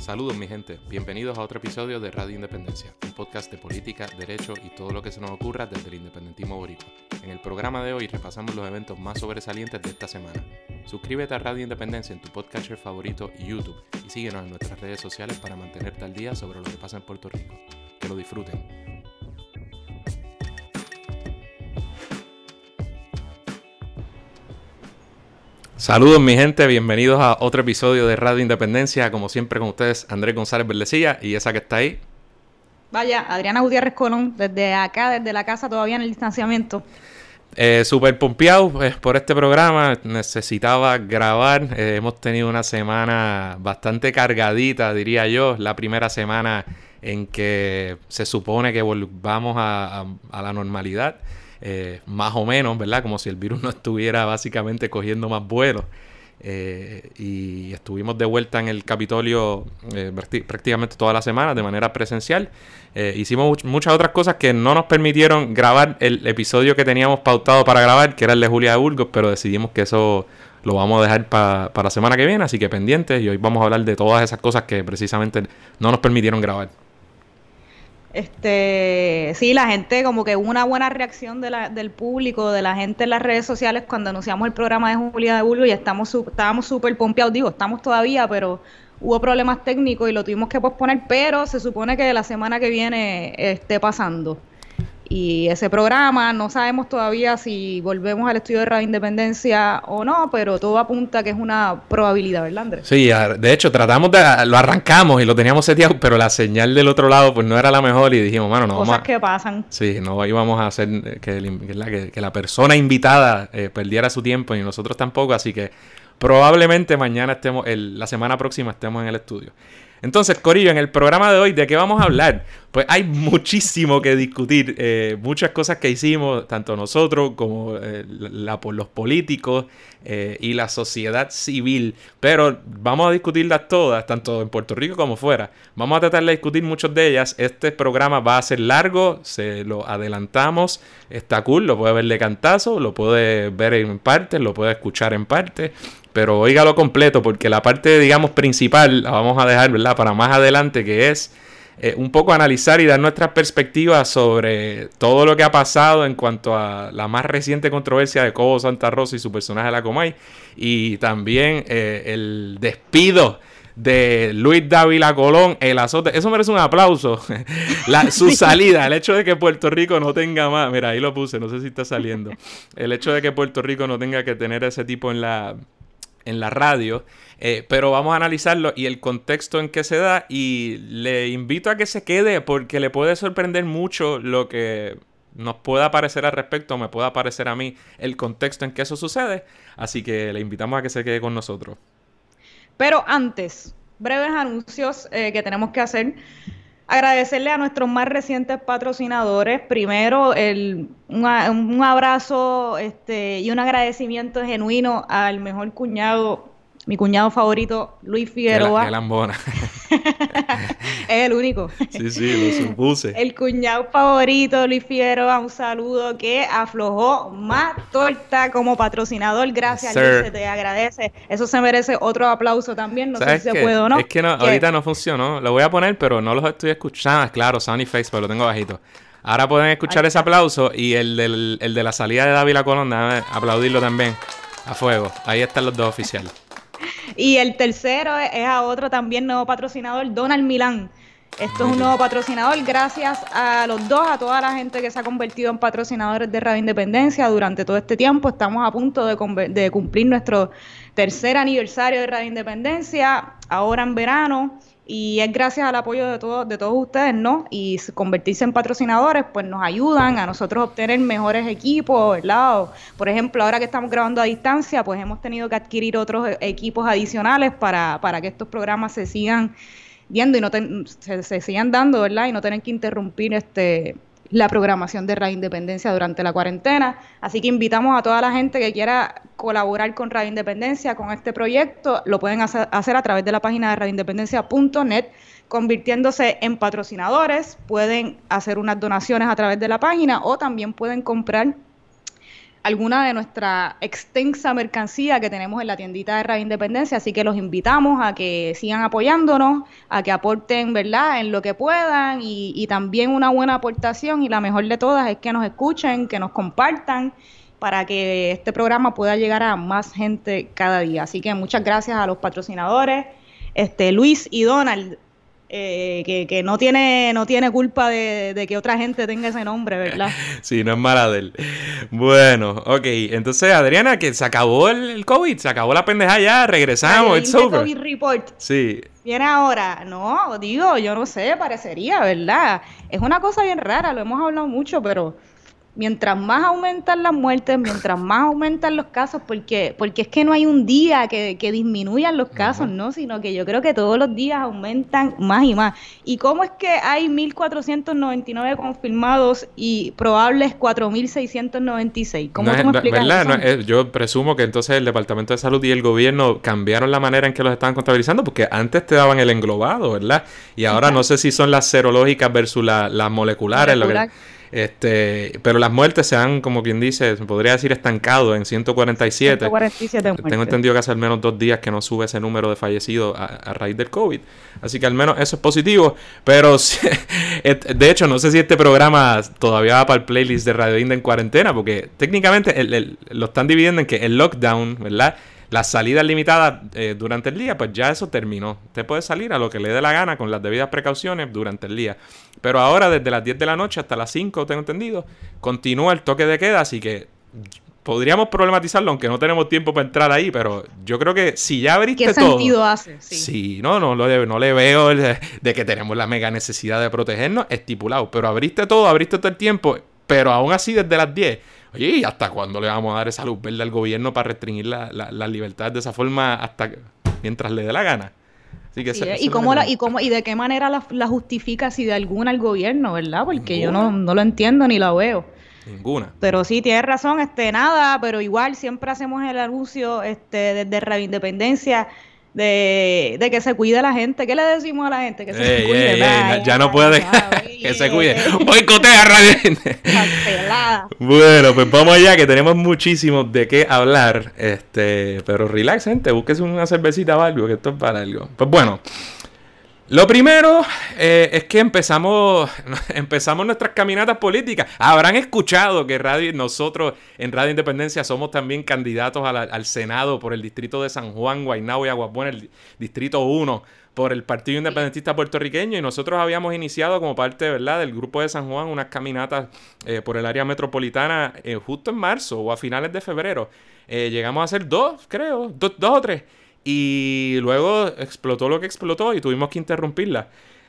Saludos mi gente, bienvenidos a otro episodio de Radio Independencia, un podcast de política, derecho y todo lo que se nos ocurra desde el independentismo boricua. En el programa de hoy repasamos los eventos más sobresalientes de esta semana. Suscríbete a Radio Independencia en tu podcatcher favorito y YouTube y síguenos en nuestras redes sociales para mantenerte al día sobre lo que pasa en Puerto Rico. Que lo disfruten. Saludos mi gente, bienvenidos a otro episodio de Radio Independencia, como siempre con ustedes Andrés González Verdecilla y esa que está ahí. Vaya, Adriana Gutiérrez Colón, desde acá, desde la casa todavía en el distanciamiento. Eh, super pompeado pues, por este programa, necesitaba grabar, eh, hemos tenido una semana bastante cargadita, diría yo, la primera semana en que se supone que volvamos a la normalidad. Eh, más o menos, ¿verdad? Como si el virus no estuviera básicamente cogiendo más vuelos. Eh, y estuvimos de vuelta en el Capitolio eh, prácticamente toda la semana de manera presencial. hicimos muchas otras cosas que no nos permitieron grabar el episodio que teníamos pautado para grabar, que era el de Julia de Burgos, pero decidimos que eso lo vamos a dejar para la semana que viene, así que pendientes. Y hoy vamos a hablar de todas esas cosas que precisamente no nos permitieron grabar. Este, sí, la gente, como que hubo una buena reacción del público, de la gente en las redes sociales cuando anunciamos el programa de Julia de Bulbo y estamos, estábamos súper pompeados, digo, estamos todavía, pero hubo problemas técnicos y lo tuvimos que posponer, pero se supone que la semana que viene esté pasando y ese programa. No sabemos todavía si volvemos al estudio de Radio Independencia o no, pero todo apunta que es una probabilidad, ¿verdad, Andrés? Sí, de hecho, tratamos de. Lo arrancamos y lo teníamos seteado, pero la señal del otro lado pues no era la mejor y dijimos, bueno, no Cosas vamos a, que pasan. Sí, no íbamos a hacer que, que, la persona invitada eh, perdiera su tiempo y nosotros tampoco, así que probablemente mañana estemos, la semana próxima estemos en el estudio. Entonces, Corillo, en el programa de hoy, ¿de qué vamos a hablar? Pues hay muchísimo que discutir, eh, muchas cosas que hicimos, tanto nosotros como eh, los políticos eh, y la sociedad civil, pero vamos a discutirlas todas, tanto en Puerto Rico como fuera. Vamos a tratar de discutir muchas de ellas. Este programa va a ser largo, se lo adelantamos, está cool, lo puede ver de cantazo, lo puede ver en partes, lo puede escuchar en parte pero oígalo completo porque la parte, digamos, principal la vamos a dejar, ¿verdad? Para más adelante, que es eh, un poco analizar y dar nuestras perspectivas sobre todo lo que ha pasado en cuanto a la más reciente controversia de Cobo Santa Rosa y su personaje la Comay, y también eh, el despido de Luis Dávila Colón, el azote. Eso merece un aplauso. su salida, el hecho de que Puerto Rico no tenga más. Mira, ahí lo puse, no sé si está saliendo. El hecho de que Puerto Rico no tenga que tener ese tipo en la en la radio, eh, pero vamos a analizarlo y el contexto en que se da y le invito a que se quede porque le puede sorprender mucho lo que nos pueda parecer al respecto, me pueda parecer a mí el contexto en que eso sucede, así que le invitamos a que se quede con nosotros. Pero antes, breves anuncios eh, que tenemos que hacer. Agradecerle a nuestros más recientes patrocinadores. Primero, el, un, abrazo este, y un agradecimiento genuino al mejor cuñado mi cuñado favorito, Luis Figueroa. Lambona. es el único. Sí, sí, lo supuse. El cuñado favorito, Luis Figueroa, un saludo que aflojó más torta como patrocinador. Gracias, Luis, se te agradece. Eso se merece otro aplauso también. No sé si se puede o no. Es que no, ahorita no funcionó. Lo voy a poner, pero no los estoy escuchando. Ah, claro, Sony Face, pero lo tengo bajito. Ahora pueden escuchar ese aplauso y el, del, el de la salida de Dávila Colón, aplaudirlo también. A fuego. Ahí están los dos oficiales. Y el tercero es a otro también nuevo patrocinador, Donald Milán. Esto es un nuevo patrocinador gracias a los dos, a toda la gente que se ha convertido en patrocinadores de Radio Independencia durante todo este tiempo. Estamos a punto de, de cumplir nuestro tercer aniversario de Radio Independencia, ahora en verano y es gracias al apoyo de todos de todos ustedes, ¿no? Y convertirse en patrocinadores, pues nos ayudan a nosotros obtener mejores equipos, ¿verdad? por ejemplo, ahora que estamos grabando a distancia, pues hemos tenido que adquirir otros e-, equipos adicionales para, para que estos programas se sigan viendo y no se, se, sigan dando, ¿verdad? Y no tener que interrumpir este la programación de Radio Independencia durante la cuarentena. Así que invitamos a toda la gente que quiera colaborar con Radio Independencia, con este proyecto, lo pueden hacer, a través de la página de radioindependencia.net, convirtiéndose en patrocinadores, pueden hacer unas donaciones a través de la página o también pueden comprar alguna de nuestra extensa mercancía que tenemos en la tiendita de Radio Independencia, así que los invitamos a que sigan apoyándonos, a que aporten, ¿verdad?, en lo que puedan y, y también una buena aportación y la mejor de todas es que nos escuchen, que nos compartan para que este programa pueda llegar a más gente cada día. Así que muchas gracias a los patrocinadores, este Luis y Donald, eh, que, que, no tiene no tiene culpa de, de, que otra gente tenga ese nombre, ¿verdad? Sí, no es mala de él. Bueno, ok. Entonces, Adriana, que se acabó el, COVID, se acabó la pendeja ya, regresamos, Ay, it's over. COVID report. Sí. Viene ahora. No, digo, yo no sé, parecería, ¿verdad? Es una cosa bien rara, lo hemos hablado mucho, pero mientras más aumentan las muertes, mientras más aumentan los casos, porque, porque es que no hay un día que, que disminuyan los casos, ¿no? Sino que yo creo que todos los días aumentan más y más. ¿Y cómo es que hay 1.499 confirmados y probables 4.696? ¿Cómo no tú me explicas ¿verdad? eso? No, es, yo presumo que entonces el Departamento de Salud y el gobierno cambiaron la manera en que los estaban contabilizando, porque antes te daban el englobado, ¿verdad? Y ahora no sé si son las serológicas versus la- las moleculares, lo que- Molecular. Este, pero las muertes se han, como quien dice, se podría decir estancado en 147. 147 Tengo entendido que hace al menos dos días que no sube ese número de fallecidos a, a raíz del COVID. Así que al menos eso es positivo. Pero sí, et- de hecho, no sé si este programa todavía va para el playlist de Radio Inda en cuarentena, porque técnicamente el- el- lo están dividiendo en que el lockdown, ¿verdad? Las salidas limitadas eh, durante el día, pues ya eso terminó. Usted puede salir a lo que le dé la gana con las debidas precauciones durante el día. Pero ahora, desde las 10 de la noche hasta las 5, tengo entendido, continúa el toque de queda, así que podríamos problematizarlo, aunque no tenemos tiempo para entrar ahí, pero yo creo que si ya abriste ¿Qué todo... sentido hace? Sí. Sí, no, no, de- no le veo de, de que tenemos la mega necesidad de protegernos estipulado, pero abriste todo, abriste todo el tiempo, pero aún así desde las 10. Oye, ¿y hasta cuándo le vamos a dar esa luz verde al gobierno para restringir la, la, la libertad de esa forma hasta que- mientras le dé la gana? Así que Sí, ese- ¿eh? ¿Y, cómo la, y, cómo, ¿Y de qué manera la, la justifica si de alguna el gobierno, verdad? Porque yo no, no lo entiendo ni la veo. Ninguna. Pero sí, tienes razón, este, nada, pero igual siempre hacemos el anuncio este, desde Radio Independencia de, de que se cuide la gente. ¿Qué le decimos a la gente? Que se Ey, cuide. ey, ya no puede que se cuide. Boicotea Radio. Bueno, pues vamos allá, que tenemos muchísimo de qué hablar. Este, pero relax, gente, búsquese una cervecita o algo, que esto es para algo. Pues bueno, lo primero eh, es que empezamos, empezamos nuestras caminatas políticas. Habrán escuchado que radio, nosotros en Radio Independencia somos también candidatos al Senado por el distrito de San Juan, Guaynabo y Aguabuena, el distrito 1 por el Partido Independentista Puertorriqueño y nosotros habíamos iniciado como parte ¿verdad? del grupo de San Juan unas caminatas eh, por el área metropolitana eh, justo en marzo o a finales de febrero. Llegamos a hacer dos, creo, do- dos o tres. Y luego explotó lo que explotó y tuvimos que interrumpirla.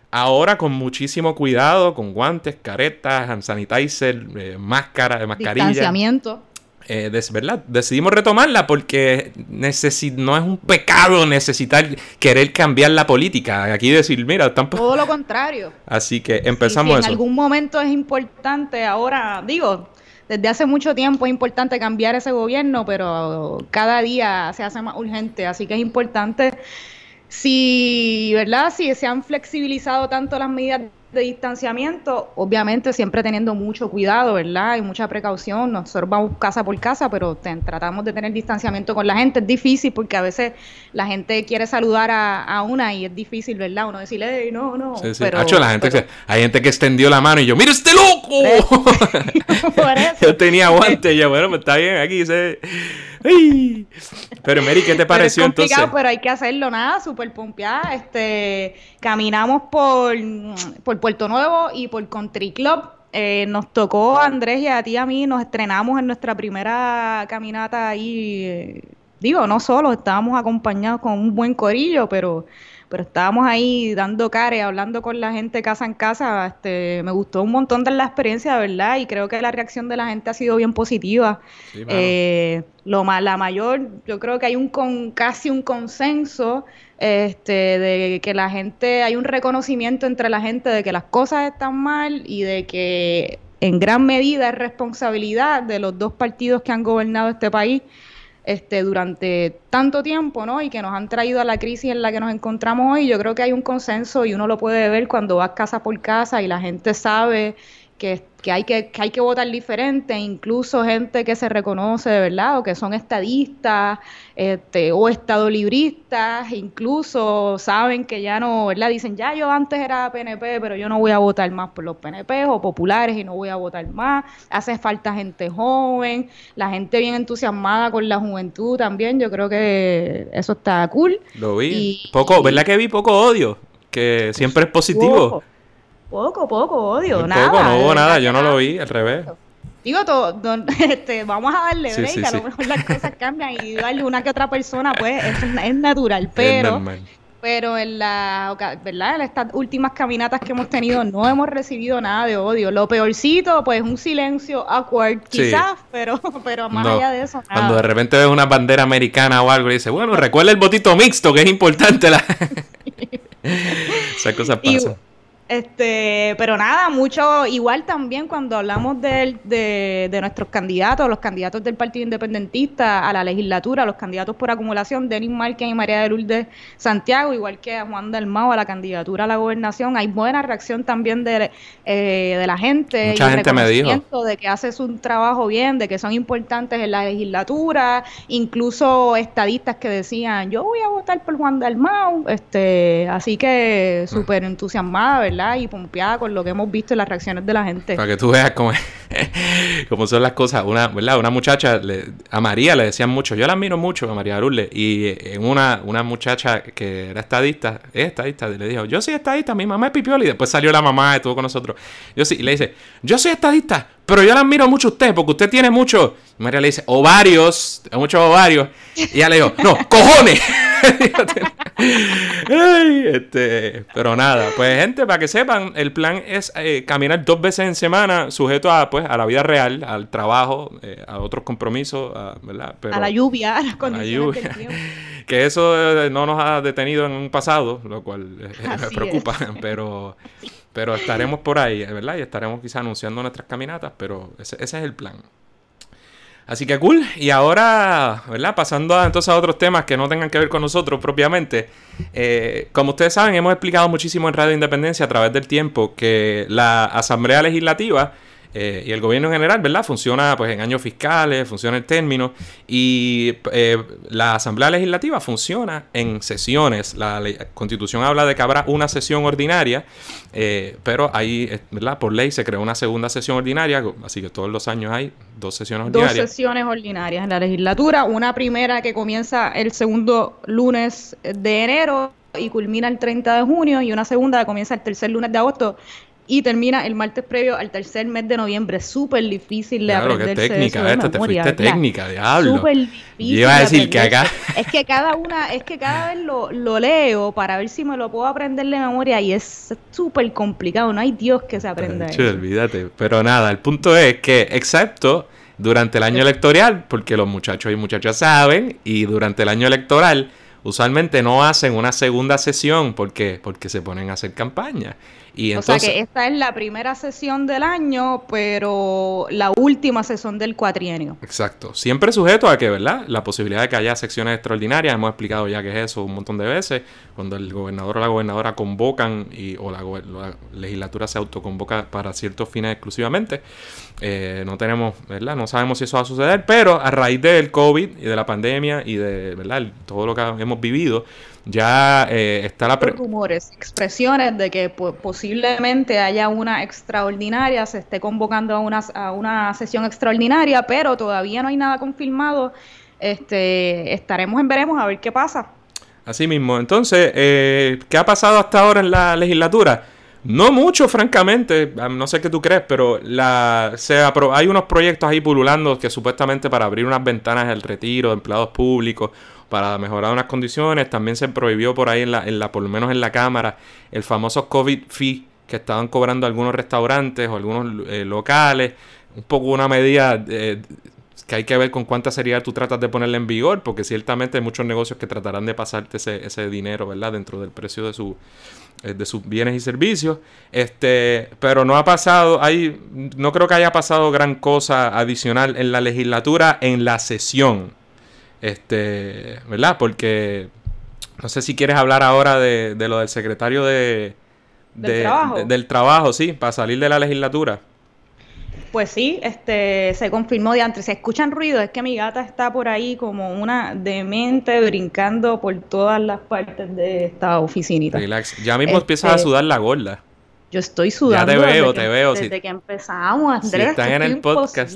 Ahora con muchísimo cuidado, con guantes, caretas, hand sanitizer, eh, máscara, mascarilla. Distanciamiento. Eh, des- ¿verdad? Decidimos retomarla porque necesi- no es un pecado necesitar querer cambiar la política. Aquí decir, mira, po- Todo lo contrario. Así que empezamos sí, en eso. algún momento es importante, ahora digo, desde hace mucho tiempo es importante cambiar ese gobierno, pero cada día se hace más urgente, así que es importante si, ¿verdad? Si se han flexibilizado tanto las medidas de distanciamiento, obviamente siempre teniendo mucho cuidado, ¿verdad? Y mucha precaución. Nosotros vamos casa por casa, pero tratamos de tener distanciamiento con la gente. Es difícil porque a veces la gente quiere saludar a, a una y es difícil, ¿verdad? Uno decirle, "Ey, no, no. Sí, sí. Pero, Hacho, la gente pero- que- hay gente que extendió la mano y yo, ¡mira este loco! Eso. yo tenía guante y yo, bueno, pues está bien, aquí se... ¡Ay! Pero Mary, ¿qué te Pero es pareció complicado, entonces? pero hay que hacerlo, nada, súper pompeada. Este, caminamos por, por Puerto Nuevo y por Country Club. Eh, nos tocó a Andrés y a ti y a mí, nos estrenamos en nuestra primera caminata ahí. eh, digo, no solo, estábamos acompañados con un buen corillo, pero, pero estábamos ahí dando care, hablando con la gente casa en casa. Este, me gustó un montón de la experiencia, de verdad, y creo que la reacción de la gente ha sido bien positiva. Sí. Eh, lo la mayor, yo creo que hay un con, casi un consenso este, de que la gente, hay un reconocimiento entre la gente de que las cosas están mal y de que en gran medida es responsabilidad de los dos partidos que han gobernado este país este, durante tanto tiempo, ¿no? Y que nos han traído a la crisis en la que nos encontramos hoy. Yo creo que hay un consenso y uno lo puede ver cuando vas casa por casa y la gente sabe que, que, hay que, que hay que votar diferente, incluso gente que se reconoce, ¿verdad? O que son estadistas este, o estadolibristas, incluso saben que ya no, ¿verdad? Dicen, ya yo antes era PNP, pero yo no voy a votar más por los PNP o populares y no voy a votar más. Hace falta gente joven, la gente bien entusiasmada con la juventud también, yo creo que eso está cool. Lo vi. poco, ¿verdad que vi poco odio? Que siempre es positivo. Poco, poco odio, nada. Poco, no hubo nada, yo no lo vi, al revés. Digo, todo, este, vamos a darle break, a lo mejor las cosas cambian y darle una que otra persona, pues es, es natural, pero... pero en la, ¿verdad? En estas últimas caminatas que hemos tenido no hemos recibido nada de odio. Lo peorcito, pues un silencio awkward, quizás, pero, pero más allá de eso, nada. Cuando de repente ves una bandera americana o algo y dices, bueno, recuerda el botito mixto, que es importante. La... Esas cosas pasan. Este, pero nada, mucho, igual también cuando hablamos de, de, nuestros candidatos, los candidatos del Partido Independentista a la legislatura, los candidatos por acumulación, Denis Márquez y María de Lourdes Santiago, igual que a Juan Dalmao a la candidatura a la gobernación, hay buena reacción también de, eh, de la gente. Mucha gente me dijo. De que haces un trabajo bien, de que son importantes en la legislatura, incluso estadistas que decían, yo voy a votar por Juan Dalmao, este, así que súper entusiasmada, ¿verdad? Y pompeada con lo que hemos visto en las reacciones de la gente. Para que tú veas cómo, cómo son las cosas. Una, ¿verdad? una muchacha, a María le decían mucho, yo la admiro mucho a María Arule, y en una, una muchacha que era estadista, es estadista, le dijo, yo soy estadista, mi mamá es pipioli, y después salió la mamá, estuvo con nosotros. Yo sí, y le dice, yo soy estadista, pero yo la admiro mucho a usted, porque usted tiene mucho. Y María le dice, ovarios, muchos ovarios. Y ella le dijo, no, cojones. este, pero nada, pues gente, para que sepan, el plan es eh, caminar dos veces en semana, sujeto a, pues, a la vida real, al trabajo, eh, a otros compromisos, a, ¿verdad? a la lluvia, a las condiciones Del tiempo. que eso eh, no nos ha detenido en un pasado, lo cual me preocupa, pero, pero estaremos por ahí, ¿verdad? Y estaremos quizá anunciando nuestras caminatas, pero ese, es el plan. Así que cool. Y ahora, ¿verdad? Pasando entonces a otros temas que no tengan que ver con nosotros propiamente. Eh, como ustedes saben, hemos explicado muchísimo en Radio Independencia a través del tiempo que la Asamblea Legislativa eh, y el gobierno en general, ¿verdad? Funciona pues en años fiscales, funciona en términos y eh, la Asamblea Legislativa funciona en sesiones. La Constitución habla de que habrá una sesión ordinaria, eh, pero ahí, ¿verdad? Por ley se creó una segunda sesión ordinaria, así que todos los años hay dos sesiones ordinarias. Dos sesiones ordinarias en la legislatura, una primera que comienza el segundo lunes de enero y culmina el 30 de junio y una segunda que comienza el tercer lunes de agosto y termina el martes previo al tercer mes de noviembre. Súper difícil de claro, aprenderse técnica eso te fuiste técnica, diablo. Súper difícil. iba a decir que acá... Es que cada una, es que cada vez lo, lo, leo para ver si me lo puedo aprender de memoria y es súper complicado. No hay Dios que se aprenda eso. olvídate. Pero nada, el punto es que, excepto durante el año electoral, porque los muchachos y muchachas saben, y durante el año electoral usualmente no hacen una segunda sesión porque porque se ponen a hacer campaña o sea que esta es la primera sesión del año, pero la última sesión del cuatrienio. Exacto. Siempre sujeto a que, ¿verdad? La posibilidad de que haya secciones extraordinarias, hemos explicado ya que es eso un montón de veces, cuando el gobernador o la gobernadora convocan y, o la, legislatura se autoconvoca para ciertos fines exclusivamente. Eh, no tenemos, ¿verdad? No sabemos si eso va a suceder, pero a raíz del COVID y de la pandemia y de, ¿verdad? todo lo que hemos vivido, ya eh, está la... rumores, expresiones de que posiblemente haya una extraordinaria, se esté convocando a una, a una sesión extraordinaria, pero todavía no hay nada confirmado. Este, estaremos en veremos a ver qué pasa. Así mismo. Entonces, eh, ¿qué ha pasado hasta ahora en la legislatura? No mucho, francamente. No sé qué tú crees, pero la, se hay unos proyectos ahí pululando que supuestamente para abrir unas ventanas del retiro de empleados públicos para mejorar unas condiciones. También se prohibió por ahí, en la, en la, por lo menos en la Cámara, el famoso COVID fee que estaban cobrando algunos restaurantes o algunos eh, locales. Un poco una medida eh, que hay que ver con cuánta seriedad tú tratas de ponerla en vigor, porque ciertamente hay muchos negocios que tratarán de pasarte ese, ese dinero, ¿verdad? Dentro del precio de su de sus bienes y servicios. Este, pero no ha pasado, hay, no creo que haya pasado gran cosa adicional en la legislatura en la sesión. Este, ¿verdad? Porque no sé si quieres hablar ahora de, lo del secretario de, ¿Del, trabajo? del trabajo, sí, para salir de la legislatura. Pues sí, este, se confirmó de antes. Se escuchan ruidos, es que mi gata está por ahí como una demente brincando por todas las partes de esta oficinita. Relax. Ya mismo empiezas a este, sudar la gorda. Yo estoy sudando. Ya te veo, te veo. Desde que empezamos, Andrés. Si están en el podcast.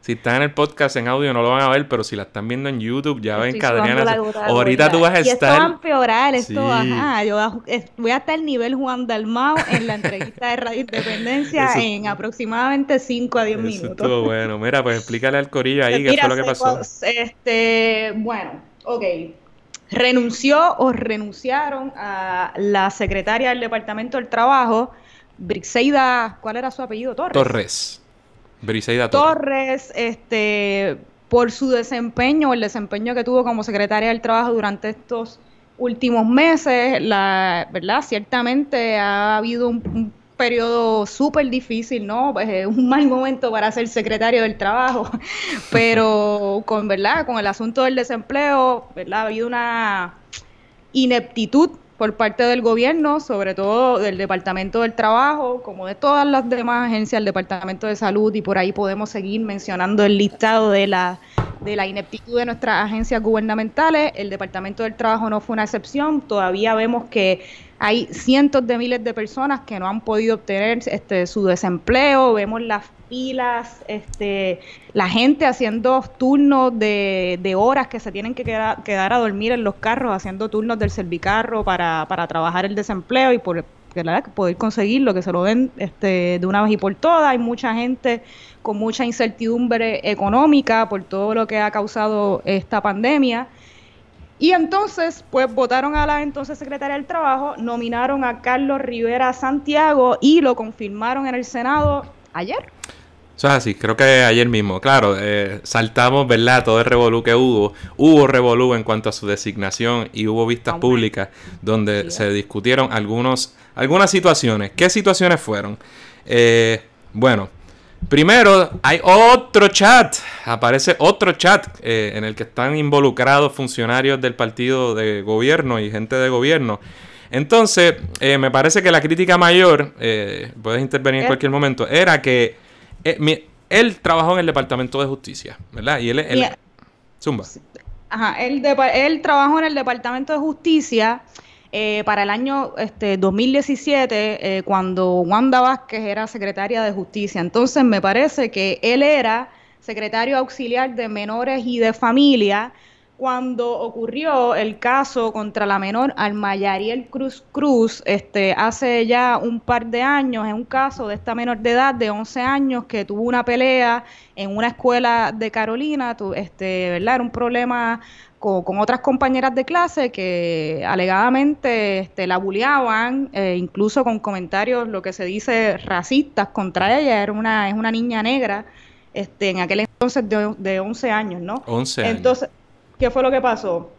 Si están en el podcast en audio no lo van a ver, pero si la están viendo en YouTube, ya ven que Adriana. Ahorita tú vas a estar. esto va a empeorar, esto ajá. Yo voy a estar nivel Juan Dalmao en la entrevista de Radio Independencia en aproximadamente 5 a 10 minutos. Estuvo bueno. Mira, pues explícale al corillo ahí qué fue lo que pasó. Este, bueno, ok renunció o renunciaron a la secretaria del Departamento del Trabajo, Briseida, ¿cuál era su apellido? Torres. Torres. Briseida Torres. Torres, este, por su desempeño, el desempeño que tuvo como secretaria del Trabajo durante estos últimos meses, la verdad, ciertamente ha habido un, periodo súper difícil, ¿no? Pues es un mal momento para ser secretario del trabajo, pero con, ¿verdad? Con el asunto del desempleo, ¿verdad? Ha habido una ineptitud por parte del gobierno, sobre todo del Departamento del Trabajo, como de todas las demás agencias, el Departamento de Salud, y por ahí podemos seguir mencionando el listado de la, de la ineptitud de nuestras agencias gubernamentales. El Departamento del Trabajo no fue una excepción. Todavía vemos que hay cientos de miles de personas que no han podido obtener este, su desempleo. Vemos las pilas, este, la gente haciendo turnos de, de horas que se tienen que quedar, a dormir en los carros, haciendo turnos del servicarro para, trabajar el desempleo y por poder conseguirlo, que se lo den este, de una vez y por todas. Hay mucha gente con mucha incertidumbre económica por todo lo que ha causado esta pandemia. Y entonces, pues votaron a la entonces secretaria del Trabajo, nominaron a Carlos Rivera Santiago y lo confirmaron en el Senado ayer. Eso es así, creo que ayer mismo. Claro, eh, saltamos, ¿verdad? Todo el revolú que hubo. Hubo revolú en cuanto a su designación y hubo vistas públicas donde se discutieron algunos, algunas situaciones. ¿Qué situaciones fueron? Eh, bueno, primero hay otro chat. Aparece otro chat eh, en el que están involucrados funcionarios del partido de gobierno y gente de gobierno. Entonces, me parece que la crítica mayor, puedes intervenir en cualquier momento, era que eh, él trabajó en el Departamento de Justicia, ¿verdad? Y él. Zumba. Ajá, él, él trabajó en el Departamento de Justicia eh, para el año este, 2017, eh, cuando Wanda Vázquez era secretaria de Justicia. Entonces me parece que él era secretario auxiliar de menores y de familia cuando ocurrió el caso contra la menor Almayariel Cruz Cruz, este, hace ya un par de años, en un caso de esta menor de edad de 11 años que tuvo una pelea en una escuela de Carolina, este, ¿verdad? Era un problema con, otras compañeras de clase que alegadamente este, la bulleaban, eh, incluso con comentarios, lo que se dice, racistas contra ella, era una, es una niña negra, este, en aquel entonces de, de 11 años, ¿no? 11 años. Entonces, ¿Qué fue lo que pasó?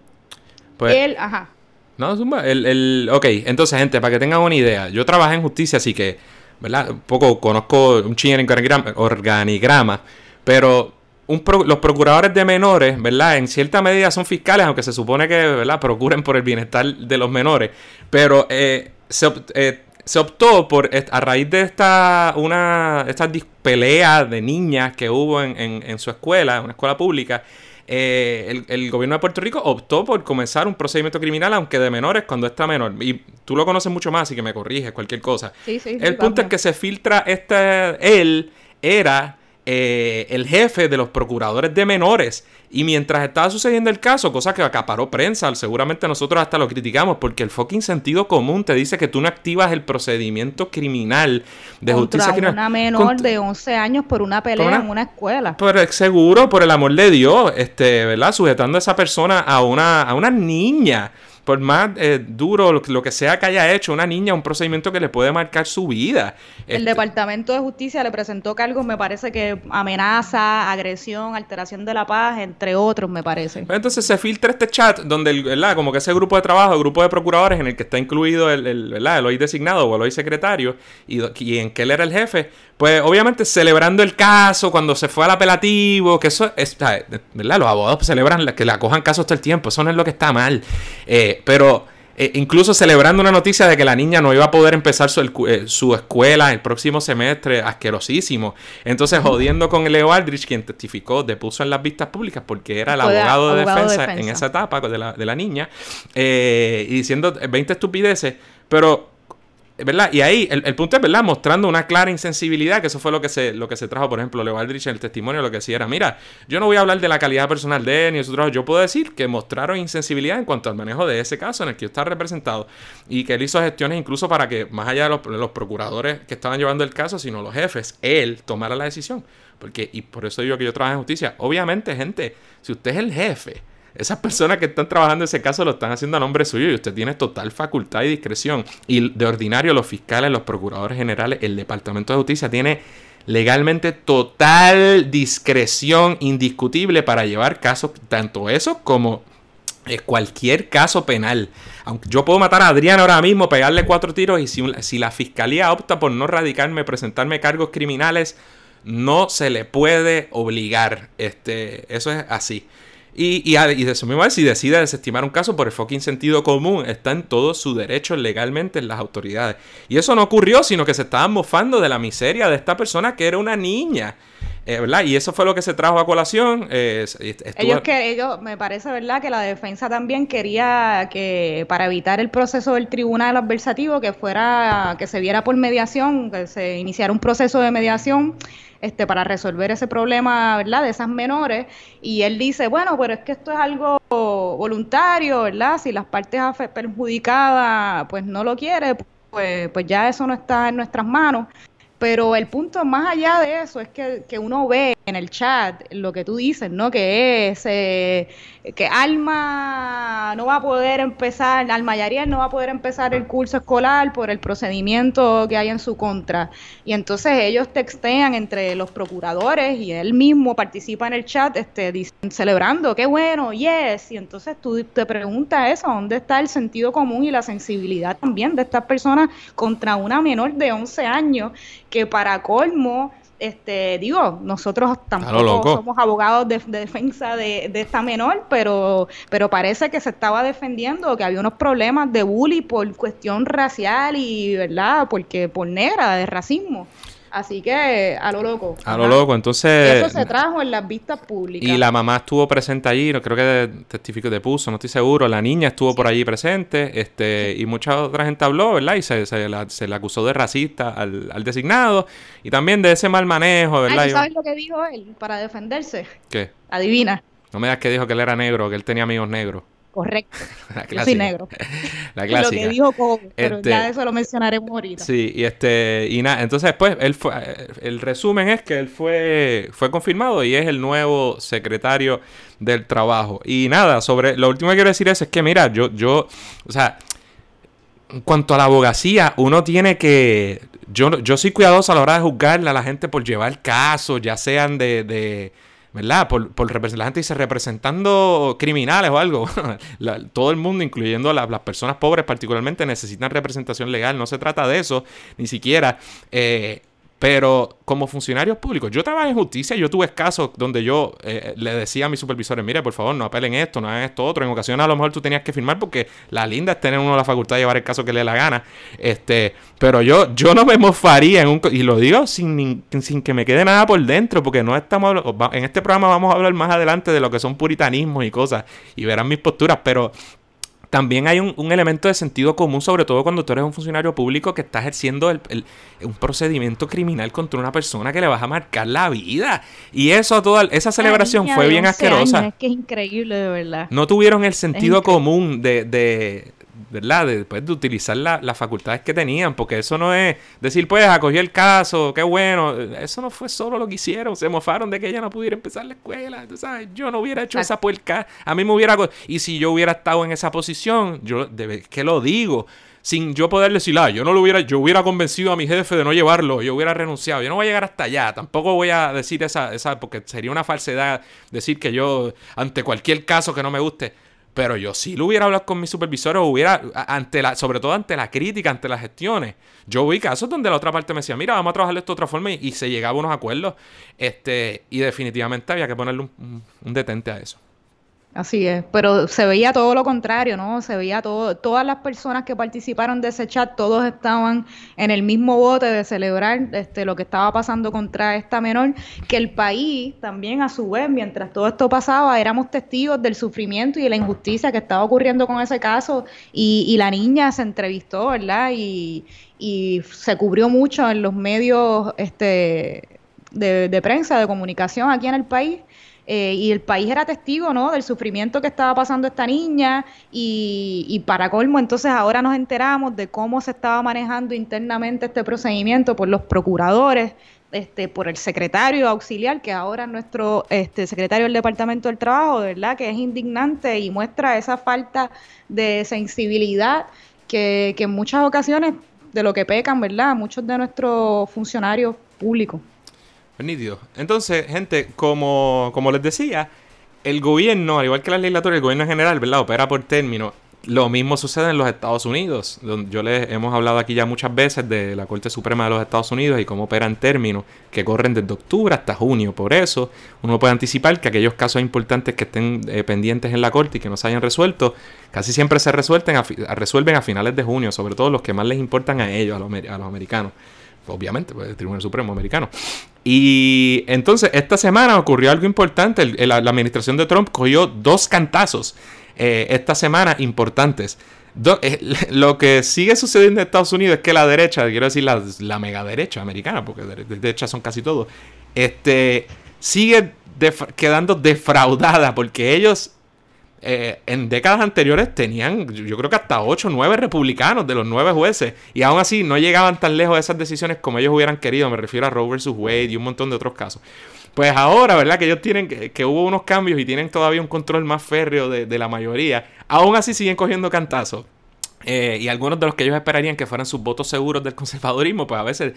Pues, él, ajá. No, Zumba, el, el, ok, entonces, gente, para que tengan una idea, yo trabajé en justicia, así que, ¿verdad? Un poco conozco un ching en organigrama, pero los procuradores de menores, ¿verdad? En cierta medida son fiscales, aunque se supone que, ¿verdad? Procuren por el bienestar de los menores, pero eh, eh, se, optó por, a raíz de esta, una, esta pelea de niñas que hubo en, en, en su escuela, una escuela pública, eh, el, gobierno de Puerto Rico optó por comenzar un procedimiento criminal, aunque de menores, cuando está menor. Y tú lo conoces mucho más, así que me corriges cualquier cosa. el punto es que se filtra este. Él era eh, el jefe de los procuradores de menores. Y mientras estaba sucediendo el caso, cosa que acaparó prensa, seguramente nosotros hasta lo criticamos, porque el fucking sentido común te dice que tú no activas el procedimiento criminal de justicia criminal. una menor de 11 años por una pelea en una escuela. Pero seguro, por el amor de Dios, este, ¿verdad? Sujetando a esa persona a una, a una niña por más eh, duro lo, que sea que haya hecho una niña, un procedimiento que le puede marcar su vida. El este Departamento de Justicia le presentó cargos, me parece que amenaza, agresión, alteración de la paz, entre otros, me parece. Pues entonces se filtra este chat donde, el, ¿verdad? Como que ese grupo de trabajo, el grupo de procuradores en el que está incluido el, el, ¿verdad? el hoy designado o el hoy secretario y, y en que él era el jefe, pues obviamente celebrando el caso cuando se fue al apelativo, que eso es, ¿verdad? Los abogados celebran que la cojan casos todo el tiempo, eso no es lo que está mal. Eh, pero eh, incluso celebrando una noticia de que la niña no iba a poder empezar su, eh, su, escuela el próximo semestre, asquerosísimo. Entonces, jodiendo con Leo Aldrich, quien testificó, depuso en las vistas públicas porque era el abogado, de, defensa en esa etapa de la, de la niña, eh, y diciendo 20 estupideces, pero ¿verdad? Y ahí el, punto es, ¿verdad? Mostrando una clara insensibilidad, que eso fue lo que se, lo que se trajo, por ejemplo, Leo Aldrich en el testimonio, lo que decía era, mira, yo no voy a hablar de la calidad personal de él ni de su trabajo, yo puedo decir que mostraron insensibilidad en cuanto al manejo de ese caso en el que está representado y que él hizo gestiones incluso para que, más allá de los, los procuradores que estaban llevando el caso, sino los jefes, él tomara la decisión. Porque, y por eso digo que yo trabajo en justicia, obviamente, gente, si usted es el jefe, esas personas que están trabajando ese caso lo están haciendo a nombre suyo y usted tiene total facultad y discreción. Y de ordinario los fiscales, los procuradores generales, el Departamento de Justicia tiene legalmente total discreción indiscutible para llevar casos, tanto eso como eh, cualquier caso penal. Aunque yo puedo matar a Adrián ahora mismo, pegarle cuatro tiros y si, si la fiscalía opta por no radicarme, presentarme cargos criminales, no se le puede obligar. Este, eso es así. Y, y, de eso mismo, si decide desestimar un caso por el fucking sentido común, está en todo su derecho legalmente en las autoridades. Y eso no ocurrió, sino que se estaban mofando de la miseria de esta persona que era una niña. Eh, ¿verdad? Y eso fue lo que se trajo a colación. Eh, ellos que ellos, me parece, ¿verdad? Que la defensa también quería que para evitar el proceso del tribunal adversativo, que fuera, que se viera por mediación, que se iniciara un proceso de mediación este, para resolver ese problema, ¿verdad? De esas menores. Y él dice, bueno, pero es que esto es algo voluntario, ¿verdad? Si las partes perjudicadas, pues no lo quiere, pues, pues ya eso no está en nuestras manos. Pero el punto más allá de eso es que, que uno ve en el chat lo que tú dices, ¿no? Que es eh, que Alma no va a poder empezar, Alma Yariel no va a poder empezar el curso escolar por el procedimiento que hay en su contra. Y entonces ellos textean entre los procuradores y él mismo participa en el chat este, celebrando, qué bueno, yes. Y entonces tú te preguntas eso, ¿dónde está el sentido común y la sensibilidad también de estas personas contra una menor de 11 años que para colmo este, digo, nosotros tampoco somos abogados de, defensa de, esta menor, pero, pero parece que se estaba defendiendo que había unos problemas de bullying por cuestión racial y, ¿verdad? Porque por negra, de racismo. Así que a lo loco. A lo loco, entonces... Eso se trajo en las vistas públicas. Y la mamá estuvo presente allí, no creo que testificó de puso, no estoy seguro. La niña estuvo por allí presente, este, y mucha otra gente habló, ¿verdad? Y se, se, la, se acusó de racista al, al, designado, y también de ese mal manejo, ¿verdad? ¿Sabes lo que dijo él para defenderse? ¿Qué? Adivina. No me digas que dijo que él era negro, que él tenía amigos negros. Correcto. Yo soy negro. La clásica. Lo que dijo Cobo, pero ya este, eso lo mencionaremos ahorita. Sí, y este, y nada, entonces después él fue, el resumen es que él fue, fue confirmado y es el nuevo secretario del trabajo. Y nada, sobre, lo último que quiero decir es, es que mira, yo, yo, o sea, en cuanto a la abogacía, uno tiene que, yo, yo soy cuidadoso a la hora de juzgarle a la gente por llevar casos, ya sean de ¿verdad? Por, por la gente dice representando criminales o algo. todo el mundo, incluyendo las personas pobres particularmente, necesitan representación legal. No se trata de eso, ni siquiera. Eh, pero como funcionarios públicos, yo trabajo en justicia, yo tuve casos donde yo eh, le decía a mis supervisores, mire, por favor, no apelen esto, no hagan esto otro. En ocasiones a lo mejor tú tenías que firmar porque la linda es tener uno la facultad de llevar el caso que le dé la gana. Este, pero yo, yo no me mofaría en un... Y lo digo sin, sin que me quede nada por dentro, porque no estamos... En este programa vamos a hablar más adelante de lo que son puritanismos y cosas, y verán mis posturas, pero también hay un, elemento de sentido común, sobre todo cuando tú eres un funcionario público que está ejerciendo un procedimiento criminal contra una persona que le vas a marcar la vida. Y eso, toda esa celebración fue bien asquerosa. es que es increíble, de verdad. No tuvieron el sentido común de, ¿verdad? De, después de utilizar las facultades que tenían, porque eso no es decir, pues, acogió el caso, qué bueno. Eso no fue solo lo que hicieron, se mofaron de que ella no pudiera empezar la escuela, ¿sabes? Yo no hubiera hecho esa puerca, a mí me hubiera... Y si yo hubiera estado en esa posición, yo, ¿qué lo digo? sin yo poder decir, ah, yo no lo hubiera, yo hubiera convencido a mi jefe de no llevarlo, yo hubiera renunciado, yo no voy a llegar hasta allá, tampoco voy a decir esa, esa, porque sería una falsedad decir que yo, ante cualquier caso que no me guste, pero yo sí lo hubiera hablado con mis supervisores, hubiera, ante la, sobre todo ante la crítica, ante las gestiones. Yo vi casos donde la otra parte me decía, mira, vamos a trabajar de esta otra forma y, se llegaba a unos acuerdos. Este, y definitivamente había que ponerle un, detente a eso. Así es, pero se veía todo lo contrario, ¿no? Se veía todo, todas las personas que participaron de ese chat, todos estaban en el mismo bote de celebrar este, lo que estaba pasando contra esta menor, que el país también a su vez, mientras todo esto pasaba, éramos testigos del sufrimiento y de la injusticia que estaba ocurriendo con ese caso y, y la niña se entrevistó, ¿verdad? Y, se cubrió mucho en los medios este, de prensa, de comunicación aquí en el país eh, y el país era testigo, ¿no? Del sufrimiento que estaba pasando esta niña y, para colmo, entonces ahora nos enteramos de cómo se estaba manejando internamente este procedimiento por los procuradores, este, por el secretario auxiliar, que ahora es nuestro este, secretario del Departamento del Trabajo, ¿verdad? Que es indignante y muestra esa falta de sensibilidad que, que en muchas ocasiones de lo que pecan, ¿verdad? Muchos de nuestros funcionarios públicos. Entonces, gente, como, como les decía, el gobierno, al igual que la legislatura, el gobierno en general, ¿verdad? Opera por término. Lo mismo sucede en los Estados Unidos. Yo les hemos hablado aquí ya muchas veces de la Corte Suprema de los Estados Unidos y cómo opera en términos que corren desde octubre hasta junio. Por eso, uno puede anticipar que aquellos casos importantes que estén eh, pendientes en la Corte y que no se hayan resuelto, casi siempre se resuelven a, resuelven a finales de junio, sobre todo los que más les importan a ellos, a los, a los americanos obviamente, pues, el Tribunal Supremo americano. Y entonces esta semana ocurrió algo importante. la, administración de Trump cogió dos cantazos eh, esta semana importantes. Eh, lo que sigue sucediendo en Estados Unidos es que la derecha, quiero decir la, la mega derecha americana, porque de, derecha son casi todos, este, sigue quedando defraudada porque ellos eh, en décadas anteriores tenían, yo creo que hasta 8 o 9 republicanos de los 9 jueces. Y aún así no llegaban tan lejos de esas decisiones como ellos hubieran querido. Me refiero a Roe vs. Wade y un montón de otros casos. Pues ahora, ¿verdad? Que ellos tienen, que, hubo unos cambios y tienen todavía un control más férreo de, la mayoría. Aún así siguen cogiendo cantazos. Eh, y algunos de los que ellos esperarían que fueran sus votos seguros del conservadurismo, pues a veces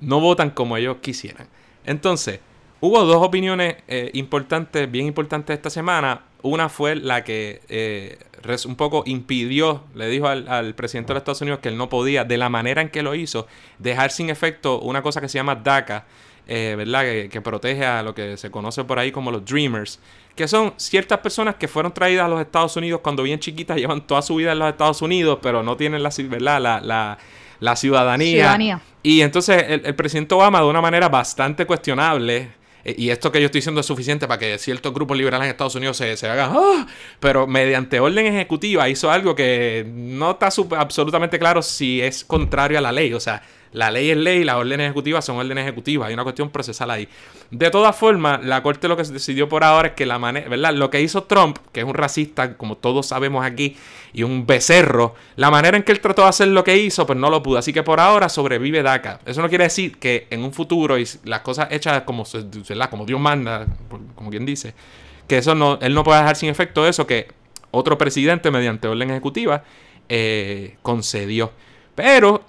no votan como ellos quisieran. Entonces, hubo dos opiniones eh, importantes, bien importantes esta semana. Una fue la que eh, un poco impidió, le dijo al, presidente de los Estados Unidos que él no podía, de la manera en que lo hizo, dejar sin efecto una cosa que se llama DACA, eh, ¿verdad? Que, protege a lo que se conoce por ahí como los Dreamers, que son ciertas personas que fueron traídas a los Estados Unidos cuando bien chiquitas, llevan toda su vida en los Estados Unidos, pero no tienen la, ¿verdad? la, la, ciudadanía. Y entonces el presidente Obama, de una manera bastante cuestionable, y esto que yo estoy diciendo es suficiente para que ciertos grupos liberales en Estados Unidos se, se hagan, ¡ah! pero mediante orden ejecutiva hizo algo que no está absolutamente claro si es contrario a la ley. O sea, la ley es ley, las órdenes ejecutivas son órdenes ejecutivas, hay una cuestión procesal ahí. De todas formas, la Corte lo que se decidió por ahora es que la manera, ¿verdad? Lo que hizo Trump, que es un racista, como todos sabemos aquí, y un becerro, la manera en que él trató de hacer lo que hizo, pues no lo pudo. Así que por ahora sobrevive DACA. Eso no quiere decir que en un futuro y las cosas hechas como, como Dios manda, como quien dice, que eso no, él no puede dejar sin efecto eso que otro presidente mediante orden ejecutiva eh, concedió. Pero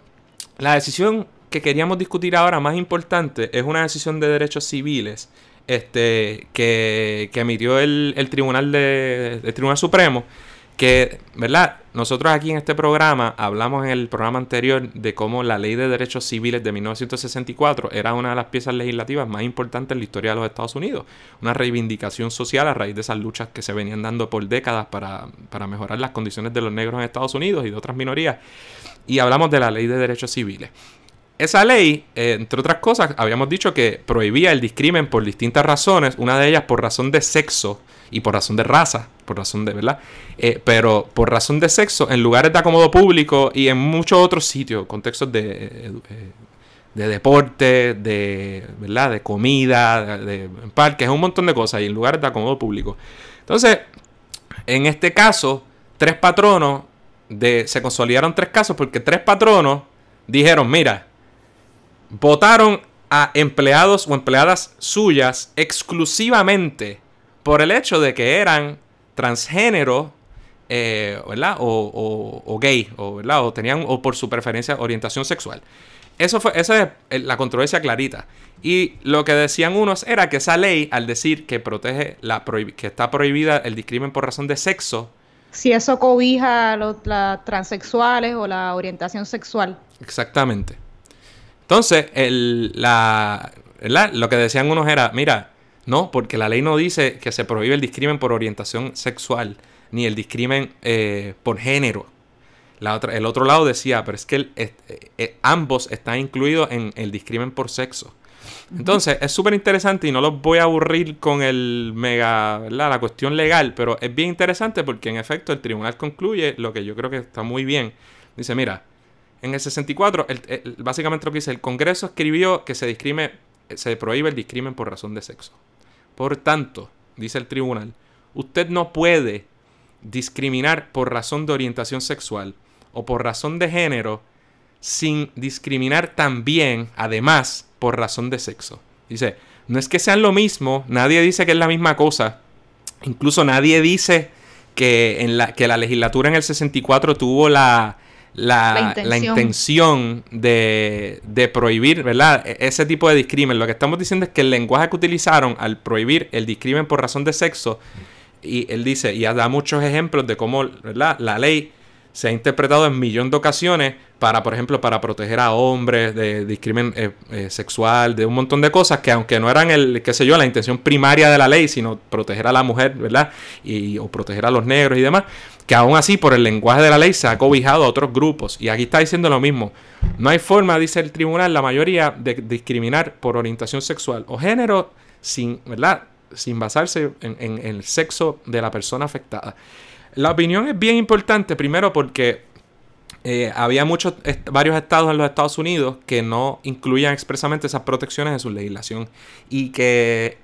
la decisión que queríamos discutir ahora más importante es una decisión de derechos civiles este, que, emitió el, Tribunal de, el Tribunal Supremo que, ¿verdad? Nosotros aquí en este programa hablamos en el programa anterior de cómo la Ley de Derechos Civiles de 1964 era una de las piezas legislativas más importantes en la historia de los Estados Unidos. Una reivindicación social a raíz de esas luchas que se venían dando por décadas para, para mejorar las condiciones de los negros en Estados Unidos y de otras minorías. Y hablamos de la Ley de Derechos Civiles. Esa ley, eh, entre otras cosas, habíamos dicho que prohibía el discrimen por distintas razones, una de ellas por razón de sexo y por razón de raza, por razón de, ¿verdad? Eh, pero por razón de sexo en lugares de acomodo público y en muchos otros sitios, contextos de, eh, de deporte, de, ¿verdad? De comida, de, parques, un montón de cosas y en lugares de acomodo público. Entonces, en este caso, tres patronos, se consolidaron tres casos porque tres patronos dijeron, mira, votaron a empleados o empleadas suyas exclusivamente por el hecho de que eran transgénero, eh, ¿verdad? O, gay, o. O tenían, o por su preferencia, orientación sexual. Eso fue, esa es la controversia clarita. Y lo que decían unos era que esa ley, al decir que protege la que está prohibida el discrimen por razón de sexo, si eso cobija los transexuales o la orientación sexual. Exactamente. Entonces, el, la, lo que decían unos era, mira, No, porque la ley no dice que se prohíbe el discrimen por orientación sexual, ni el discrimen eh, por género. La otra, el otro lado decía, pero es que eh, eh, ambos están incluidos en el discrimen por sexo. Entonces, es súper interesante y no los voy a aburrir con el mega, ¿verdad? La cuestión legal, pero es bien interesante porque en efecto el tribunal concluye lo que yo creo que está muy bien. Dice, mira, en el 64, básicamente lo que dice, el Congreso escribió que se discrime, se prohíbe el discrimen por razón de sexo. Por tanto, dice el tribunal, usted no puede discriminar por razón de orientación sexual o por razón de género sin discriminar también, además, por razón de sexo. Dice, no es que sean lo mismo, nadie dice que es la misma cosa, incluso nadie dice que, en la, que la legislatura en el 64 tuvo la, la, intención, de, de, prohibir, ¿verdad? E, ese tipo de discrimen. Lo que estamos diciendo es que el lenguaje que utilizaron al prohibir el discrimen por razón de sexo, y él dice, y da muchos ejemplos de cómo, ¿verdad? La ley se ha interpretado en millón de ocasiones para, por ejemplo, para proteger a hombres de discrimen eh, eh, sexual, de un montón de cosas que aunque no eran el, qué sé yo, la intención primaria de la ley, sino proteger a la mujer, ¿verdad? Y, o proteger a los negros y demás, que aún así por el lenguaje de la ley se ha cobijado a otros grupos. Y aquí está diciendo lo mismo. No hay forma, dice el tribunal, la mayoría, de discriminar por orientación sexual o género sin, ¿verdad? Sin basarse en, en el sexo de la persona afectada. La opinión es bien importante, primero porque eh, había muchos, varios estados en los Estados Unidos que no incluían expresamente esas protecciones en su legislación y que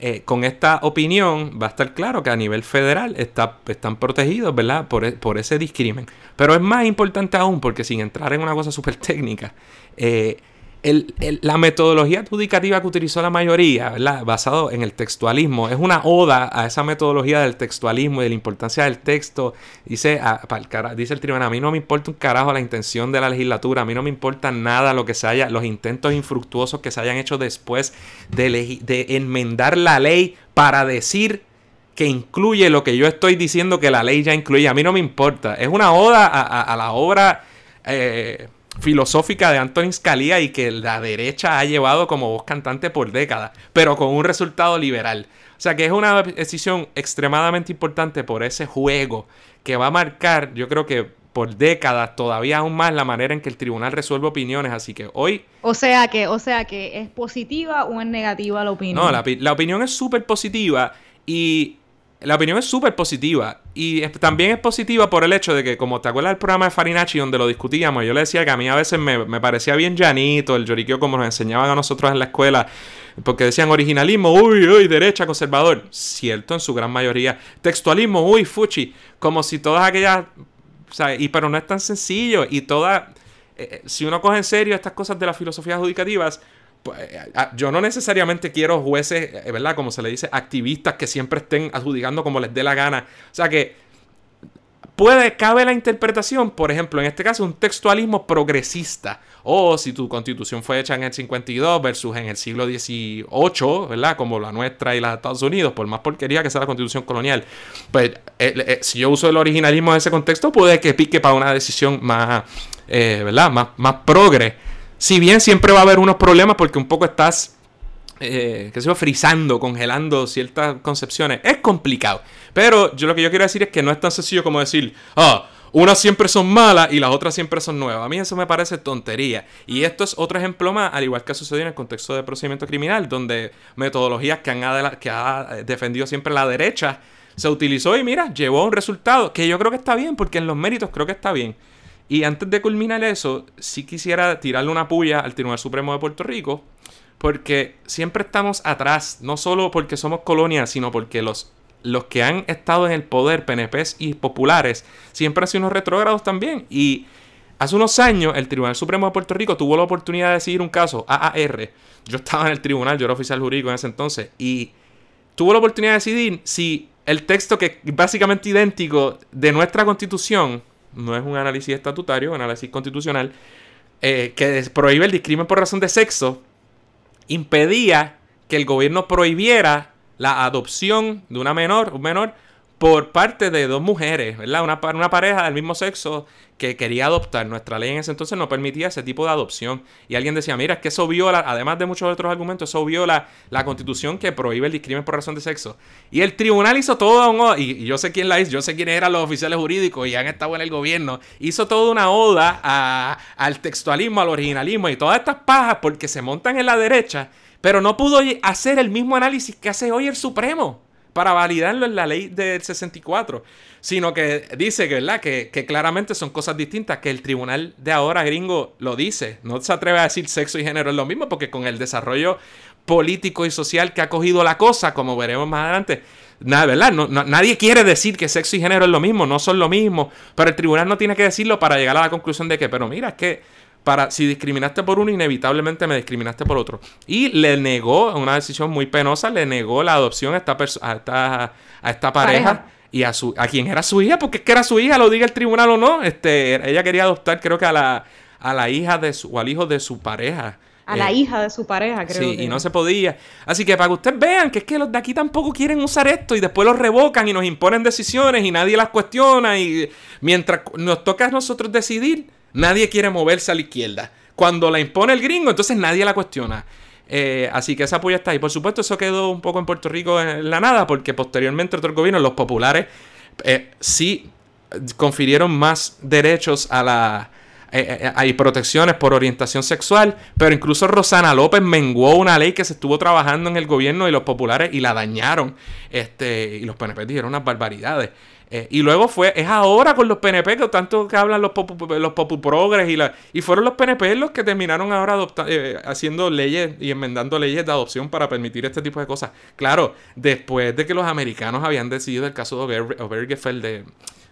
eh, con esta opinión va a estar claro que a nivel federal está, están protegidos, ¿verdad? Por, e, por, ese discrimen. Pero es más importante aún porque sin entrar en una cosa súper técnica, eh, la metodología adjudicativa que utilizó la mayoría, ¿verdad? basado en el textualismo, es una oda a esa metodología del textualismo y de la importancia del texto. Dice, a, el dice el tribunal, a mí no me importa un carajo la intención de la legislatura, a mí no me importa nada lo que se haya, los intentos infructuosos que se hayan hecho después de, de enmendar la ley para decir que incluye lo que yo estoy diciendo que la ley ya incluye. A mí no me importa. Es una oda a, la obra eh, filosófica de Antonin Scalia y que la derecha ha llevado como voz cantante por décadas, pero con un resultado liberal. O sea que es una decisión extremadamente importante por ese juego que va a marcar, yo creo que por décadas todavía aún más la manera en que el tribunal resuelve opiniones, así que hoy... O sea que, o sea que es positiva o es negativa la opinión. No, la, la opinión es súper positiva y la opinión es súper positiva. Y también es positiva por el hecho de que, como te acuerdas del programa de Farinacci donde lo discutíamos, yo le decía que a mí a veces me, parecía bien llanito el lloriqueo como nos enseñaban a nosotros en la escuela. Porque decían originalismo, uy, uy, derecha, conservador. Cierto, en su gran mayoría. Textualismo, uy, fuchi. Como si todas aquellas. O y, pero no es tan sencillo. Y todas. Eh, eh, si uno coge en serio estas cosas de las filosofías adjudicativas, yo no necesariamente quiero jueces, eh, ¿verdad? Como se le dice, activistas que siempre estén adjudicando como les dé la gana. O sea que puede, cabe la interpretación, por ejemplo, en este caso, un textualismo progresista. O si tu constitución fue hecha en el 52 versus en el siglo XVIII, ¿verdad? Como la nuestra y la de Estados Unidos, por más porquería que sea la constitución colonial. Pues eh, si yo uso el originalismo en ese contexto, puede que pique para una decisión más, ¿verdad? Más, más progre. Si bien siempre va a haber unos problemas porque un poco estás, eh, qué sé yo, frizando, congelando ciertas concepciones, es complicado. Pero yo lo que yo quiero decir es que no es tan sencillo como decir, ah, unas siempre son malas y las otras siempre son nuevas. A mí eso me parece tontería. Y esto es otro ejemplo más, al igual que ha sucedido en el contexto de procedimiento criminal, donde metodologías que, han que ha defendido siempre la derecha se utilizó y mira, llevó a un resultado que yo creo que está bien, porque en los méritos creo que está bien. Y antes de culminar eso, sí quisiera tirarle una puya al Tribunal Supremo de Puerto Rico, porque siempre estamos atrás, no solo porque somos colonia, sino porque los, los que han estado en el poder, PNPs y populares, siempre han sido unos retrógrados también. Y hace unos años, el Tribunal Supremo de Puerto Rico tuvo la oportunidad de decidir un caso, AAR. Yo estaba en el tribunal, yo era oficial jurídico en ese entonces, y tuvo la oportunidad de decidir si el texto que es básicamente idéntico de nuestra constitución no es un análisis estatutario, un análisis constitucional, eh, que prohíbe el discrimen por razón de sexo, impedía que el gobierno prohibiera la adopción de una menor, un menor, por parte de dos mujeres, ¿verdad? Una, una pareja del mismo sexo que quería adoptar. Nuestra ley en ese entonces no permitía ese tipo de adopción. Y alguien decía, mira, es que eso viola, además de muchos otros argumentos, eso viola la constitución que prohíbe el discrimen por razón de sexo. Y el tribunal hizo todo, y, yo sé quién la hizo, yo sé quiénes eran los oficiales jurídicos y han estado en el gobierno, hizo toda una oda al textualismo, al originalismo y todas estas pajas porque se montan en la derecha, pero no pudo hacer el mismo análisis que hace hoy el Supremo para validarlo en la ley del 64, sino que dice que, ¿verdad? Que, claramente son cosas distintas, que el tribunal de ahora gringo lo dice, no se atreve a decir sexo y género es lo mismo, porque con el desarrollo político y social que ha cogido la cosa, como veremos más adelante, nada, ¿verdad? nadie quiere decir que sexo y género es lo mismo, no son lo mismo, pero el tribunal no tiene que decirlo para llegar a la conclusión de que, pero mira, es que para si discriminaste por uno, inevitablemente me discriminaste por otro. Y le negó, una decisión muy penosa, le negó la adopción a esta, a esta, a esta pareja, y a, su, a quien era su hija, porque es que era su hija, lo diga el tribunal o no. Este, ella quería adoptar, creo que a la, a la hija de su, o al hijo de su pareja. A la eh, hija de su pareja, creo. Sí, y no se podía. Así que para que ustedes vean que es que los de aquí tampoco quieren usar esto y después los revocan y nos imponen decisiones y nadie las cuestiona y mientras nos toca a nosotros decidir, Nadie quiere moverse a la izquierda. Cuando la impone el gringo, entonces nadie la cuestiona. Eh, así que esa apoyo está ahí. Por supuesto, eso quedó un poco en Puerto Rico en la nada, porque posteriormente otros gobiernos, los populares, eh, sí confirieron más derechos a la. Eh, hay protecciones por orientación sexual, pero incluso Rosana López menguó una ley que se estuvo trabajando en el gobierno y los populares y la dañaron. Este, y los PNP dijeron unas barbaridades. Eh, y luego fue, es ahora con los PNP que tanto que hablan los popu, los progres y, la, y fueron los PNP los que terminaron ahora eh, haciendo leyes y enmendando leyes de adopción para permitir este tipo de cosas. Claro, después de que los americanos habían decidido el caso de Obergefell de,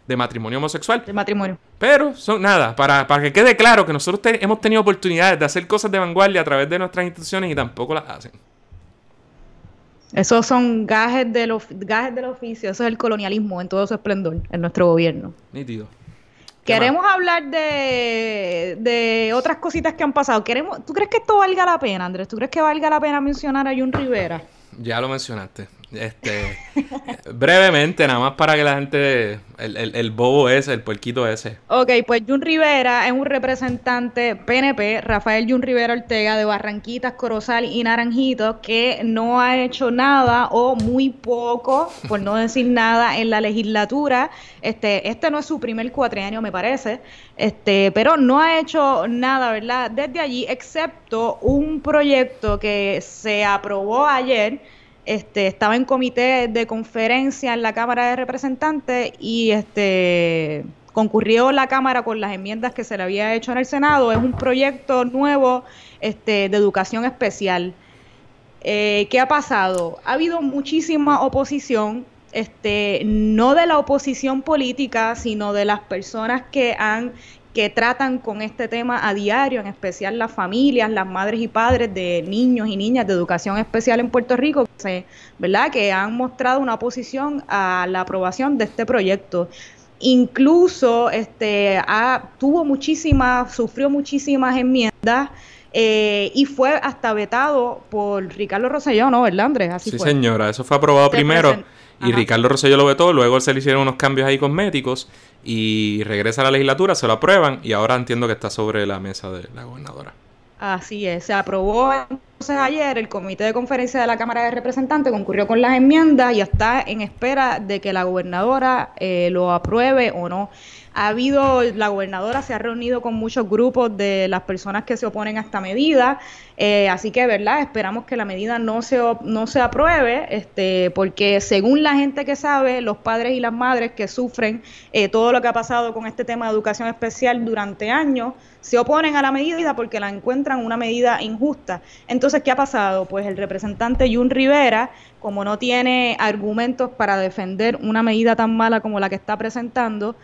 de matrimonio homosexual. De matrimonio. Pero son nada, para, para que quede claro que nosotros hemos tenido oportunidades de hacer cosas de vanguardia a través de nuestras instituciones y tampoco las hacen. Esos son gajes del, gajes del oficio, eso es el colonialismo en todo su esplendor en nuestro gobierno. Nítido. Queremos hablar de, de, otras cositas que han pasado. Queremos, ¿Tú crees que esto valga la pena, Andrés? ¿Tú crees que valga la pena mencionar a Jun Rivera? Ya lo mencionaste. Este, brevemente, nada más para que la gente, el, el, bobo ese, el puerquito ese. Ok, pues Jun Rivera es un representante PNP, Rafael Jun Rivera Ortega de Barranquitas, Corozal y Naranjito, que no ha hecho nada o muy poco, por no decir nada, en la legislatura. Este, este no es su primer cuatrienio, me parece, este, pero no ha hecho nada, ¿verdad? Desde allí, excepto un proyecto que se aprobó ayer este, estaba en comité de conferencia en la Cámara de Representantes y este concurrió la Cámara con las enmiendas que se le había hecho en el Senado. Es un proyecto nuevo este, de educación especial. Eh, ¿Qué ha pasado? Ha habido muchísima oposición, este, no de la oposición política, sino de las personas que han que tratan con este tema a diario, en especial las familias, las madres y padres de niños y niñas de educación especial en Puerto Rico, ¿verdad? que han mostrado una oposición a la aprobación de este proyecto. Incluso este, tuvo muchísimas, sufrió muchísimas enmiendas. Eh, y fue hasta vetado por Ricardo Rosselló, ¿no? ¿Verdad, Andrés? sí, señora, eso fue aprobado primero y Ricardo Rosselló lo vetó, luego se le hicieron unos cambios ahí cosméticos y regresa a la legislatura, se lo aprueban y ahora entiendo que está sobre la mesa de la gobernadora. Así es, se aprobó entonces ayer el comité de conferencia de la Cámara de Representantes, concurrió con las enmiendas y está en espera de que la gobernadora eh, lo apruebe o no. Ha habido, la gobernadora se ha reunido con muchos grupos de las personas que se oponen a esta medida, eh, así que, ¿verdad? Esperamos que la medida no se, no se apruebe, este, porque según la gente que sabe, los padres y las madres que sufren eh, todo lo que ha pasado con este tema de educación especial durante años, se oponen a la medida porque la encuentran una medida injusta. Entonces, ¿qué ha pasado? Pues el representante Jun Rivera, como no tiene argumentos para defender una medida tan mala como la que está presentando,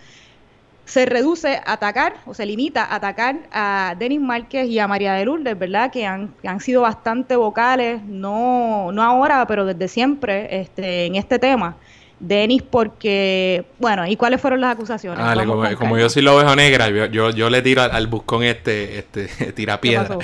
se reduce a atacar o se limita a atacar a Denis Márquez y a María de Lourdes, ¿verdad? Que han, han sido bastante vocales, no, no ahora, pero desde siempre este, en este tema. Denis porque, bueno, ¿y cuáles fueron las acusaciones? como, yo soy la oveja negra, yo, yo, le tiro al, buscón este, este tira piedra.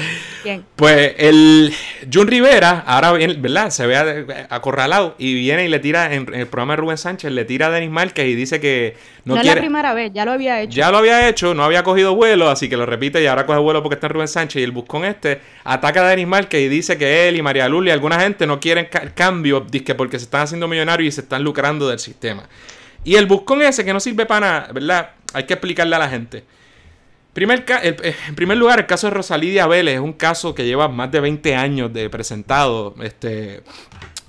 Pues el Jun Rivera, ahora viene, ¿verdad? Se ve acorralado y viene y le tira, en, el programa de Rubén Sánchez, le tira a Denis Márquez y dice que no, es la primera vez, ya lo había hecho. Ya lo había hecho, no había cogido vuelo, así que lo repite y ahora coge vuelo porque está en Rubén Sánchez y el buscón este ataca a Denis Márquez y dice que él y María Luli y alguna gente no quieren cambio, porque se están haciendo millonarios y se están lucrando del sistema. Y el buscón ese que no sirve para nada, ¿verdad? Hay que explicarle a la gente. Primer, eh, en primer lugar, el caso de Rosalidia Vélez es un caso que lleva más de 20 años de presentado. Este,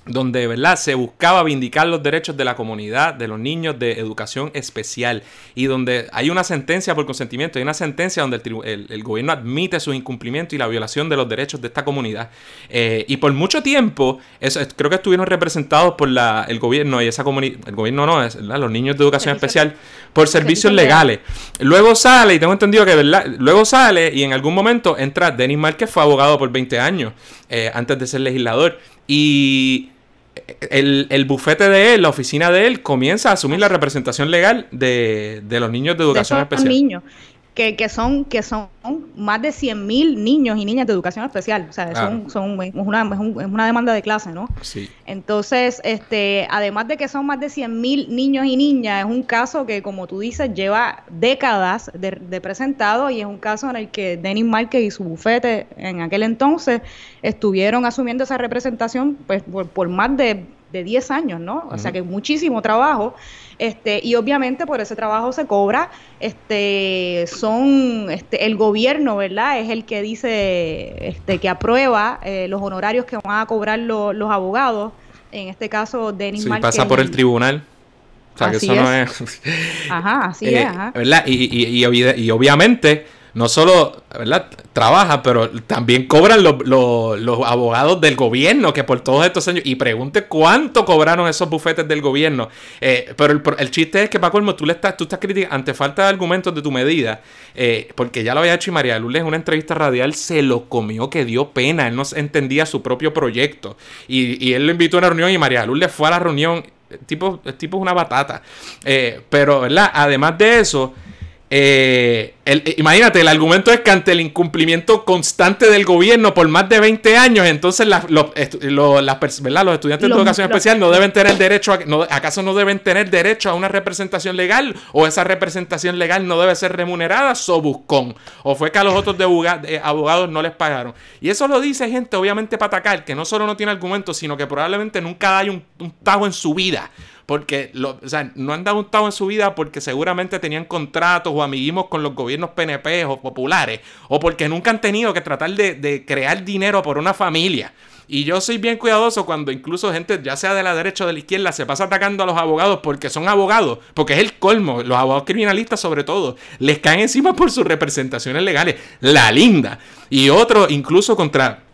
donde ¿verdad? se buscaba vindicar los derechos de la comunidad, de los niños de educación especial, y donde hay una sentencia por consentimiento, hay una sentencia donde el, gobierno admite su incumplimiento y la violación de los derechos de esta comunidad. Eh, y por mucho tiempo, eso, creo que estuvieron representados por la, el gobierno y esa comunidad, el gobierno no, es, los niños de educación especial, por servicios legales. Luego sale, y tengo entendido que ¿verdad? luego sale y en algún momento entra Denis Márquez, fue abogado por 20 años, eh, antes de ser legislador. Y el, el, bufete de él, la oficina de él, comienza a asumir la representación legal de, de los niños de educación de especial. Niños que, son, que son más de 100.000 niños y niñas de educación especial. O sea, son, son, es, una, es, una demanda de clase, ¿no? Sí. Entonces, este, además de que son más de 100.000 niños y niñas, es un caso que, como tú dices, lleva décadas de, presentado y es un caso en el que Denis Márquez y su bufete en aquel entonces estuvieron asumiendo esa representación pues, por, más de, de 10 años, ¿no? O sea, que muchísimo trabajo. Este, y obviamente por ese trabajo se cobra, este, son, este, el gobierno, ¿verdad? Es el que dice, este, que aprueba eh, los honorarios que van a cobrar los abogados, en este caso Denis sí, pasa por el tribunal. O sea, que eso no es... Ajá, así es, eh, ¿verdad? Y, y, y obviamente no solo ¿verdad? trabaja, pero también cobran los, abogados del gobierno que por todos estos años. Y pregunte cuánto cobraron esos bufetes del gobierno. Eh, pero el, chiste es que, Paco tú, le estás, tú estás criticando, ante falta de argumentos de tu medida, eh, porque ya lo había hecho y María Lourdes en una entrevista radial se lo comió que dio pena. Él no entendía su propio proyecto. Y, él lo invitó a una reunión y María Lourdes fue a la reunión. El tipo, el tipo es una batata. Eh, pero, ¿verdad? Además de eso. Eh, eh, imagínate, el argumento es que ante el incumplimiento constante del gobierno por más de 20 años, entonces los, los, estudiantes de educación especial no deben tener derecho a, ¿acaso no deben tener derecho a una representación legal? ¿O esa representación legal no debe ser remunerada? buscón ¿O fue que a los otros de abogados no les pagaron? Y eso lo dice gente, obviamente, para atacar, que no solo no tiene argumentos, sino que probablemente nunca hay un, un tajo en su vida porque no han dado un tao en su vida porque seguramente tenían contratos o amiguismos con los gobiernos PNP o populares, o porque nunca han tenido que tratar de, crear dinero por una familia. Y yo soy bien cuidadoso cuando incluso gente, ya sea de la derecha o de la izquierda, se pasa atacando a los abogados porque son abogados, porque es el colmo, los abogados criminalistas sobre todo, les caen encima por sus representaciones legales, la linda. Y otro incluso contra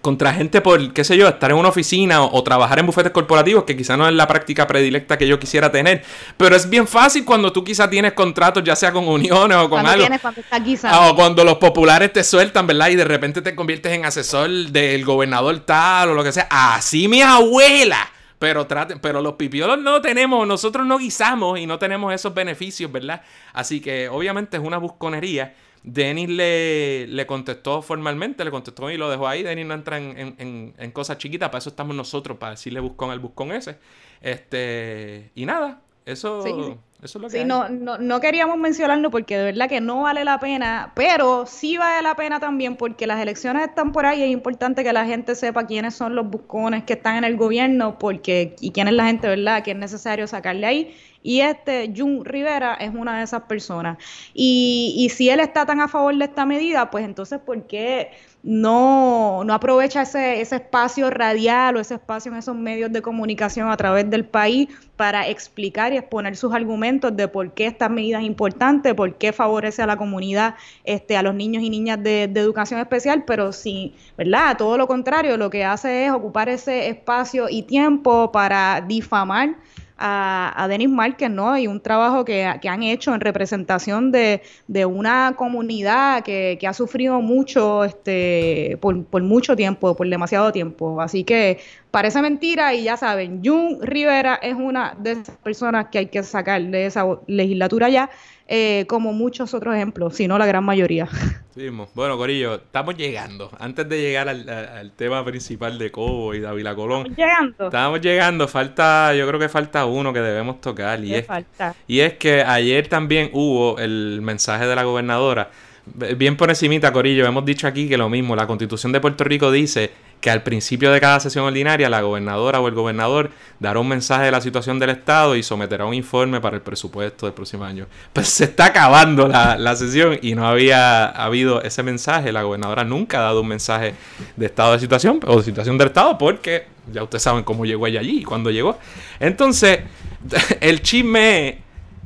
contra gente por, qué sé yo, estar en una oficina o, trabajar en bufetes corporativos, que quizá no es la práctica predilecta que yo quisiera tener. Pero es bien fácil cuando tú quizá tienes contratos, ya sea con uniones o con algo. cuando ah, o cuando los populares te sueltan, ¿verdad? Y de repente te conviertes en asesor del gobernador tal o lo que sea. Así mi abuela. Pero, traten, pero los pipiolos no tenemos, nosotros no guisamos y no tenemos esos beneficios, ¿verdad? Así que obviamente es una busconería. Denis le, le, contestó formalmente, le contestó y lo dejó ahí. Denis no entra en, cosas chiquitas, para eso estamos nosotros, para decirle buscón al buscón ese. Este, y nada, eso, eso es lo que. Sí, no, no, no queríamos mencionarlo porque de verdad que no vale la pena, pero sí vale la pena también porque las elecciones están por ahí y es importante que la gente sepa quiénes son los buscones que están en el gobierno porque y quién es la gente, ¿verdad? Que es necesario sacarle ahí y este Jun Rivera es una de esas personas. Y, y si él está tan a favor de esta medida, pues entonces, ¿por qué no, no aprovecha ese, ese espacio radial o ese espacio en esos medios de comunicación a través del país para explicar y exponer sus argumentos de por qué esta medida es importante, por qué favorece a la comunidad, este, a los niños y niñas de, de educación especial, pero sí, ¿verdad? Todo lo contrario, lo que hace es ocupar ese espacio y tiempo para difamar a, Denis Márquez, ¿no? Y un trabajo que, han hecho en representación de, una comunidad que, ha sufrido mucho este, por, por, mucho tiempo, por demasiado tiempo. Así que parece mentira y ya saben, Jun Rivera es una de esas personas que hay que sacar de esa legislatura ya. Eh, como muchos otros ejemplos, si no la gran mayoría. Sí, bueno, Corillo, estamos llegando. Antes de llegar al, tema principal de Cobo y David Colón. Estamos llegando. Estamos llegando. Falta, yo creo que falta uno que debemos tocar. Y es, falta? y es que ayer también hubo el mensaje de la gobernadora. Bien por encimita, Corillo, hemos dicho aquí que lo mismo. La constitución de Puerto Rico dice que al principio de cada sesión ordinaria la gobernadora o el gobernador dará un mensaje de la situación del Estado y someterá un informe para el presupuesto del próximo año. Pues se está acabando la, sesión y no había habido ese mensaje. La gobernadora nunca ha dado un mensaje de estado de situación o de situación del Estado porque ya ustedes saben cómo llegó ella allí y cuándo llegó. Entonces, el chisme,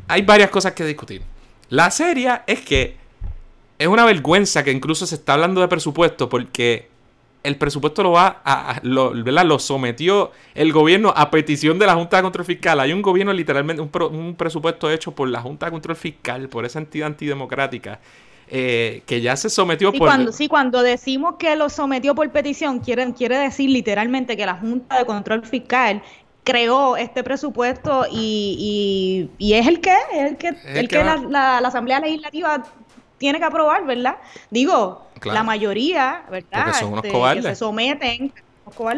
hay varias cosas que discutir. La seria es que es una vergüenza que incluso se está hablando de presupuesto porque el presupuesto lo va a, lo, ¿verdad? lo sometió el gobierno a petición de la Junta de Control Fiscal. Hay un gobierno literalmente, un, presupuesto hecho por la Junta de Control Fiscal, por esa entidad antidemocrática, eh, que ya se sometió sí, por... Cuando, sí, cuando decimos que lo sometió por petición, quiere, quiere decir literalmente que la Junta de Control Fiscal creó este presupuesto y, y, es el que, es el que, el, que, la, la Asamblea Legislativa tiene que aprobar, ¿verdad? Digo, la mayoría, ¿verdad? son unos este, se someten,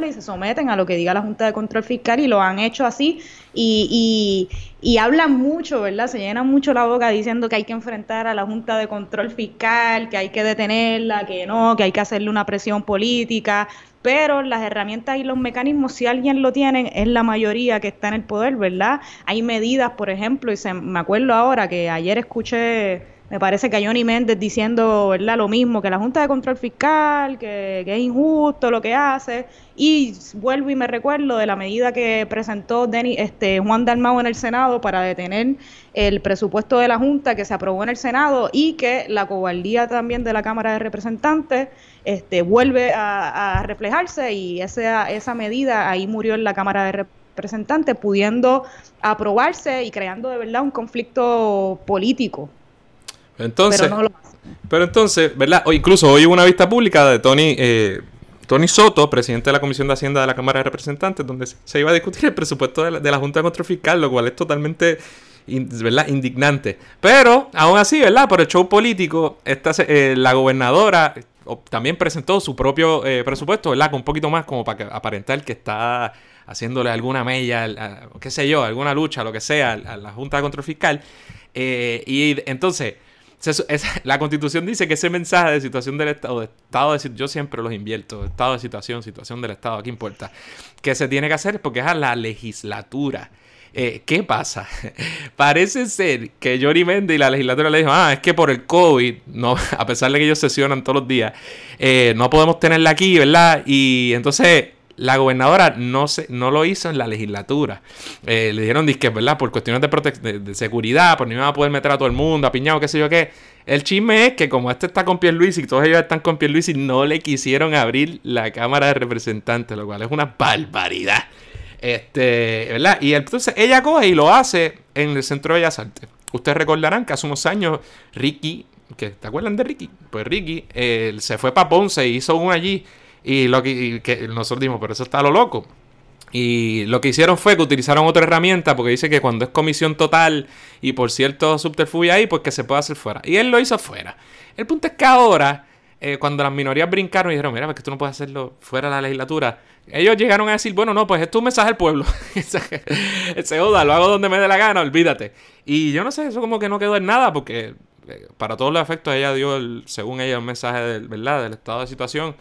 y se someten a lo que diga la Junta de Control Fiscal y lo han hecho así y, y, hablan mucho, ¿verdad? Se llenan mucho la boca diciendo que hay que enfrentar a la Junta de Control Fiscal, que hay que detenerla, que no, que hay que hacerle una presión política, pero las herramientas y los mecanismos, si alguien lo tienen, es la mayoría que está en el poder, ¿verdad? Hay medidas, por ejemplo, y se, me acuerdo ahora que ayer escuché me parece que Johnny Méndez diciendo ¿verdad? lo mismo, que la Junta de Control Fiscal, que, es injusto lo que hace, y vuelvo y me recuerdo de la medida que presentó este, Juan Dalmau en el Senado para detener el presupuesto de la Junta que se aprobó en el Senado y que la cobardía también de la Cámara de Representantes este, vuelve a, reflejarse y esa, esa medida ahí murió en la Cámara de Representantes, pudiendo aprobarse y creando de verdad un conflicto político entonces, pero, entonces, ¿verdad? O incluso hoy hubo una vista pública de Tony, eh, Tony Soto, presidente de la Comisión de Hacienda de la Cámara de Representantes, donde se iba a discutir el presupuesto de la, Junta de Control Fiscal, lo cual es totalmente ¿verdad? indignante. Pero, aún así, ¿verdad? Por el show político, esta, eh, la gobernadora también presentó su propio eh, presupuesto, ¿verdad? Con un poquito más como para aparentar que está haciéndole alguna mella, qué sé yo, alguna lucha, lo que sea, a la Junta de Control Fiscal. y entonces la constitución dice que ese mensaje de situación del Estado, de estado de yo siempre los invierto, estado de situación, situación del Estado, ¿qué importa? Que se tiene que hacer porque es a la legislatura. Eh, ¿Qué pasa? Parece ser que Jory Méndez y la legislatura le dijo, ah, es que por el COVID, no, a pesar de que ellos sesionan todos los días, eh, no podemos tenerla aquí, ¿verdad? Y entonces la gobernadora no, se, no lo hizo en la legislatura. Eh, le dieron disque, ¿verdad? Por cuestiones de, de, seguridad, por no iban a poder meter a todo el mundo, a piñado, qué sé yo qué. El chisme es que como este está con Pierluisi y todos ellos están con Pierluisi, no le quisieron abrir la Cámara de Representantes, lo cual es una barbaridad. Este, ¿verdad? Y entonces ella coge y lo hace en el Centro de Bellas Artes. Ustedes recordarán que hace unos años Ricky, que, ¿te acuerdan de Ricky? Pues Ricky eh, se fue para Ponce y hizo uno allí y lo que, nosotros dimos, pero eso está lo loco. Y lo que hicieron fue que utilizaron otra herramienta porque dice que cuando es comisión total y por cierto subterfugio ahí, pues que se puede hacer fuera. Y él lo hizo fuera. El punto es que ahora, eh, cuando las minorías brincaron y dijeron, mira, pues que tú no puedes hacerlo fuera de la legislatura, ellos llegaron a decir, bueno, no, pues esto es un mensaje al pueblo. Ese joda, lo hago donde me dé la gana, olvídate. Y yo no sé, eso como que no quedó en nada porque para todos los efectos, ella dio, el, según ella, un mensaje del, ¿verdad? del estado de situación,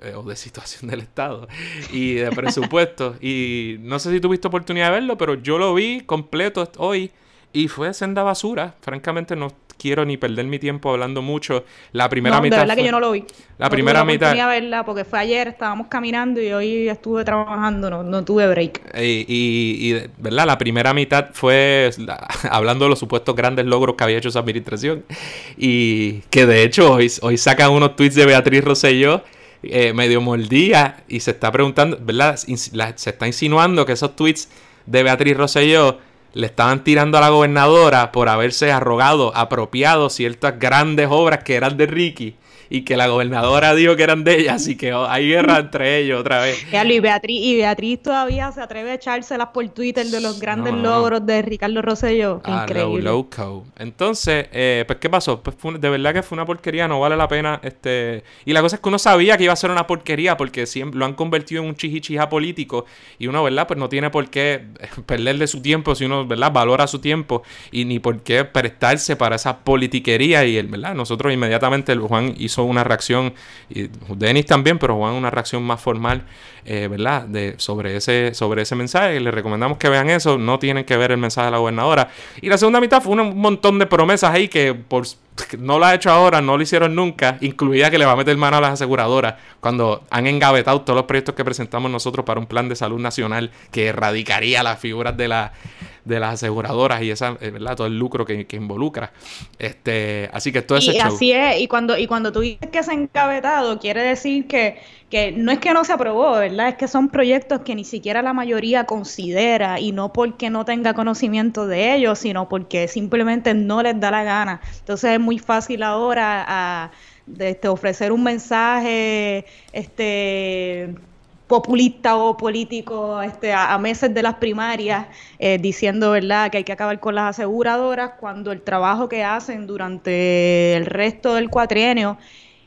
eh, o de situación del estado, y de presupuesto. y no sé si tuviste oportunidad de verlo, pero yo lo vi completo hoy y fue senda basura. Francamente, no quiero ni perder mi tiempo hablando mucho. La primera no, mitad. De verdad que yo no lo vi. La primera tuve mitad. verla porque fue ayer, estábamos caminando y hoy estuve trabajando, no, no tuve break. Y, y, ¿verdad? La primera mitad fue hablando de los supuestos grandes logros que había hecho esa administración. Y que de hecho hoy, hoy sacan unos tweets de Beatriz Rosselló. Eh, medio mordía y se está preguntando, ¿verdad? Se está insinuando que esos tweets de Beatriz Rosselló le estaban tirando a la gobernadora por haberse arrogado, apropiado ciertas grandes obras que eran de Ricky y que la gobernadora dijo que eran de ella, así que hay guerra entre ellos otra vez. Y Beatriz, y Beatriz todavía se atreve a echárselas por Twitter de los grandes logros de Ricardo Rosselló. Ah, Increíble. Entonces, eh, pues, ¿qué pasó? Pues de verdad que fue una porquería, no vale la pena. este Y la cosa es que uno sabía que iba a ser una porquería porque siempre lo han convertido en un chichichija político y uno, ¿verdad? Pues no tiene por qué perderle su tiempo si uno, ¿verdad? Valora su tiempo y ni por qué prestarse para esa politiquería y, el, ¿verdad? Nosotros inmediatamente, el Juan hizo una reacción, y Denis también, pero Juan una reacción más formal, eh, ¿verdad? De, sobre, ese, sobre ese mensaje. Les recomendamos que vean eso, no tienen que ver el mensaje de la gobernadora. Y la segunda mitad fue un montón de promesas ahí que no lo ha hecho ahora, no lo hicieron nunca, incluida que le va a meter mano a las aseguradoras cuando han engavetado todos los proyectos que presentamos nosotros para un plan de salud nacional que erradicaría las figuras de la de las aseguradoras y esa, eh, ¿verdad? todo el lucro que, involucra. Este, así que todo ese y así es, y cuando, y cuando tú dices que se ha encabetado, quiere decir que, que no es que no se aprobó, ¿verdad? Es que son proyectos que ni siquiera la mayoría considera y no porque no tenga conocimiento de ellos, sino porque simplemente no les da la gana. Entonces es muy fácil ahora a, de, este, ofrecer un mensaje este populista o político este, a, meses de las primarias eh, diciendo verdad que hay que acabar con las aseguradoras cuando el trabajo que hacen durante el resto del cuatrienio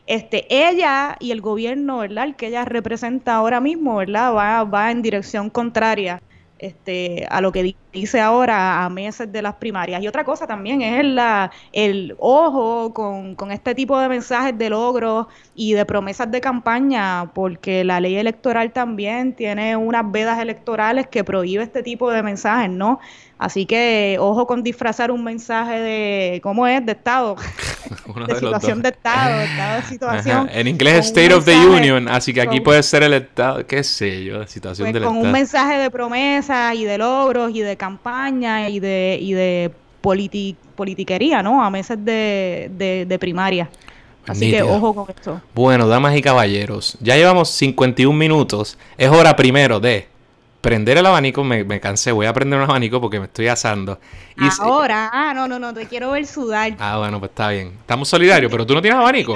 este ella y el gobierno verdad el que ella representa ahora mismo verdad va, va en dirección contraria este, a lo que dice ahora a meses de las primarias. Y otra cosa también es la, el ojo con, con este tipo de mensajes de logros y de promesas de campaña, porque la ley electoral también tiene unas vedas electorales que prohíbe este tipo de mensajes, ¿no? Así que ojo con disfrazar un mensaje de, ¿cómo es? De Estado. de, situación de Estado, Estado de situación. En inglés es State of the Union, así que aquí puede ser el Estado, qué sé yo, situación pues del con Estado. un mensaje de promesas y de logros y de campaña y de, y de politiquería, ¿no? A meses de, de, primaria. Así que ojo con esto. Bueno, damas y caballeros, ya llevamos 51 minutos. Es hora primero de prender el abanico, me, me, cansé, voy a prender un abanico porque me estoy asando. Ahora, ah, no, no, no, te quiero ver sudar. Ah, bueno, pues está bien. Estamos solidarios, pero tú no tienes abanico.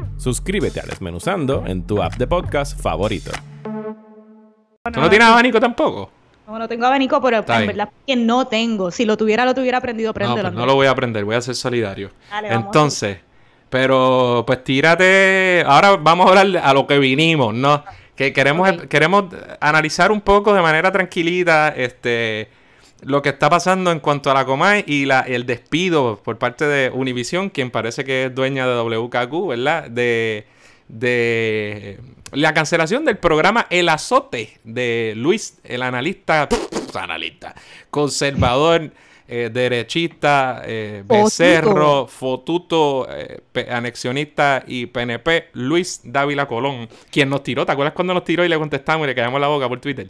Suscríbete a Desmenuzando en tu app de podcast favorito. ¿Tú no tienes abanico tampoco? No, no tengo abanico, pero en verdad que no tengo. Si lo tuviera, lo tuviera aprendido a No, pues no lo voy a aprender, voy a ser solidario. Entonces, pero pues tírate. Ahora vamos a hablar a lo que vinimos, ¿no? Que queremos, queremos analizar un poco de manera tranquilita este lo que está pasando en cuanto a la Comay y la, el despido por parte de Univision, quien parece que es dueña de WKQ, ¿verdad? De, de la cancelación del programa El Azote de Luis, el analista, analista, conservador. Eh, derechista, eh, becerro, fotuto, eh, anexionista y PNP, Luis Dávila Colón, quien nos tiró. ¿Te acuerdas cuando nos tiró y le contestamos y le callamos la boca por Twitter?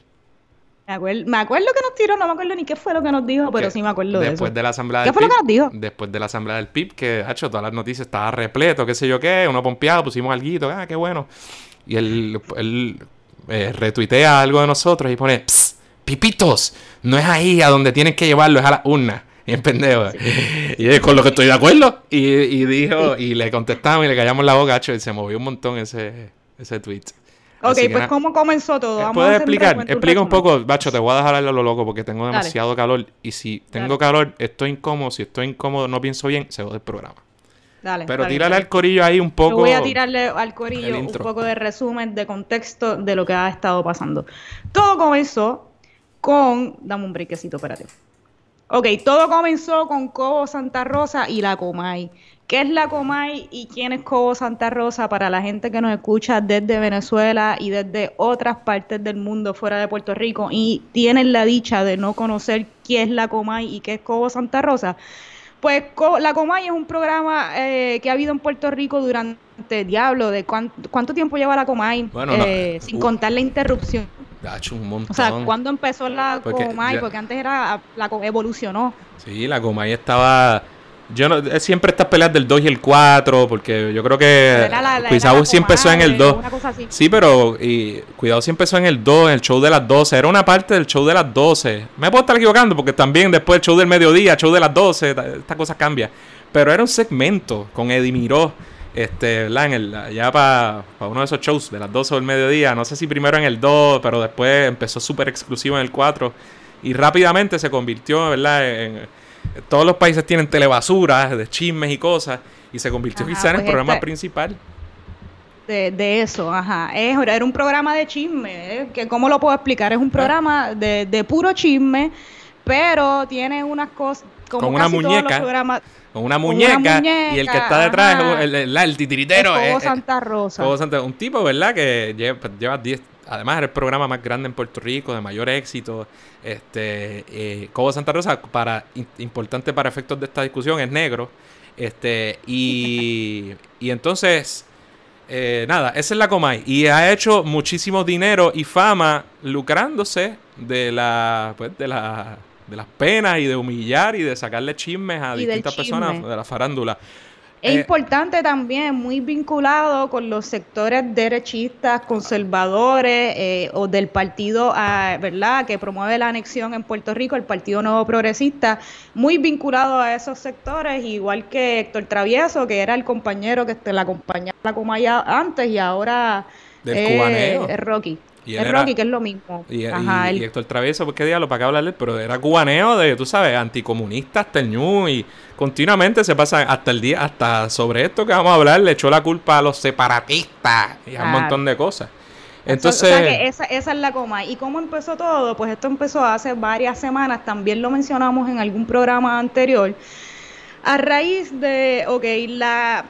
Me acuerdo, me acuerdo que nos tiró, no me acuerdo ni qué fue lo que nos dijo, pero sí me acuerdo de Después de la asamblea ¿Qué fue lo que nos dijo? Después de la asamblea del PIB, que ha hecho todas las noticias, estaba repleto, qué sé yo qué, uno pompeado, pusimos algo, ah, qué bueno. Y él, él retuitea algo de nosotros y pone, Psst, pipitos, no es ahí a donde tienen que llevarlo, es a la urna. Y es pendejo. Y es con lo que estoy de acuerdo. Y, y dijo, y le contestamos y le callamos la boca, y se movió un montón ese, ese tweet. Ok, pues ¿cómo comenzó todo? Vamos ¿Puedes explicar? Explica un poco, Bacho, te voy a dejar a lo loco porque tengo demasiado calor. Y si tengo calor, estoy incómodo. Si estoy incómodo, no pienso bien, se va del programa. Dale, Pero tírale al corillo ahí un poco. Yo voy a tirarle al corillo un poco de resumen, de contexto de lo que ha estado pasando. Todo comenzó con. Dame un brequecito, espérate. Ok, todo comenzó con Cobo Santa Rosa y la Comay. ¿Qué es la Comay y quién es Cobo Santa Rosa para la gente que nos escucha desde Venezuela y desde otras partes del mundo fuera de Puerto Rico y tienen la dicha de no conocer qué es la Comay y qué es Cobo Santa Rosa. Pues la Comay es un programa eh, que ha habido en Puerto Rico durante, diablo, de cuánto, tiempo lleva la Comay, eh, sin uh. contar la interrupción. un montón. O sea, ¿cuándo empezó la Comay? Porque antes era, la evolucionó. Sí, la Comay estaba yo no, siempre estas peleas del 2 y el 4, porque yo creo que Cuidado sí empezó en el 2. Sí, pero y, Cuidado sí empezó en el 2, en el show de las 12. Era una parte del show de las 12. Me puedo estar equivocando, porque también después el show del mediodía, show de las 12, esta cosa cambia. Pero era un segmento con Eddie Miró, este, ¿verdad? En el, ya para uno de esos shows de las 12 del mediodía. No sé si primero en el 2, pero después empezó súper exclusivo en el 4. Y rápidamente se convirtió, ¿verdad? En, todos los países tienen telebasuras de chismes y cosas, y se convirtió quizá en el pues programa este principal. De, eso, ajá. Es, era un programa de chisme, ¿eh? que ¿cómo lo puedo explicar? Es un programa de, puro chisme, pero tiene unas cosas... Como con una muñeca. Con una, muñeca, y el que está detrás el, el, titiritero. Es, Santa Rosa. un tipo, ¿verdad? Que lleva 10 además era el programa más grande en Puerto Rico, de mayor éxito. Este, eh, Cobo Santa Rosa, para, importante para efectos de esta discusión, es negro. Este, y, y entonces, eh, nada, esa es la Comay. Y ha hecho muchísimo dinero y fama lucrándose de la, pues, de la, de las penas y de humillar y de sacarle chismes a distintas personas de la farándula. Es eh, importante también, muy vinculado con los sectores derechistas, conservadores eh, o del partido, ah, ¿verdad?, que promueve la anexión en Puerto Rico, el Partido Nuevo Progresista, muy vinculado a esos sectores, igual que Héctor Travieso, que era el compañero que la acompañaba la Comaya antes y ahora es Rocky. Y es Rocky, que es lo mismo. Y, Ajá, y, Héctor Travieso, qué diablo, para qué hablarle, pero era cubaneo de, tú sabes, anticomunista hasta el ñu y continuamente se pasa hasta el día, hasta sobre esto que vamos a hablar, le echó la culpa a los separatistas y a un montón de cosas. Entonces, o sea que esa, esa es la coma. ¿Y cómo empezó todo? Pues esto empezó hace varias semanas, también lo mencionamos en algún programa anterior. A raíz de, ok, la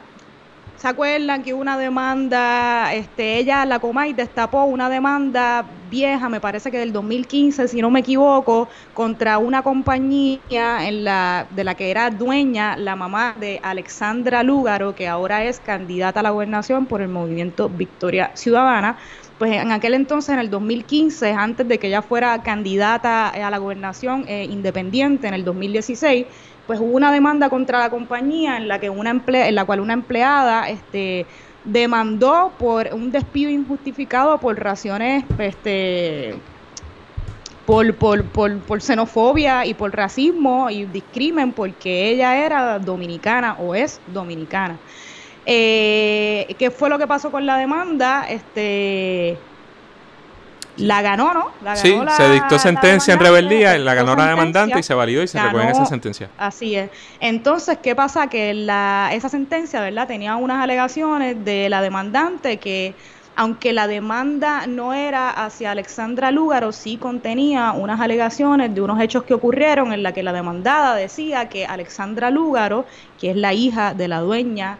¿Se acuerdan que una demanda, este, ella, la Comay, destapó una demanda vieja, me parece que del 2015, si no me equivoco, contra una compañía en la, de la que era dueña la mamá de Alexandra Lúgaro, que ahora es candidata a la gobernación por el movimiento Victoria Ciudadana. Pues en aquel entonces, en el 2015, antes de que ella fuera candidata a la gobernación eh, independiente en el 2016, pues hubo una demanda contra la compañía en la que una emple en la cual una empleada este demandó por un despido injustificado por razones este por, por, por, por, xenofobia y por racismo y discrimen porque ella era dominicana o es dominicana. Eh, ¿Qué fue lo que pasó con la demanda? Este, la ganó, ¿no? La ganó sí, se dictó sentencia en rebeldía, la ganó la demandante y se validó y se recoge esa sentencia. Así es. Entonces, ¿qué pasa? Que la, esa sentencia, ¿verdad? Tenía unas alegaciones de la demandante que, aunque la demanda no era hacia Alexandra Lúgaro, sí contenía unas alegaciones de unos hechos que ocurrieron en la que la demandada decía que Alexandra Lúgaro, que es la hija de la dueña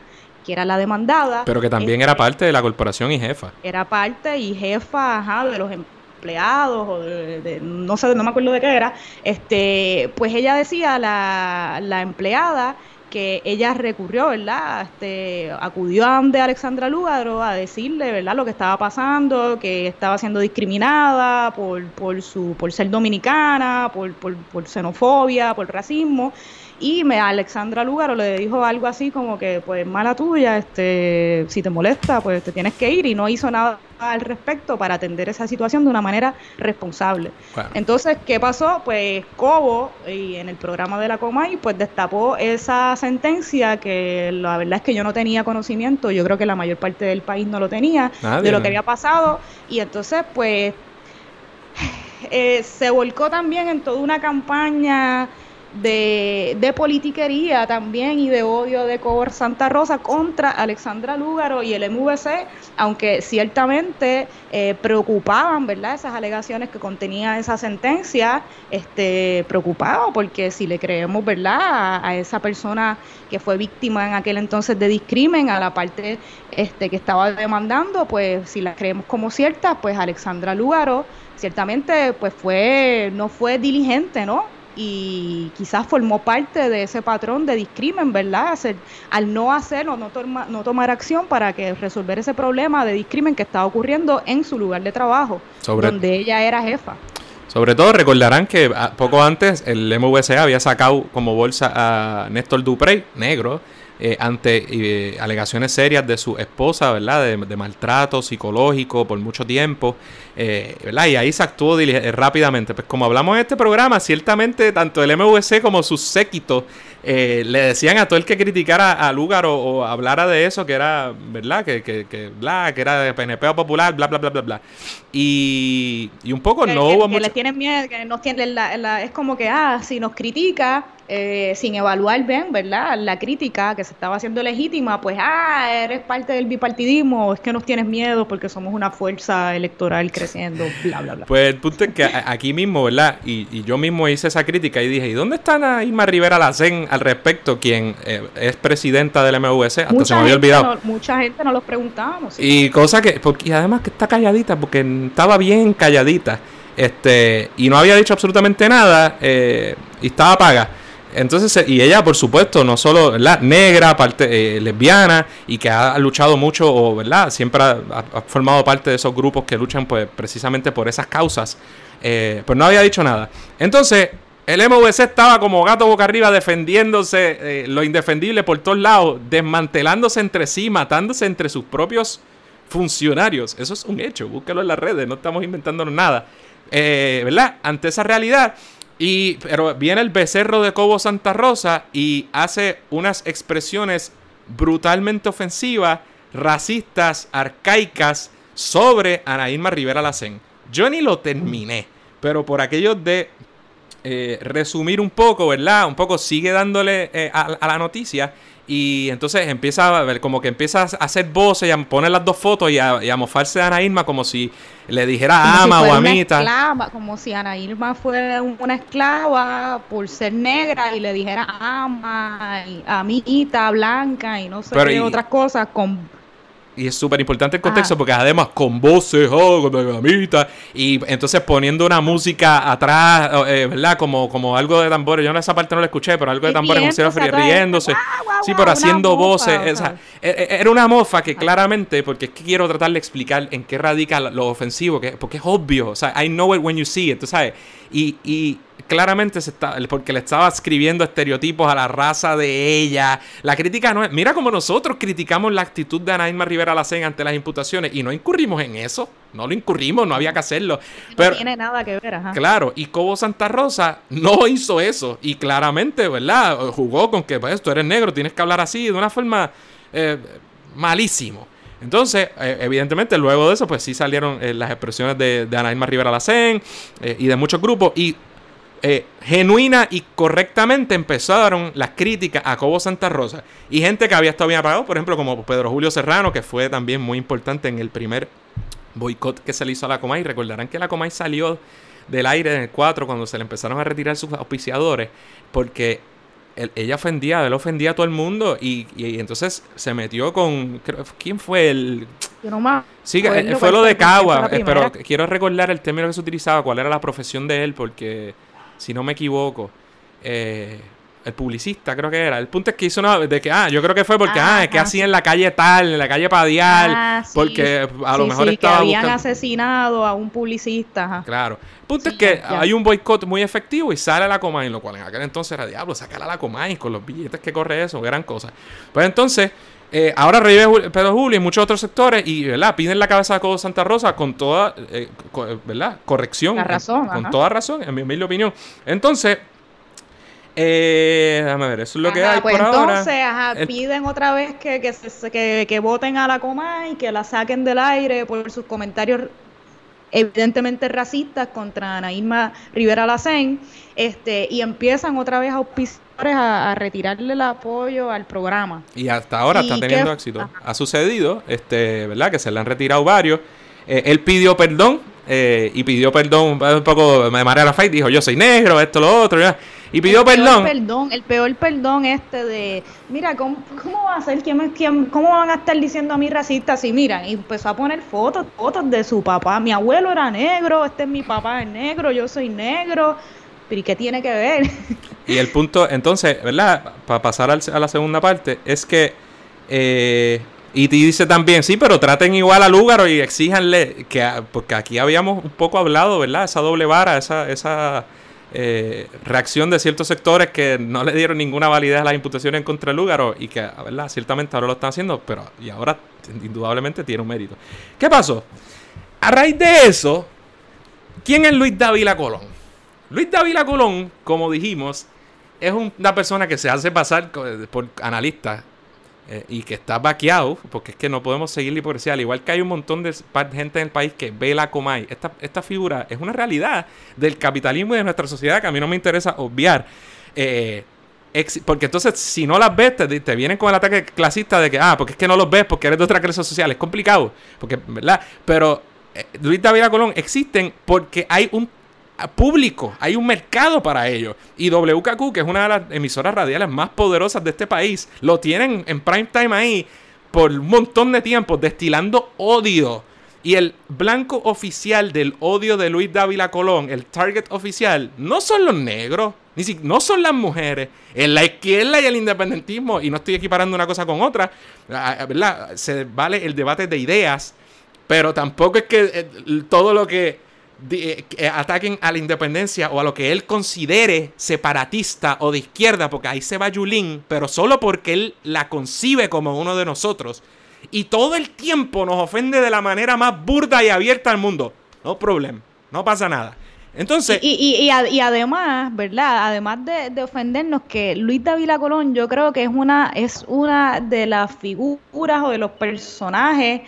que era la demandada. Pero que también era este, parte de la corporación y jefa. Era parte y jefa ajá, de los empleados o de, no sé, no me acuerdo de qué era. Este, pues ella decía, la, la empleada, que ella recurrió, ¿verdad? Este, acudió a donde Alexandra Lugaro a decirle, ¿verdad? Lo que estaba pasando, que estaba siendo discriminada por, por, su, por ser dominicana, por, por, por xenofobia, por racismo y me Alexandra Lugaro le dijo algo así como que pues mala tuya, este, si te molesta, pues te tienes que ir y no hizo nada al respecto para atender esa situación de una manera responsable. Entonces, ¿qué pasó? Pues Cobo y en el programa de la Comay pues destapó esa sentencia que la verdad es que yo no tenía conocimiento, yo creo que la mayor parte del país no lo tenía de lo que había pasado y entonces pues eh, se volcó también en toda una campaña de, politiquería también y de odio de Cobor Santa Rosa contra Alexandra Lúgaro y el MVC, aunque ciertamente eh, preocupaban, ¿verdad? Esas alegaciones que contenía esa sentencia, este, preocupado porque si le creemos, ¿verdad? A, esa persona que fue víctima en aquel entonces de discrimen, a la parte este, que estaba demandando, pues si la creemos como cierta, pues Alexandra Lúgaro ciertamente pues fue, no fue diligente, ¿no? Y quizás formó parte de ese patrón de discrimen, ¿verdad? al no hacerlo, no, no tomar acción para que resolver ese problema de discrimen que estaba ocurriendo en su lugar de trabajo, donde ella era jefa. Sobre todo recordarán que ah, poco antes el MVCA había sacado como bolsa a Néstor Duprey, negro, eh, ante eh, alegaciones serias de su esposa, ¿verdad? De, maltrato psicológico por mucho tiempo, eh, ¿verdad? Y ahí se actuó rápidamente. Pues como hablamos en este programa, ciertamente tanto el MVC como sus séquitos le decían a todo el que criticara a Lugar o, hablara de eso, que era, ¿verdad? Que, que, que, bla, que era de PNP o popular, bla, bla, bla, bla, bla. Y, y un poco no hubo que le tienen miedo, que nos tienen la, es como que, ah, si nos critica, eh, sin evaluar bien, ¿verdad? La crítica que se estaba haciendo legítima, pues, ah, eres parte del bipartidismo, es que nos tienes miedo porque somos una fuerza electoral creciendo, bla, bla, bla. Pues el punto es que aquí mismo, ¿verdad? Y, yo mismo hice esa crítica y dije, ¿y dónde está Ana Irma Rivera Lacén al respecto, quien eh, es presidenta del MVC? Hasta se me había olvidado. mucha gente nos lo preguntábamos. Y cosa que, porque, y además que está calladita, porque estaba bien calladita. Este, y no había dicho absolutamente nada, eh, y estaba paga. Entonces, y ella, por supuesto, no solo la negra, parte eh, lesbiana, y que ha luchado mucho, o verdad, siempre ha, formado parte de esos grupos que luchan pues, precisamente por esas causas, eh, pues no había dicho nada. Entonces, el MVC estaba como gato boca arriba defendiéndose eh, lo indefendible por todos lados, desmantelándose entre sí, matándose entre sus propios funcionarios. Eso es un hecho, búscalo en las redes, no estamos inventándonos nada. ¿Verdad? Ante esa realidad, y, pero viene el becerro de Cobo Santa Rosa y hace unas expresiones brutalmente ofensivas, racistas, arcaicas sobre Ana Irma Rivera Lacén. Yo ni lo terminé, pero por aquello de eh, resumir un poco, ¿verdad? Un poco sigue dándole eh, a, la noticia. Y entonces empieza a ver, como que empieza a hacer voces y a poner las dos fotos y a, y a mofarse a Ana Irma como si le dijera ama o amita. como si Ana Irma fuera una esclava por ser negra y le dijera ama, y amita, blanca y no sé qué otras cosas con y es súper importante el contexto porque además con voces, oh, con gamita, y entonces poniendo una música atrás, eh, ¿verdad? Como, como algo de tambores. Yo en esa parte no la escuché, pero algo de tambores, como si riéndose. sí, pero haciendo voces. E, e, era una mofa que claramente, porque es que quiero tratar de explicar en qué radica lo ofensivo, que, porque es obvio. O sea, I know it when you see it, tú sabes. Y, y claramente se está, porque le estaba escribiendo estereotipos a la raza de ella. La crítica no es. Mira como nosotros criticamos la actitud de Anaíma Rivera Lacen ante las imputaciones y no incurrimos en eso. No lo incurrimos, no había que hacerlo. Pero, no tiene nada que ver, ajá. Claro, y Cobo Santa Rosa no hizo eso. Y claramente, ¿verdad? Jugó con que, pues, tú eres negro, tienes que hablar así, de una forma eh, malísimo. Entonces, eh, evidentemente, luego de eso, pues sí salieron eh, las expresiones de, de Rivera Lacén y de muchos grupos. Y eh, genuina y correctamente empezaron las críticas a Cobo Santa Rosa. Y gente que había estado bien apagado, por ejemplo, como Pedro Julio Serrano, que fue también muy importante en el primer boicot que se le hizo a la Comay. Recordarán que la Comay salió del aire en el 4 cuando se le empezaron a retirar sus auspiciadores, porque ella ofendía, él ofendía a todo el mundo y, entonces se metió con... ¿Quién fue el...? Sí, fue, fue lo de Cagua, eh, pero quiero recordar el término que se utilizaba, cuál era la profesión de él, porque si no me equivoco. Eh, el publicista creo que era. El punto es que hizo una de que, ah, yo creo que fue porque, ah, es que así en la calle tal, en la calle Padial, ah, porque a lo mejor estaba que habían asesinado a un publicista. Claro. El punto es que hay un boicot muy efectivo y sale a la Comay, lo cual en aquel entonces era diablo, sacar a la Comay con los billetes que corre eso, gran cosa. Pues entonces, eh, ahora revive Pedro Julio y muchos otros sectores y ¿verdad? piden la cabeza de Codo Santa Rosa con toda eh, ¿verdad? corrección. razón. Con, toda razón, en mi humilde opinión. Entonces, eh, déjame ver, eso es lo que hay pues por entonces, Ajá, piden otra vez que, que, que, que voten a la coma y que la saquen del aire por sus comentarios evidentemente racistas contra Anaíma Rivera Lacén, este, y empiezan otra vez a, a, retirarle el apoyo al programa. Y hasta ahora está teniendo éxito. Ha sucedido, este, ¿verdad? Que se le han retirado varios. Eh, él pidió perdón eh, y pidió perdón un poco de manera fe, dijo yo soy negro, esto, lo otro, y pidió el perdón. perdón. El peor perdón este de, mira, ¿cómo, cómo va a ser? ¿Quién, quién, ¿Cómo van a estar diciendo a mí racista? Y mira, y empezó a poner fotos, fotos de su papá. Mi abuelo era negro, este es mi papá, es negro, yo soy negro. ¿Pero y qué tiene que ver? Y el punto, entonces, ¿verdad? Para pasar a la segunda parte, es que. Eh, y te dice también, sí, pero traten igual al Lúgaro y exíjanle. que Porque aquí habíamos un poco hablado, ¿verdad? Esa doble vara, esa. esa eh, reacción de ciertos sectores que no le dieron ninguna validez a las imputaciones contra Lúgaro y que, ¿verdad? Ciertamente ahora lo están haciendo, pero y ahora indudablemente tiene un mérito. ¿Qué pasó? A raíz de eso, ¿quién es Luis Dávila Colón? Luis Dávila Colón, como dijimos, es una persona que se hace pasar por analista eh, y que está vaqueado, porque es que no podemos seguir la hipocresía. Al igual que hay un montón de gente en el país que ve la Comay. Esta, esta figura es una realidad del capitalismo y de nuestra sociedad que a mí no me interesa obviar. Eh, porque entonces, si no las ves, te, vienen con el ataque clasista de que, ah, porque es que no los ves porque eres de otra clase social. Es complicado, porque, ¿verdad? Pero eh, Luis David Colón existen porque hay un público, hay un mercado para ello. Y WKQ, que es una de las emisoras radiales más poderosas de este país, lo tienen en prime time ahí por un montón de tiempo, destilando odio. Y el blanco oficial del odio de Luis Dávila Colón, el target oficial, no son los negros, ni si, no son las mujeres. En la izquierda y el independentismo, y no estoy equiparando una cosa con otra, ¿verdad? Se vale el debate de ideas, pero tampoco es que eh, todo lo que eh, ataquen a la independencia o a lo que él considere separatista o de izquierda, porque ahí se va Yulín, pero solo porque él la concibe como uno de nosotros. Y todo el tiempo nos ofende de la manera más burda y abierta al mundo. No problema, no pasa nada. Entonces. Y, y, además, ¿verdad? Además de, ofendernos, que Luis Davila Colón, yo creo que es una, es una de las figuras o de los personajes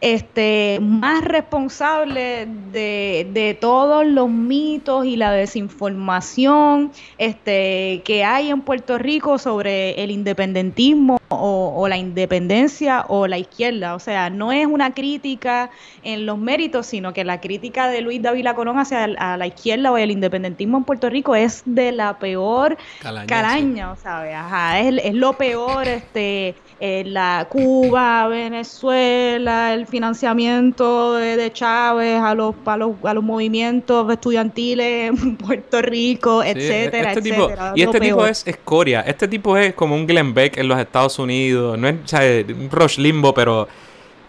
este, más responsable de, de, todos los mitos y la desinformación este, que hay en Puerto Rico sobre el independentismo o, la independencia o la izquierda. O sea, no es una crítica en los méritos, sino que la crítica de Luis David Colón hacia la izquierda o el independentismo en Puerto Rico es de la peor caraña, ¿sabes? Ajá, es, es lo peor, este eh, la Cuba, Venezuela, el financiamiento de, Chávez a los, a los, a los movimientos estudiantiles en Puerto Rico, etcétera, este etcétera. y este tipo es escoria. Este tipo es como un Glenn Beck en los Estados Unidos. No es un Rush Limbo, pero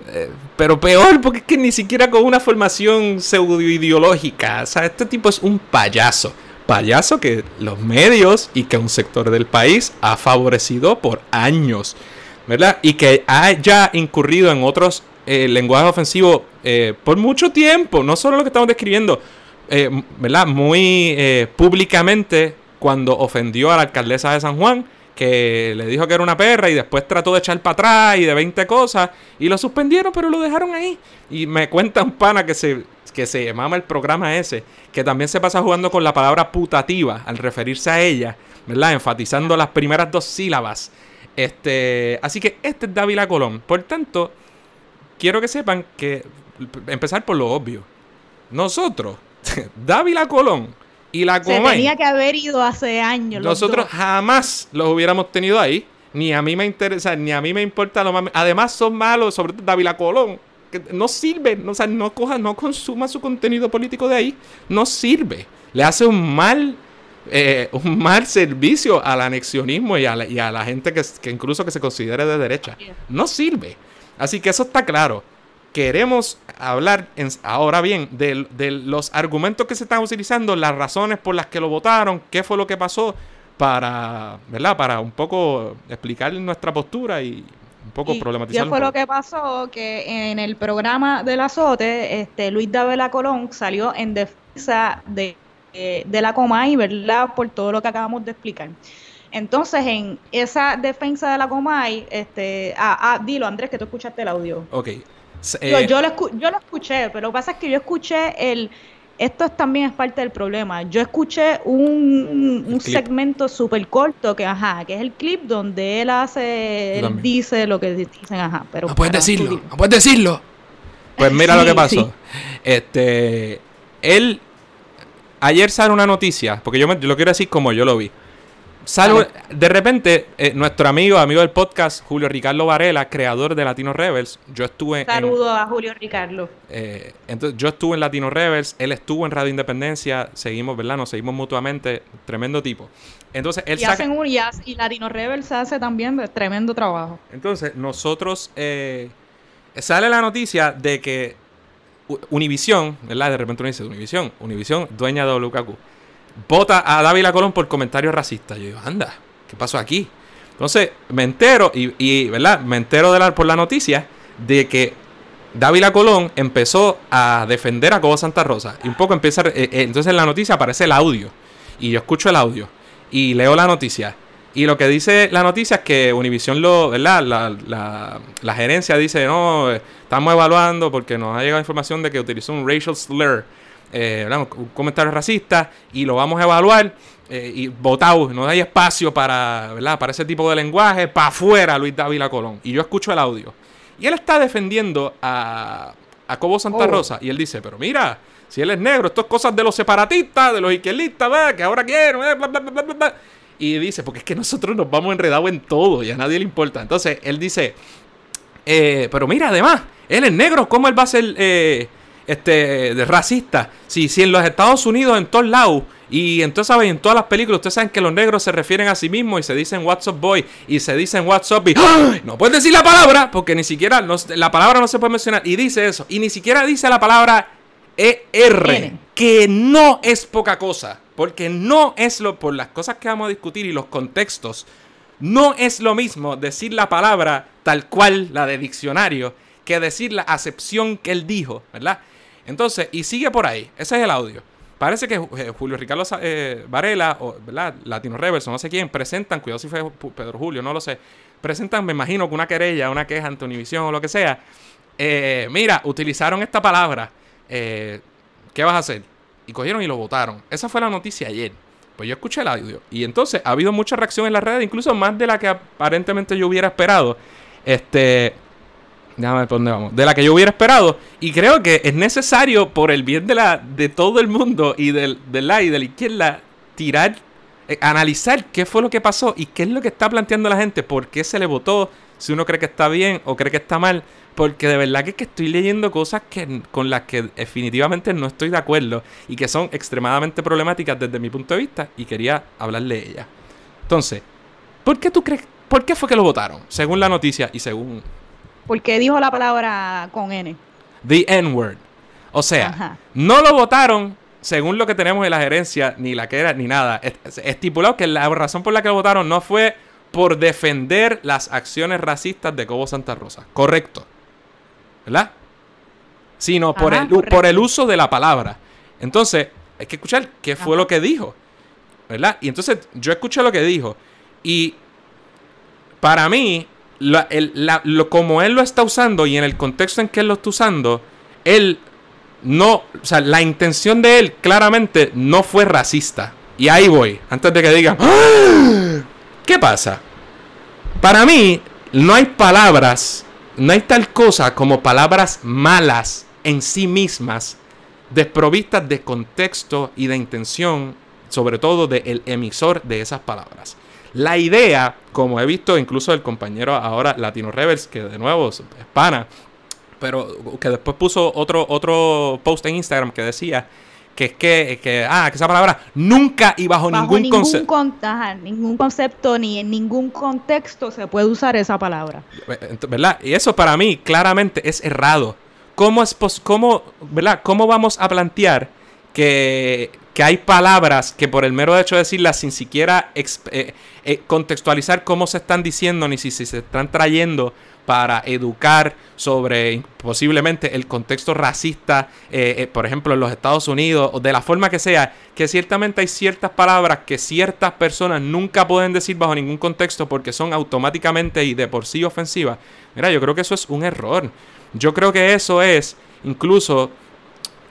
eh, pero peor, porque es que ni siquiera con una formación pseudo ideológica. O sea, este tipo es un payaso. Payaso que los medios y que un sector del país ha favorecido por años. ¿Verdad? Y que haya incurrido en otros eh, lenguajes ofensivos eh, por mucho tiempo, no solo lo que estamos describiendo, eh, ¿verdad? Muy públicamente cuando ofendió a la alcaldesa de San Juan, que le dijo que era una perra y después trató de echar para atrás y de 20 cosas y lo suspendieron, pero lo dejaron ahí. Y me cuenta un pana que se, que se llamaba el programa ese, que también se pasa jugando con la palabra putativa al referirse a ella, ¿verdad? Enfatizando las primeras dos sílabas. Este, así que este es Dávila Colón. Por tanto, quiero que sepan que empezar por lo obvio. Nosotros, Dávila Colón y la Comay. Se tenía que haber ido hace años. Nosotros jamás los hubiéramos tenido ahí. Ni a mí me interesa, ni a mí me importa lo más. Además, son malos, sobre todo Dávila Colón. Que no sirve, no, o sea, no coja, no consuma su contenido político de ahí. No sirve. Le hace un mal eh, un mal servicio al anexionismo y a la, gente que, incluso que se considere de derecha. No sirve. Así que eso está claro. Queremos hablar ahora bien de, los argumentos que se están utilizando, las razones por las que lo votaron, qué fue lo que pasó para, ¿verdad? Para un poco explicar nuestra postura y un poco problematizar. ¿Qué fue lo que pasó? Que en el programa del azote, este, Luis Davela Colón salió en defensa de eh, de la Comay, ¿verdad? Por todo lo que acabamos de explicar. Entonces, en esa defensa de la Comay, este, ah, ah dilo Andrés, que tú escuchaste el audio. Ok. Eh, yo, lo escuché, pero lo que pasa es que yo escuché el... Esto también es parte del problema. Yo escuché un, segmento súper corto que, ajá, que es el clip donde él hace, él dice lo que dicen, ajá. Pero no puedes decirlo, no puedes decirlo. Pues mira lo que pasó. Este, él ayer sale una noticia, porque yo, lo quiero decir como yo lo vi. Salud. De repente, eh, nuestro amigo, amigo del podcast, Julio Ricardo Varela, creador de Latino Rebels, yo estuve Saludo a Julio Ricardo. Eh, entonces, yo estuve en Latino Rebels, él estuvo en Radio Independencia, seguimos, ¿verdad? Nos seguimos mutuamente, tremendo tipo. Entonces, él y hacen un jazz y Latino Rebels hace también tremendo trabajo. Entonces, nosotros, eh, sale la noticia de que Univision, ¿verdad? De repente uno dice, Univision, Univision, dueña de WKQ vota a Dávila Colón por comentarios racistas. Yo digo, anda, ¿qué pasó aquí? Entonces me entero, y, ¿verdad? Me entero de la, por la noticia de que Dávila Colón empezó a defender a Cobo Santa Rosa. Y un poco empieza. Eh, eh, entonces en la noticia aparece el audio. Y yo escucho el audio. Y leo la noticia. Y lo que dice la noticia es que Univision lo, ¿verdad? La, la, la, gerencia dice, no, estamos evaluando porque nos ha llegado información de que utilizó un racial slur eh, un comentario racista y lo vamos a evaluar eh, y votado, no hay espacio para, ¿verdad? para ese tipo de lenguaje, para afuera Luis Dávila Colón. Y yo escucho el audio. Y él está defendiendo a, a Cobo Santa oh. Rosa y él dice, pero mira, si él es negro, esto es cosas de los separatistas, de los izquierdistas, que ahora quieren, Y dice, porque es que nosotros nos vamos enredados en todo y a nadie le importa. Entonces, él dice, eh, pero mira, además, él es negro, ¿cómo él va a ser este, de racista. Si, si en los Estados Unidos, en todos lados, y entonces saben, en todas las películas, ustedes saben que los negros se refieren a sí mismos y se dicen What's up boy y se dicen What's up y no puedes decir la palabra porque ni siquiera la palabra no se puede mencionar y dice eso y ni siquiera dice la palabra ER que no es poca cosa porque no es lo por las cosas que vamos a discutir y los contextos no es lo mismo decir la palabra tal cual la de diccionario que decir la acepción que él dijo, ¿verdad? Entonces, y sigue por ahí. Ese es el audio. Parece que eh, Julio Ricardo eh, Varela, o, ¿verdad? Latino Reverso, no sé quién, presentan, cuidado si fue Pedro Julio, no lo sé, presentan, me imagino, que una querella, una queja ante Univision o lo que sea. Eh, mira, utilizaron esta palabra, ¿qué vas a hacer? Y cogieron y lo votaron. Esa fue la noticia ayer. Pues yo escuché el audio. Y entonces ha habido mucha reacción en las redes, incluso más de la que aparentemente yo hubiera esperado. Este, Déjame ver dónde vamos. De la que yo hubiera esperado. Y creo que es necesario, por el bien de, la, de todo el mundo y del, del la y de la izquierda, tirar, eh, analizar qué fue lo que pasó y qué es lo que está planteando la gente. ¿Por qué se le votó? Si uno cree que está bien o cree que está mal. Porque de verdad que, es que estoy leyendo cosas que, con las que definitivamente no estoy de acuerdo y que son extremadamente problemáticas desde mi punto de vista y quería hablarle de ellas. Entonces, ¿por qué tú crees? ¿Por qué fue que lo votaron? Según la noticia y según ¿Por qué dijo la palabra con N? The N-word. O sea, no lo votaron según lo que tenemos en la gerencia, ni la que era, ni nada. Estipulado que la razón por la que lo votaron no fue por defender las acciones racistas de Cobo Santa Rosa. Correcto. ¿Verdad? Sino por, el, por el uso de la palabra. Entonces, hay que escuchar qué fue lo que dijo. ¿Verdad? Y entonces yo escuché lo que dijo. Y para mí, lo, como él lo está usando y en el contexto en que él lo está usando, él no, o sea, la intención de él claramente no fue racista. Y ahí voy, antes de que digan, ¡Ah! ¿Qué pasa? Para mí, no hay palabras, no hay tal cosa como palabras malas en sí mismas, desprovistas de contexto y de intención, sobre todo del emisor de esas palabras. La idea, como he visto incluso el compañero ahora Latino Rebels, que de nuevo es pana, pero que después puso otro, otro post en Instagram que decía que es que, ah, que esa palabra nunca y bajo, ningún, concepto. ningún concepto ni en ningún contexto se puede usar esa palabra. ¿Verdad? Y eso para mí claramente es errado. ¿Cómo, es cómo, ¿verdad? ¿Cómo vamos a plantear que, que hay palabras que por el mero hecho de decirlas sin siquiera eh, eh, contextualizar cómo se están diciendo ni si, se están trayendo para educar sobre posiblemente el contexto racista, eh, por ejemplo, en los Estados Unidos, o de la forma que sea, que ciertamente hay ciertas palabras que ciertas personas nunca pueden decir bajo ningún contexto porque son automáticamente y de por sí ofensivas. Mira, yo creo que eso es un error. Yo creo que eso es incluso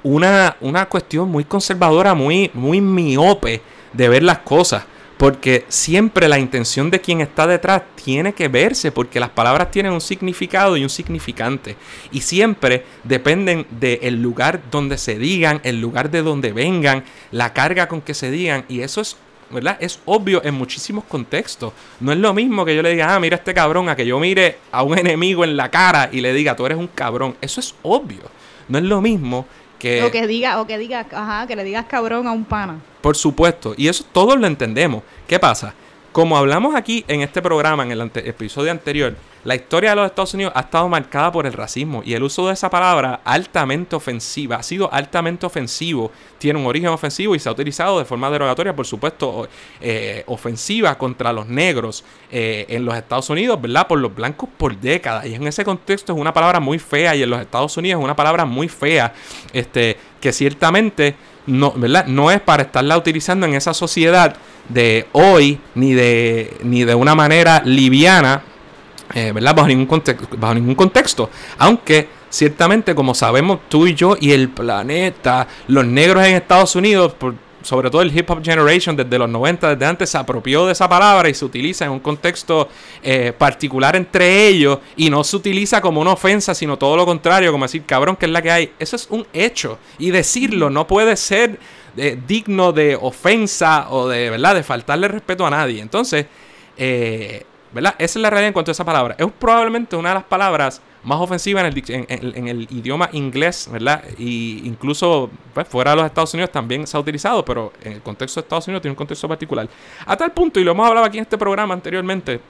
una, una cuestión muy conservadora, muy, muy miope de ver las cosas. Porque siempre la intención de quien está detrás tiene que verse, porque las palabras tienen un significado y un significante. Y siempre dependen del lugar donde se digan, el lugar de donde vengan, la carga con que se digan. Y eso es ¿verdad? Es obvio en muchísimos contextos. No es lo mismo que yo le diga, ah, mira este cabrón, a que yo mire a un enemigo en la cara y le diga, tú eres un cabrón. Eso es obvio. No es lo mismo que... O que diga, o que diga, ajá, que le digas cabrón a un pana. Por supuesto. Y eso todos lo entendemos. ¿Qué pasa? Como hablamos aquí en este programa, en el episodio anterior, la historia de los Estados Unidos ha estado marcada por el racismo y el uso de esa palabra altamente ofensiva, ha sido altamente ofensivo, tiene un origen ofensivo y se ha utilizado de forma derogatoria, por supuesto, eh, ofensiva contra los negros eh, en los Estados Unidos, ¿verdad? Por los blancos por décadas. Y en ese contexto es una palabra muy fea y en los Estados Unidos es una palabra muy fea, este, que ciertamente no, ¿verdad? no es para estarla utilizando en esa sociedad de hoy, ni de, ni de una manera liviana, eh, ¿verdad? Bajo ningún, contexto, bajo ningún contexto. Aunque ciertamente, como sabemos tú y yo y el planeta, los negros en Estados Unidos, por, sobre todo el hip hop generation desde los 90, desde antes, se apropió de esa palabra y se utiliza en un contexto eh, particular entre ellos y no se utiliza como una ofensa, sino todo lo contrario, como decir, cabrón, que es la que hay. Eso es un hecho. Y decirlo no puede ser eh, digno de ofensa o de, ¿verdad?, de faltarle respeto a nadie. Entonces, eh, ¿verdad? Esa es la realidad en cuanto a esa palabra. Es probablemente una de las palabras más ofensiva en el, idioma inglés, ¿verdad? Y incluso pues, fuera de los Estados Unidos también se ha utilizado, pero en el contexto de Estados Unidos tiene un contexto particular. A tal punto, y lo hemos hablado aquí en este programa anteriormente,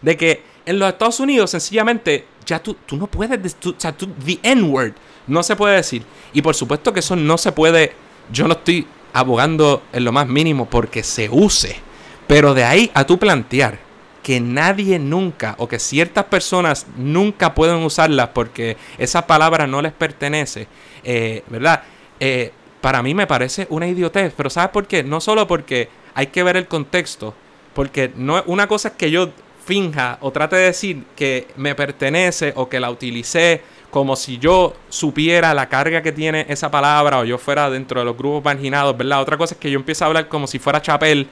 de que en los Estados Unidos sencillamente ya tú, tú no puedes, o sea, tú, the N-word no se puede decir. Y por supuesto que eso no se puede, yo no estoy abogando en lo más mínimo porque se use. Pero de ahí a tú plantear que nadie nunca o que ciertas personas nunca pueden usarlas porque esa palabra no les pertenece, eh, ¿verdad? Eh, para mí me parece una idiotez, pero ¿sabes por qué? No solo porque hay que ver el contexto, porque no, una cosa es que yo finja o trate de decir que me pertenece o que la utilicé como si yo supiera la carga que tiene esa palabra o yo fuera dentro de los grupos marginados, ¿verdad? Otra cosa es que yo empiezo a hablar como si fuera Chapel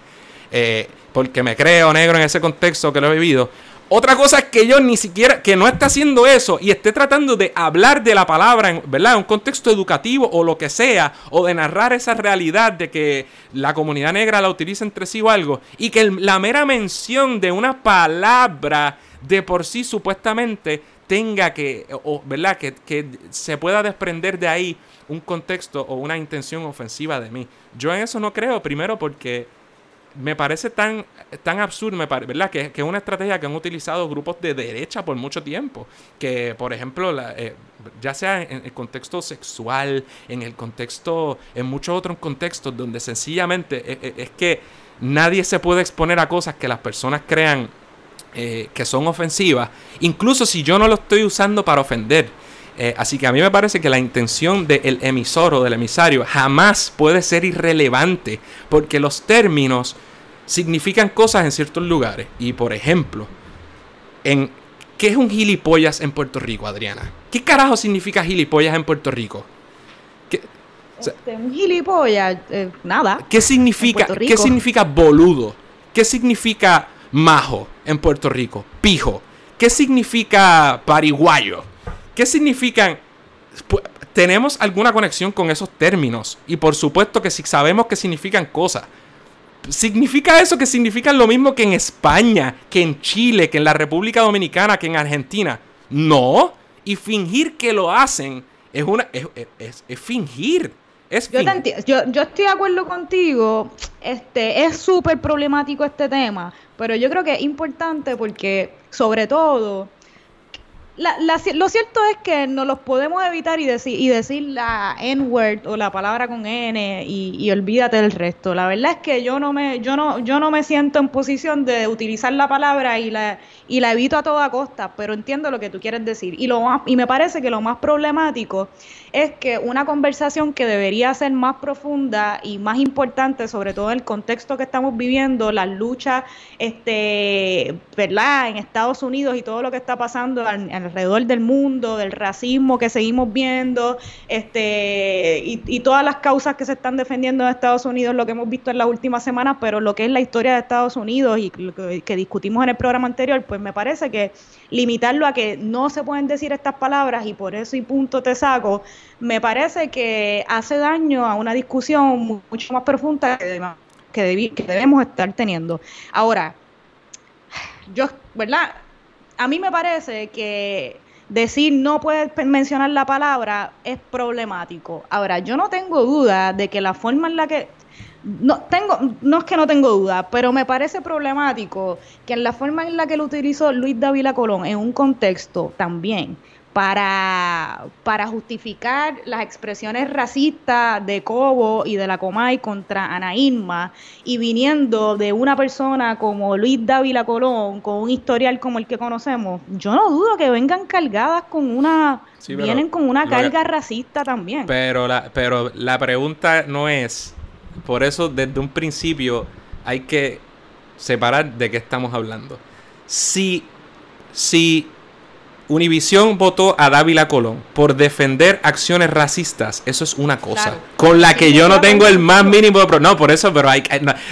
eh, porque me creo negro en ese contexto que lo he vivido. Otra cosa es que yo ni siquiera, que no esté haciendo eso y esté tratando de hablar de la palabra, ¿verdad? En un contexto educativo o lo que sea, o de narrar esa realidad de que la comunidad negra la utiliza entre sí o algo, y que la mera mención de una palabra de por sí supuestamente tenga que, o, ¿verdad? Que, que se pueda desprender de ahí un contexto o una intención ofensiva de mí. Yo en eso no creo, primero porque me parece tan, tan absurdo, ¿verdad? Que, es una estrategia que han utilizado grupos de derecha por mucho tiempo. Que, por ejemplo, eh, ya sea en el contexto sexual, en el contexto, en muchos otros contextos donde sencillamente es, e, es que nadie se puede exponer a cosas que las personas crean eh, que son ofensivas, incluso si yo no lo estoy usando para ofender. Eh, así que a mí me parece que la intención del emisor o del emisario jamás puede ser irrelevante, porque los términos significan cosas en ciertos lugares. Y por ejemplo, en ¿qué es un gilipollas en Puerto Rico, Adriana? ¿Qué carajo significa gilipollas en Puerto Rico? Este, un gilipollas, eh, nada. ¿Qué significa, ¿Qué significa boludo? ¿Qué significa majo en Puerto Rico? Pijo. ¿Qué significa pariguayo? ¿Qué significan? Tenemos alguna conexión con esos términos. Y por supuesto que si sabemos que significan cosas. ¿Significa eso que significan lo mismo que en España, que en Chile, que en la República Dominicana, que en Argentina? No. Y fingir que lo hacen es una es, fingir. Es yo, yo, yo, estoy de acuerdo contigo. Este es súper problemático este tema, pero yo creo que es importante porque, sobre todo, lo cierto es que no los podemos evitar y decir, y decir la N-word o la palabra con N y, olvídate del resto. La verdad es que yo no me, yo no, yo no me siento en posición de utilizar la palabra y la, y la evito a toda costa, pero entiendo lo que tú quieres decir. Y lo y me parece que lo más problemático es que una conversación que debería ser más profunda y más importante, sobre todo en el contexto que estamos viviendo, las luchas, este, ¿verdad? En Estados Unidos y todo lo que está pasando alrededor del mundo, del racismo que seguimos viendo, este, y, todas las causas que se están defendiendo en Estados Unidos, lo que hemos visto en las últimas semanas, pero lo que es la historia de Estados Unidos y lo que, discutimos en el programa anterior, pues me parece que limitarlo a que no se pueden decir estas palabras y por eso y punto te saco, me parece que hace daño a una discusión mucho más profunda que que, que debemos estar teniendo. Ahora, yo, ¿verdad? A mí me parece que decir no puedes mencionar la palabra es problemático. Ahora, yo no tengo duda de que la forma en la que no tengo no es que no tengo duda, pero me parece problemático que en la forma en la que lo utilizó Luis Dávila Colón en un contexto también para, para justificar las expresiones racistas de Cobo y de la Comay contra Ana Irma y viniendo de una persona como Luis Dávila Colón, con un historial como el que conocemos, yo no dudo que vengan cargadas con una... vienen con una carga racista también. Pero la, pero la pregunta no es, por eso desde un principio hay que separar de qué estamos hablando. Si, si Univisión votó a Dávila Colón por defender acciones racistas. Eso es una cosa. Con la que yo no tengo el más mínimo de No, por eso, pero hay,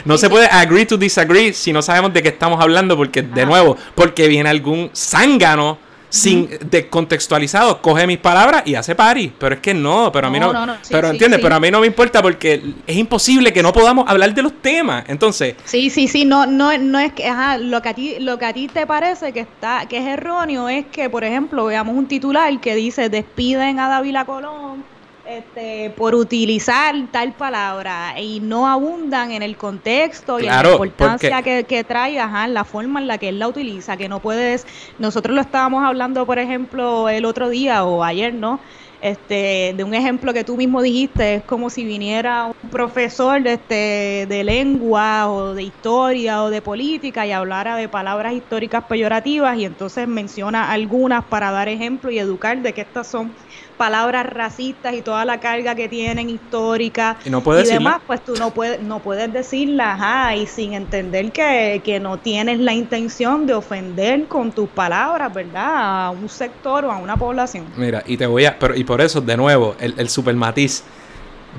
no, se puede agree to disagree si no sabemos de qué estamos hablando, porque, de nuevo, porque viene algún zángano sin descontextualizado, coge mis palabras y hace pari. Pero es que no, pero a mí no. pero entiendes, pero a mí no me importa porque es imposible que no podamos hablar de los temas. Entonces. Sí, sí, sí, no, no, no es que, ajá, lo que a ti, lo que a ti te parece que está, que es erróneo es que, por ejemplo, veamos un titular que dice despiden a Dávila Colón este, por utilizar tal palabra y no abundan en el contexto y en la importancia que, que, trae, ajá, la forma en la que él la utiliza, que no puedes, nosotros lo estábamos hablando, por ejemplo, el otro día o ayer, ¿no? Este, de un ejemplo que tú mismo dijiste, es como si viniera un profesor este, de lengua o de historia o de política y hablara de palabras históricas peyorativas y entonces menciona algunas para dar ejemplo y educar de que estas son palabras racistas y toda la carga que tienen histórica y, no puedes demás, pues tú no puedes, no puedes decirlas ajá, y sin entender que, no tienes la intención de ofender con tus palabras, ¿verdad? A un sector o a una población. Mira, y te voy a, pero y por eso, de nuevo, el, el super matiz.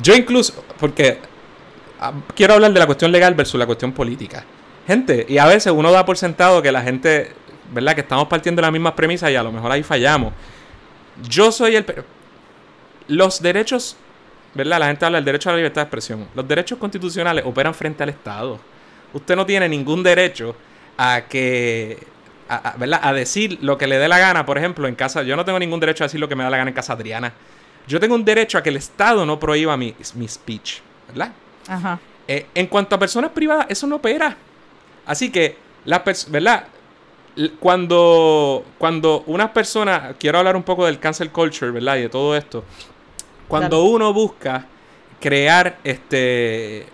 Yo incluso, porque ah, quiero hablar de la cuestión legal versus la cuestión política. Gente, y a veces uno da por sentado que la gente, ¿verdad? Que estamos partiendo de las mismas premisas y a lo mejor ahí fallamos. Yo soy el... Los derechos, ¿verdad? La gente habla del derecho a la libertad de expresión. Los derechos constitucionales operan frente al Estado. Usted no tiene ningún derecho a que... A, ¿verdad? a decir lo que le dé la gana, por ejemplo, en casa. Yo no tengo ningún derecho a decir lo que me da la gana en casa Adriana. Yo tengo un derecho a que el Estado no prohíba mi, mi speech, ¿verdad? Ajá. Eh, en cuanto a personas privadas, eso no opera. Así que, la ¿verdad? Cuando, cuando una persona, quiero hablar un poco del cancel culture, ¿verdad? Y de todo esto. Cuando uno busca crear este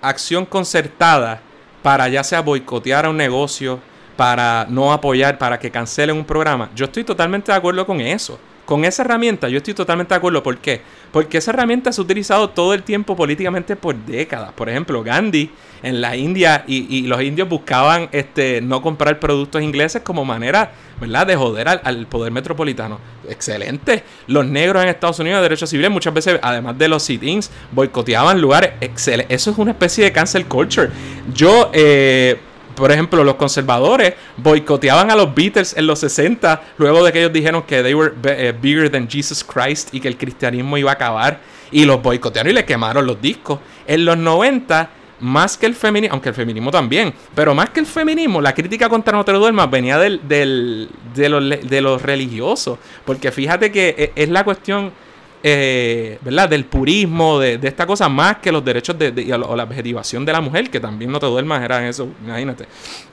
acción concertada para ya sea boicotear a un negocio, para no apoyar, para que cancelen un programa, yo estoy totalmente de acuerdo con eso. Con esa herramienta yo estoy totalmente de acuerdo. ¿Por qué? Porque esa herramienta se ha utilizado todo el tiempo políticamente por décadas. Por ejemplo, Gandhi en la India y, los indios buscaban este, no comprar productos ingleses como manera, ¿verdad?, de joder al, poder metropolitano. Excelente. Los negros en Estados Unidos de derechos civiles muchas veces, además de los sit-ins, boicoteaban lugares. Excelente. Eso es una especie de cancel culture. Yo, eh, por ejemplo, los conservadores boicoteaban a los Beatles en los 60, luego de que ellos dijeron que they were eh, bigger than Jesus Christ y que el cristianismo iba a acabar, y los boicotearon y le quemaron los discos. En los 90, más que el feminismo, aunque el feminismo también, pero más que el feminismo, la crítica contra No te duermas venía del, del, de, los, de los religiosos, porque fíjate que e, es la cuestión eh, ¿verdad? Del purismo, de, esta cosa, más que los derechos de, o la objetivación de la mujer, que también no te duermas, eran eso, imagínate.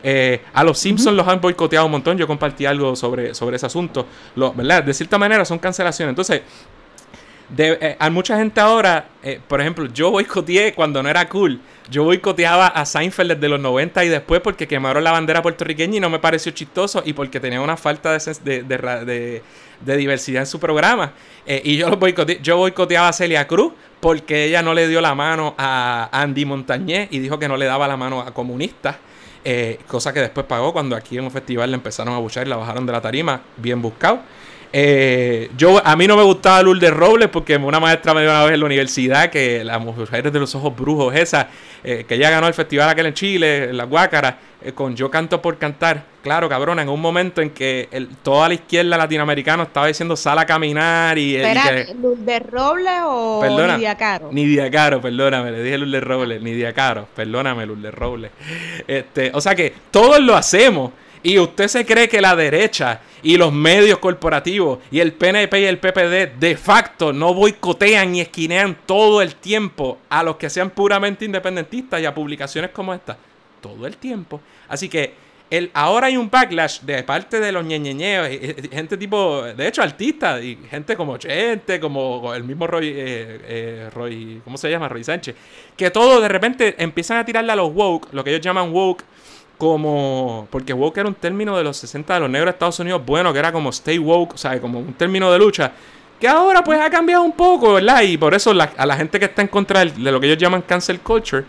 Eh, a los Simpsons los han boicoteado un montón, yo compartí algo sobre, sobre ese asunto, ¿verdad? De cierta manera son cancelaciones. Entonces, de, eh, hay mucha gente ahora, eh, por ejemplo, yo boicoteé cuando no era cool. Yo boicoteaba a Seinfeld desde los 90 y después porque quemaron la bandera puertorriqueña y no me pareció chistoso y porque tenía una falta de, de, diversidad en su programa. Eh, y yo, lo yo boicoteaba a Celia Cruz porque ella no le dio la mano a Andy Montañez y dijo que no le daba la mano a comunistas. cosa que después pagó cuando aquí en un festival le empezaron a buchar y la bajaron de la tarima, bien buscado. Eh, yo, a mí no me gustaba Lourdes Robles porque una maestra me dio una vez en la universidad que la mujer de los ojos brujos, esa, eh, que ella ganó el festival aquel en Chile, en la Guácara, eh, con Yo Canto por Cantar. Claro, cabrón, en un momento en que el, toda la izquierda latinoamericana estaba diciendo sal a caminar y... Espera, ¿Lourdes Robles o perdona, Nidia Caro? Nidia Caro, perdóname, le dije Lourdes Robles, Nidia Caro, perdóname Lourdes Robles. Este, o sea que todos lo hacemos. Y usted se cree que la derecha y los medios corporativos y el PNP y el PPD de facto no boicotean y esquinean todo el tiempo a los que sean puramente independentistas y a publicaciones como esta. Todo el tiempo. Así que el, ahora hay un backlash de parte de los ñeñeñeos, gente tipo, de hecho, artistas, y gente como Chente, como el mismo Roy, eh, eh, Roy, ¿cómo se llama? Roy Sánchez, que todos de repente empiezan a tirarle a los woke, lo que ellos llaman woke, como. Porque woke era un término de los 60 de los negros de Estados Unidos, bueno, que era como stay woke, o sea, como un término de lucha. Que ahora pues ha cambiado un poco, ¿verdad? Y por eso a la gente que está en contra de lo que ellos llaman cancel culture,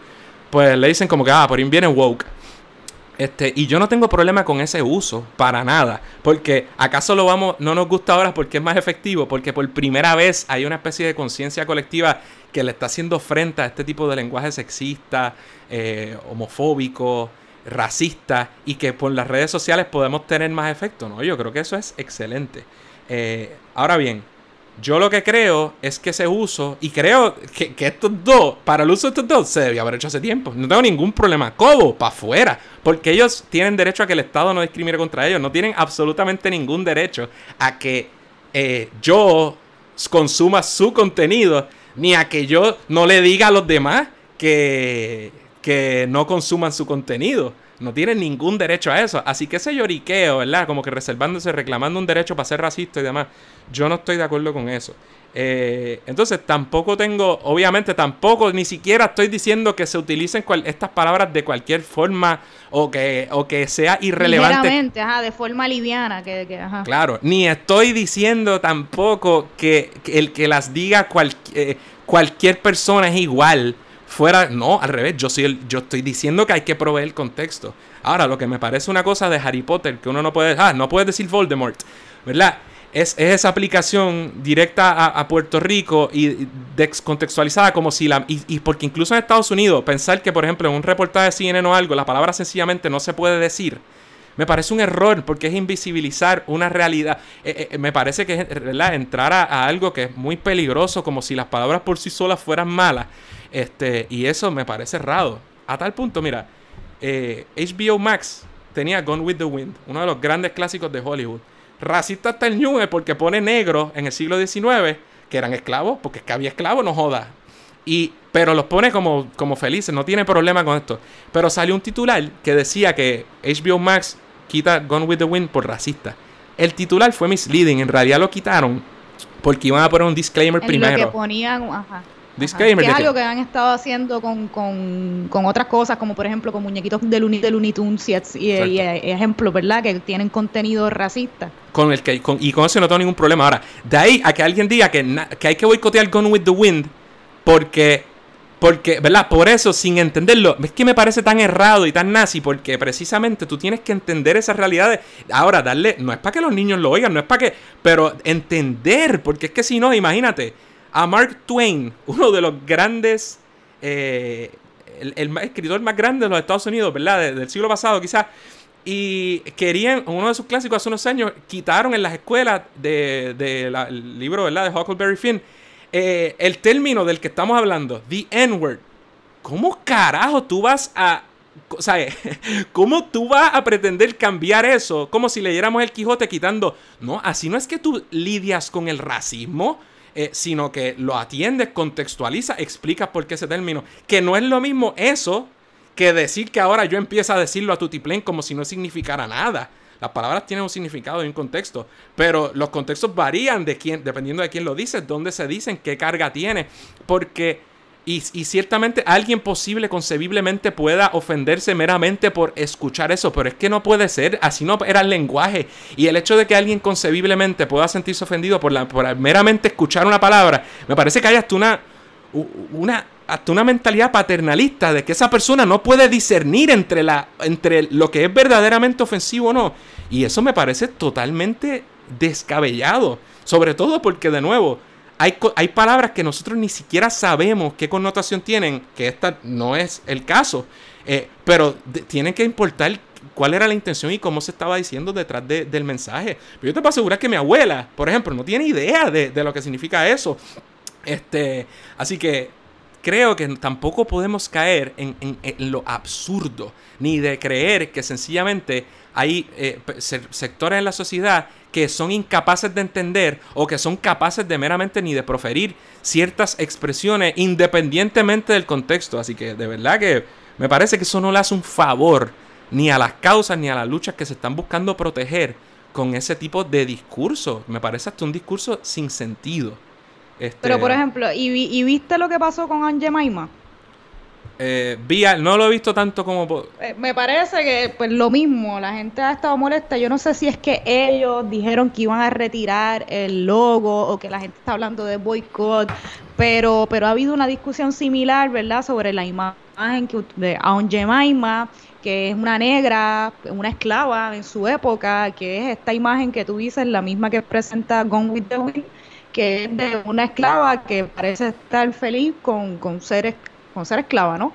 pues le dicen como que, ah, por ahí viene woke. Este, y yo no tengo problema con ese uso, para nada. Porque acaso lo vamos, no nos gusta ahora porque es más efectivo, porque por primera vez hay una especie de conciencia colectiva que le está haciendo frente a este tipo de lenguaje sexista, eh, homofóbico, racista y que por las redes sociales podemos tener más efecto, ¿no? Yo creo que eso es excelente. Eh, ahora bien, yo lo que creo es que ese uso, y creo que, estos dos, para el uso de estos dos, se debía haber hecho hace tiempo. No tengo ningún problema. ¿Cómo? Para afuera. Porque ellos tienen derecho a que el Estado no discrimine contra ellos. No tienen absolutamente ningún derecho a que eh, yo consuma su contenido, ni a que yo no le diga a los demás que que no consuman su contenido. No tienen ningún derecho a eso. Así que ese lloriqueo, ¿verdad? Como que reservándose, reclamando un derecho para ser racista y demás. Yo no estoy de acuerdo con eso. Eh, entonces tampoco tengo, obviamente tampoco, ni siquiera estoy diciendo que se utilicen estas palabras de cualquier forma o que, o que sea irrelevante. Ajá, de forma liviana. Que, Claro, ni estoy diciendo tampoco que, el que las diga eh, cualquier persona es igual fuera, no, al revés, yo, soy el, yo estoy diciendo que hay que proveer el contexto. Ahora, lo que me parece una cosa de Harry Potter, que uno no puede, ah, no puede decir Voldemort, ¿verdad? Es, esa aplicación directa a, Puerto Rico y descontextualizada como si la... Y, porque incluso en Estados Unidos, pensar que, por ejemplo, en un reportaje de CNN o algo, la palabra sencillamente no se puede decir, me parece un error porque es invisibilizar una realidad. Eh, eh, me parece que es entrar a, algo que es muy peligroso, como si las palabras por sí solas fueran malas. Este, y eso me parece raro. A tal punto, mira, HBO eh, Max tenía Gone with the Wind, uno de los grandes clásicos de Hollywood. Racista hasta el New porque pone negros en el siglo XIX que eran esclavos, porque es que había esclavos, no joda. Y, pero los pone como, como felices, no tiene problema con esto. Pero salió un titular que decía que HBO Max quita Gone with the Wind por racista. El titular fue misleading, en realidad lo quitaron porque iban a poner un disclaimer primero. Lo que ponían, ajá. Disclaimer. Que es algo que han estado haciendo con, con, con, otras cosas, como por ejemplo con muñequitos de Looney, de Looney Tunes y, y, ejemplos, ¿verdad? Que tienen contenido racista. Con el que, con, y con eso no tengo ningún problema. Ahora, de ahí a que alguien diga que, que hay que boicotear Gone with the Wind porque porque, ¿verdad? Por eso, sin entenderlo, es que me parece tan errado y tan nazi, porque precisamente tú tienes que entender esas realidades. Ahora, darle, no es para que los niños lo oigan, no es para que, pero entender, porque es que si no, imagínate, a Mark Twain, uno de los grandes, eh, el, escritor más grande de los Estados Unidos, ¿verdad? del siglo pasado, quizás. Y querían, uno de sus clásicos hace unos años, quitaron en las escuelas del de, libro, ¿verdad? De Huckleberry Finn, eh, el término del que estamos hablando, the N-word. ¿Cómo carajo tú vas a o sea, ¿cómo tú vas a pretender cambiar eso? Como si leyéramos el Quijote quitando. No, así no es que tú lidias con el racismo. Eh, sino que lo atiendes, contextualiza, explicas por qué ese término. Que no es lo mismo eso que decir que ahora yo empiezo a decirlo a tutiplén como si no significara nada. Las palabras tienen un significado y un contexto, pero los contextos varían de quién, dependiendo de quién lo dice, dónde se dicen, qué carga tiene, porque y, ciertamente alguien posible, concebiblemente, pueda ofenderse meramente por escuchar eso, pero es que no puede ser, así no era el lenguaje. Y el hecho de que alguien concebiblemente pueda sentirse ofendido por, la, por meramente escuchar una palabra, me parece que hay hasta una, una, hasta una mentalidad paternalista de que esa persona no puede discernir entre, la, entre lo que es verdaderamente ofensivo o no. Y eso me parece totalmente descabellado. Sobre todo porque, de nuevo, hay, hay palabras que nosotros ni siquiera sabemos qué connotación tienen, que esta no es el caso. Eh, pero tienen que importar cuál era la intención y cómo se estaba diciendo detrás del mensaje. Pero yo te puedo asegurar que mi abuela, por ejemplo, no tiene idea de, de lo que significa eso. Este, así que creo que tampoco podemos caer en, lo absurdo, ni de creer que sencillamente hay eh, sectores en la sociedad que son incapaces de entender o que son capaces de meramente ni de proferir ciertas expresiones independientemente del contexto. Así que de verdad que me parece que eso no le hace un favor ni a las causas ni a las luchas que se están buscando proteger con ese tipo de discurso. Me parece hasta un discurso sin sentido. Este, Pero por ejemplo, ¿y, viste lo que pasó con Ange Maima? Eh, no lo he visto tanto como... Eh, me parece que pues lo mismo, la gente ha estado molesta. Yo no sé si es que ellos dijeron que iban a retirar el logo o que la gente está hablando de boicot, pero, pero ha habido una discusión similar, ¿verdad?, sobre la imagen que, de Maima, que es una negra, una esclava en su época, que es esta imagen que tú dices, la misma que presenta Gone with the Wind que es de una esclava que parece estar feliz con, con, ser, con ser esclava, ¿no?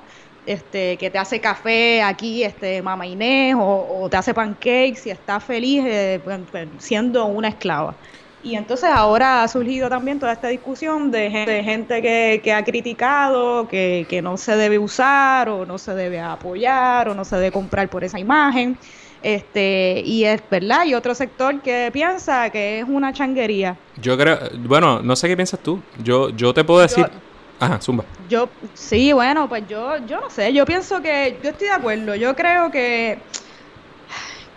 Este, que te hace café aquí, este, mama Inés, o, te hace pancakes y está feliz eh, pues, siendo una esclava. Y entonces ahora ha surgido también toda esta discusión de gente, gente que, que, ha criticado que, que no se debe usar o no se debe apoyar o no se debe comprar por esa imagen. Este, y es verdad, y otro sector que piensa que es una changuería. Yo creo, bueno, no sé qué piensas tú. Yo, yo te puedo decir. Ajá, zumba. Yo, sí, bueno, pues yo, yo no sé, yo pienso que, yo estoy de acuerdo, yo creo que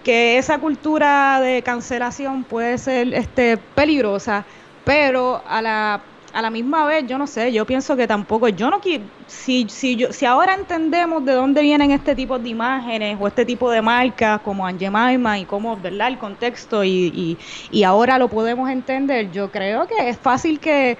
que esa cultura de cancelación puede ser este peligrosa, pero a la a la misma vez, yo no sé, yo pienso que tampoco, yo no quiero, si, si, yo, si ahora entendemos de dónde vienen este tipo de imágenes o este tipo de marcas como Angemaima y cómo, ¿verdad? El contexto y, y, ahora lo podemos entender, yo creo que es fácil que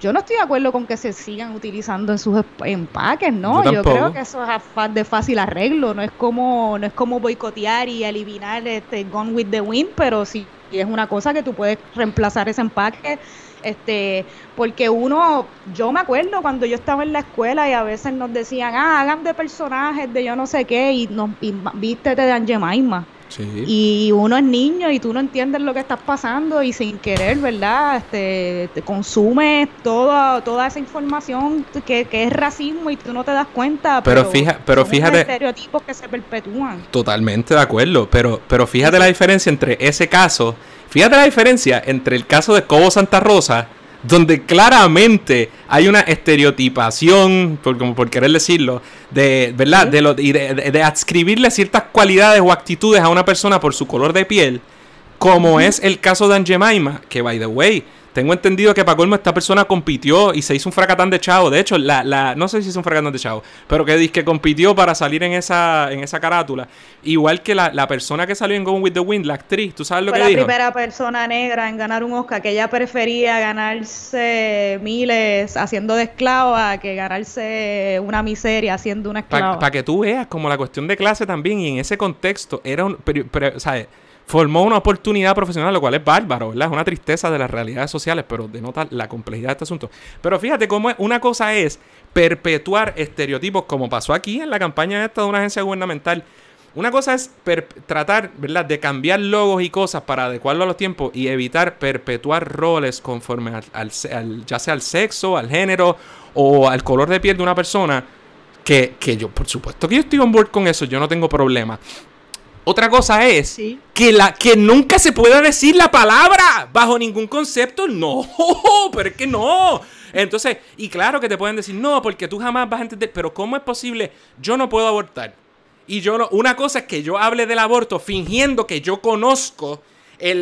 yo no estoy de acuerdo con que se sigan utilizando en sus empaques, ¿no? Yo, creo que eso es de fácil arreglo, no es como no es como boicotear y eliminar este Gone with the Wind, pero sí es una cosa que tú puedes reemplazar ese empaque este, porque uno, yo me acuerdo cuando yo estaba en la escuela y a veces nos decían, ah, hagan de personajes de yo no sé qué y, nos, y vístete de Angemaima. Y uno es niño y tú no entiendes lo que estás pasando y sin querer, ¿verdad? Este, te consumes toda, toda esa información que, que, es racismo y tú no te das cuenta. Pero, fija, pero fíjate... estereotipos que se perpetúan. Totalmente de acuerdo, pero, pero fíjate la diferencia entre ese caso Fíjate la diferencia entre el caso de Cobo Santa Rosa, donde claramente hay una estereotipación, por, como por querer decirlo, de, ¿verdad? De, lo, y de, adscribirle ciertas cualidades o actitudes a una persona por su color de piel, como es el caso de Angemaima, que by the way, tengo entendido que para colmo esta persona compitió y se hizo un fracatán de chavo. De hecho, la, la, no sé si hizo un fracatán de chavo, pero que, que compitió para salir en esa, en esa carátula. Igual que la, persona que salió en Gone with the Wind, la actriz, ¿tú sabes lo que dijo? la primera persona negra en ganar un Oscar, que ella prefería ganarse miles haciendo de esclava que ganarse una miseria haciendo una esclava. Para que tú veas como la cuestión de clase también y en ese contexto era un... Pero, ¿sabes? Formó una oportunidad profesional, lo cual es bárbaro, ¿verdad? Es una tristeza de las realidades sociales, pero denota la complejidad de este asunto. Pero fíjate cómo una cosa es perpetuar estereotipos, como pasó aquí en la campaña esta de una agencia gubernamental. Una cosa es tratar, ¿verdad?, de cambiar logos y cosas para adecuarlo a los tiempos y evitar perpetuar roles conforme al, ya sea al sexo, al género o al color de piel de una persona. Que, que yo, por supuesto que yo estoy on board con eso, yo no tengo problema. Otra cosa es que, la, que nunca se pueda decir la palabra bajo ningún concepto. No, pero es que no. Entonces, y claro que te pueden decir, no, porque tú jamás vas a entender, pero ¿cómo es posible? Yo no puedo abortar. Y yo no, una cosa es que yo hable del aborto fingiendo que yo conozco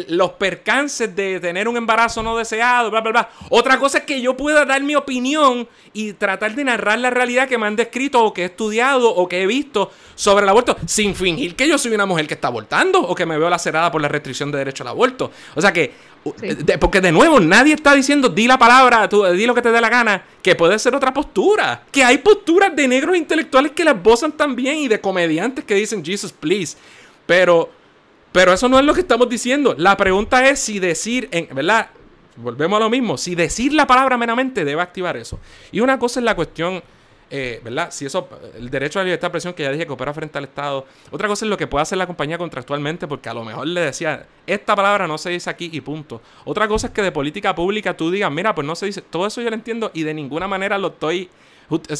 los percances de tener un embarazo no deseado, bla, bla, bla. Otra cosa es que yo pueda dar mi opinión y tratar de narrar la realidad que me han descrito o que he estudiado o que he visto sobre el aborto sin fingir que yo soy una mujer que está abortando o que me veo lacerada por la restricción de derecho al aborto. O sea que, porque de nuevo nadie está diciendo di la palabra, tú, di lo que te dé la gana, que puede ser otra postura. Que hay posturas de negros intelectuales que las bozan también y de comediantes que dicen Jesus, please. Pero Pero eso no es lo que estamos diciendo. La pregunta es si decir, en, ¿verdad? Volvemos a lo mismo. Si decir la palabra meramente debe activar eso. Y una cosa es la cuestión, eh, ¿verdad? Si eso, el derecho a la libertad de expresión que ya dije que opera frente al Estado. Otra cosa es lo que puede hacer la compañía contractualmente, porque a lo mejor le decía, esta palabra no se dice aquí y punto. Otra cosa es que de política pública tú digas, mira, pues no se dice. Todo eso yo lo entiendo y de ninguna manera lo estoy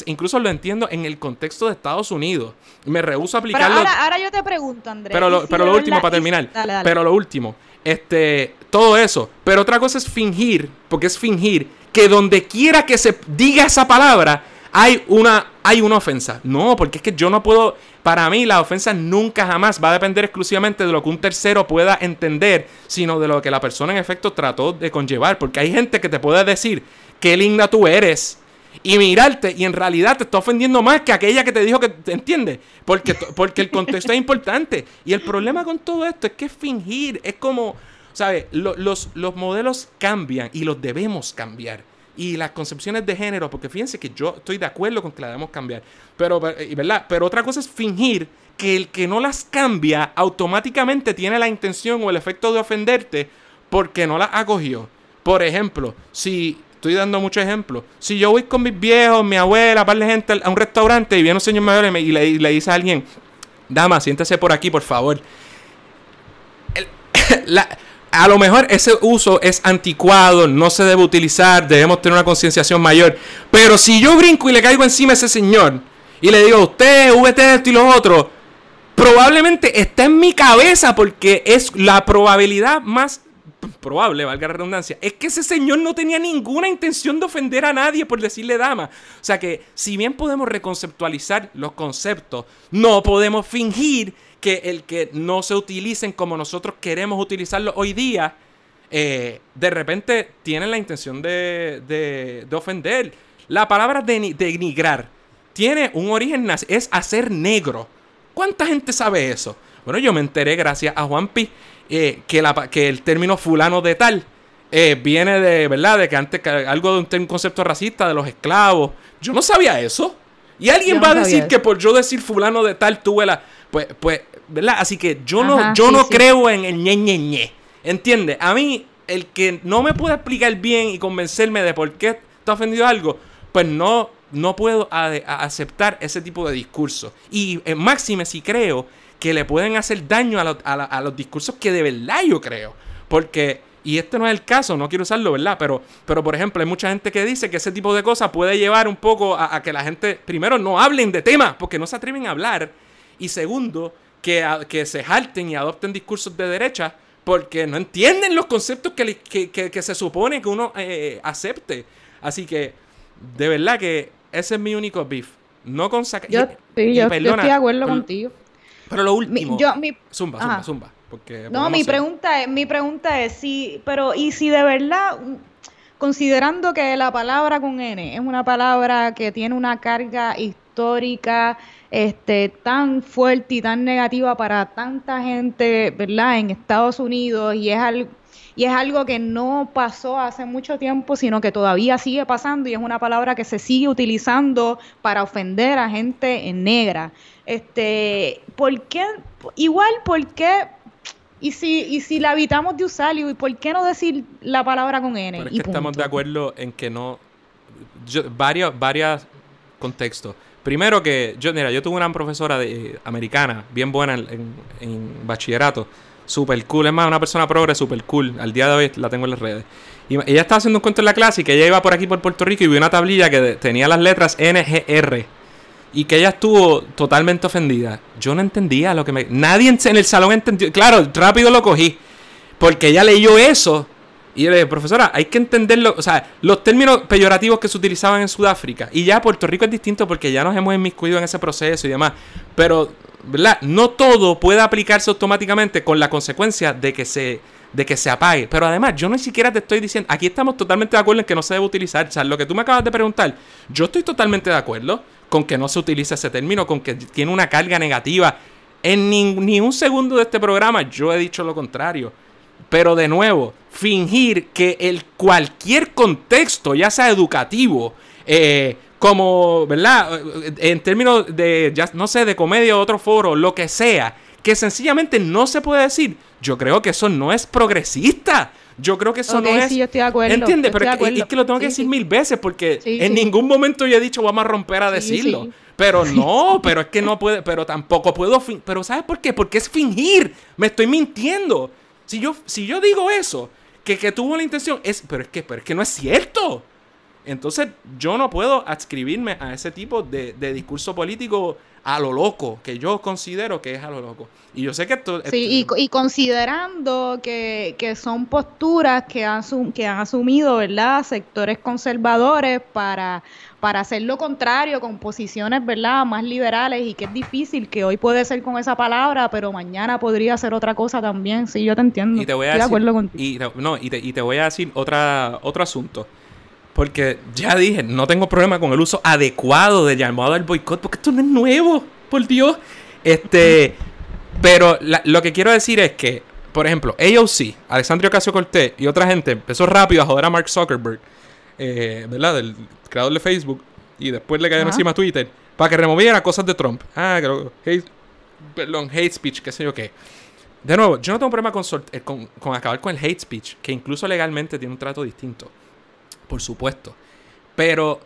Incluso lo entiendo en el contexto de Estados Unidos. Me rehuso a aplicarlo. Pero ahora, yo te pregunto, Andrés. Pero lo, pero lo último, para terminar. Pero lo último. Este, todo eso. Pero otra cosa es fingir, porque es fingir que donde quiera que se diga esa palabra, hay una, hay una ofensa. No, porque es que yo no puedo. Para mí, la ofensa nunca jamás va a depender exclusivamente de lo que un tercero pueda entender, sino de lo que la persona en efecto trató de conllevar. Porque hay gente que te puede decir qué linda tú eres y mirarte y en realidad te está ofendiendo más que aquella que te dijo que te entiende. Porque, porque el contexto es importante. Y el problema con todo esto es que fingir. Es como, ¿sabes? los, los modelos cambian y los debemos cambiar. Y las concepciones de género, porque fíjense que yo estoy de acuerdo con que las debemos cambiar. Pero, ¿verdad? Pero otra cosa es fingir que el que no las cambia automáticamente tiene la intención o el efecto de ofenderte porque no las acogió. Por ejemplo, si Estoy dando muchos ejemplos. Si yo voy con mis viejos, mi abuela, par de gente a un restaurante y viene un señor mayor y, le, dice a alguien, dama, siéntese por aquí, por favor. a lo mejor ese uso es anticuado, no se debe utilizar, debemos tener una concienciación mayor. Pero si yo brinco y le caigo encima a ese señor y le digo, usted, VT esto y lo otro, probablemente está en mi cabeza porque es la probabilidad más probable, valga la redundancia, es que ese señor no tenía ninguna intención de ofender a nadie por decirle dama. O sea que, si bien podemos reconceptualizar los conceptos, no podemos fingir que el que no se utilicen como nosotros queremos utilizarlos hoy día, eh, de repente tienen la intención de, de, ofender. La palabra denigrar tiene un origen, es hacer negro. ¿Cuánta gente sabe eso? Bueno, yo me enteré gracias a Juan Pi eh, que, la, que el término fulano de tal eh, viene de, ¿verdad? De que antes algo de un, concepto racista de los esclavos. Yo no sabía eso. Y alguien va a decir que por yo decir fulano de tal tuve la. Pues, pues, ¿verdad? Así que yo no, yo no creo en el ñe, ñe, ñe. ¿Entiendes? A mí, el que no me pueda explicar bien y convencerme de por qué está ofendido algo, pues no, no puedo aceptar ese tipo de discurso. Y en máxime si creo que le pueden hacer daño a, los discursos que de verdad yo creo. Porque, y este no es el caso, no quiero usarlo, ¿verdad? Pero, pero por ejemplo, hay mucha gente que dice que ese tipo de cosas puede llevar un poco a, que la gente, primero, no hablen de temas, porque no se atreven a hablar. Y segundo, que, que se jalten y adopten discursos de derecha porque no entienden los conceptos que, se supone que uno eh, acepte. Así que, de verdad que ese es mi único beef. No con sacar. Yo, yo, estoy de acuerdo contigo. Pero lo último. zumba, zumba, zumba. Porque no, mi pregunta, es, mi pregunta es si, pero y si de verdad, considerando que la palabra con N es una palabra que tiene una carga histórica este, tan fuerte y tan negativa para tanta gente, ¿verdad? En Estados Unidos y es algo y es algo que no pasó hace mucho tiempo, sino que todavía sigue pasando y es una palabra que se sigue utilizando para ofender a gente negra. Este, ¿por qué? Igual, ¿por qué? Y si, y si la evitamos de usar, ¿y por qué no decir la palabra con N? es que estamos de acuerdo en que no. varios, varios contextos. Primero que, yo, mira, yo tuve una profesora de, americana, bien buena en, bachillerato, super cool, es más, una persona progre, super cool. Al día de hoy la tengo en las redes. Y ella estaba haciendo un cuento en la clase y que ella iba por aquí por Puerto Rico y vio una tablilla que tenía las letras NGR y que ella estuvo totalmente ofendida. Yo no entendía lo que me... Nadie en el salón entendió. Claro, rápido lo cogí. Porque ella leyó eso. Y le dije, profesora, hay que entenderlo. O sea, los términos peyorativos que se utilizaban en Sudáfrica. Y ya Puerto Rico es distinto porque ya nos hemos inmiscuido en ese proceso y demás. Pero, ¿verdad? No todo puede aplicarse automáticamente con la consecuencia de que se de que se apague. Pero además, yo ni siquiera te estoy diciendo, aquí estamos totalmente de acuerdo en que no se debe utilizar. O sea, lo que tú me acabas de preguntar, yo estoy totalmente de acuerdo con que no se utilice ese término, con que tiene una carga negativa. En ni, un segundo de este programa yo he dicho lo contrario. Pero de nuevo, fingir que el cualquier contexto, ya sea educativo, eh, como, ¿verdad? En términos de, ya, no sé, de comedia o otro foro, lo que sea, que sencillamente no se puede decir. Yo creo que eso no es progresista. Yo creo que eso no es. Sí, yo estoy de acuerdo. ¿Entiendes? Pero es, que lo tengo que decir mil veces porque en ningún momento yo he dicho vamos a romper a decirlo. Pero no, pero es que no puede, pero tampoco puedo. Pero ¿sabes por qué? Porque es fingir. Me estoy mintiendo. Si yo, si yo digo eso, que, que tuvo la intención, es, pero es que, pero es que no es cierto. Entonces, yo no puedo adscribirme a ese tipo de, de discurso político a lo loco, que yo considero que es a lo loco. Y yo sé que esto... Sí, y, considerando que, son posturas que han, que han asumido, ¿verdad?, sectores conservadores para, para hacer lo contrario, con posiciones, ¿verdad?, más liberales y que es difícil, que hoy puede ser con esa palabra, pero mañana podría ser otra cosa también. Sí, yo te entiendo. Y te voy a Estoy decir, de acuerdo contigo. Y, no, y te, y te voy a decir otra, otro asunto. Porque ya dije, no tengo problema con el uso adecuado del llamado al boicot, porque esto no es nuevo, por Dios. Este, pero lo que quiero decir es que, por ejemplo, AOC, Alexandria Ocasio Cortés y otra gente empezó rápido a joder a Mark Zuckerberg, eh, ¿verdad? Del creador de Facebook, y después le cayeron encima a Twitter para que removiera cosas de Trump. Ah, creo, hate, perdón, hate speech, qué sé yo qué. De nuevo, yo no tengo problema con, eh, con, con acabar con el hate speech, que incluso legalmente tiene un trato distinto por supuesto. Pero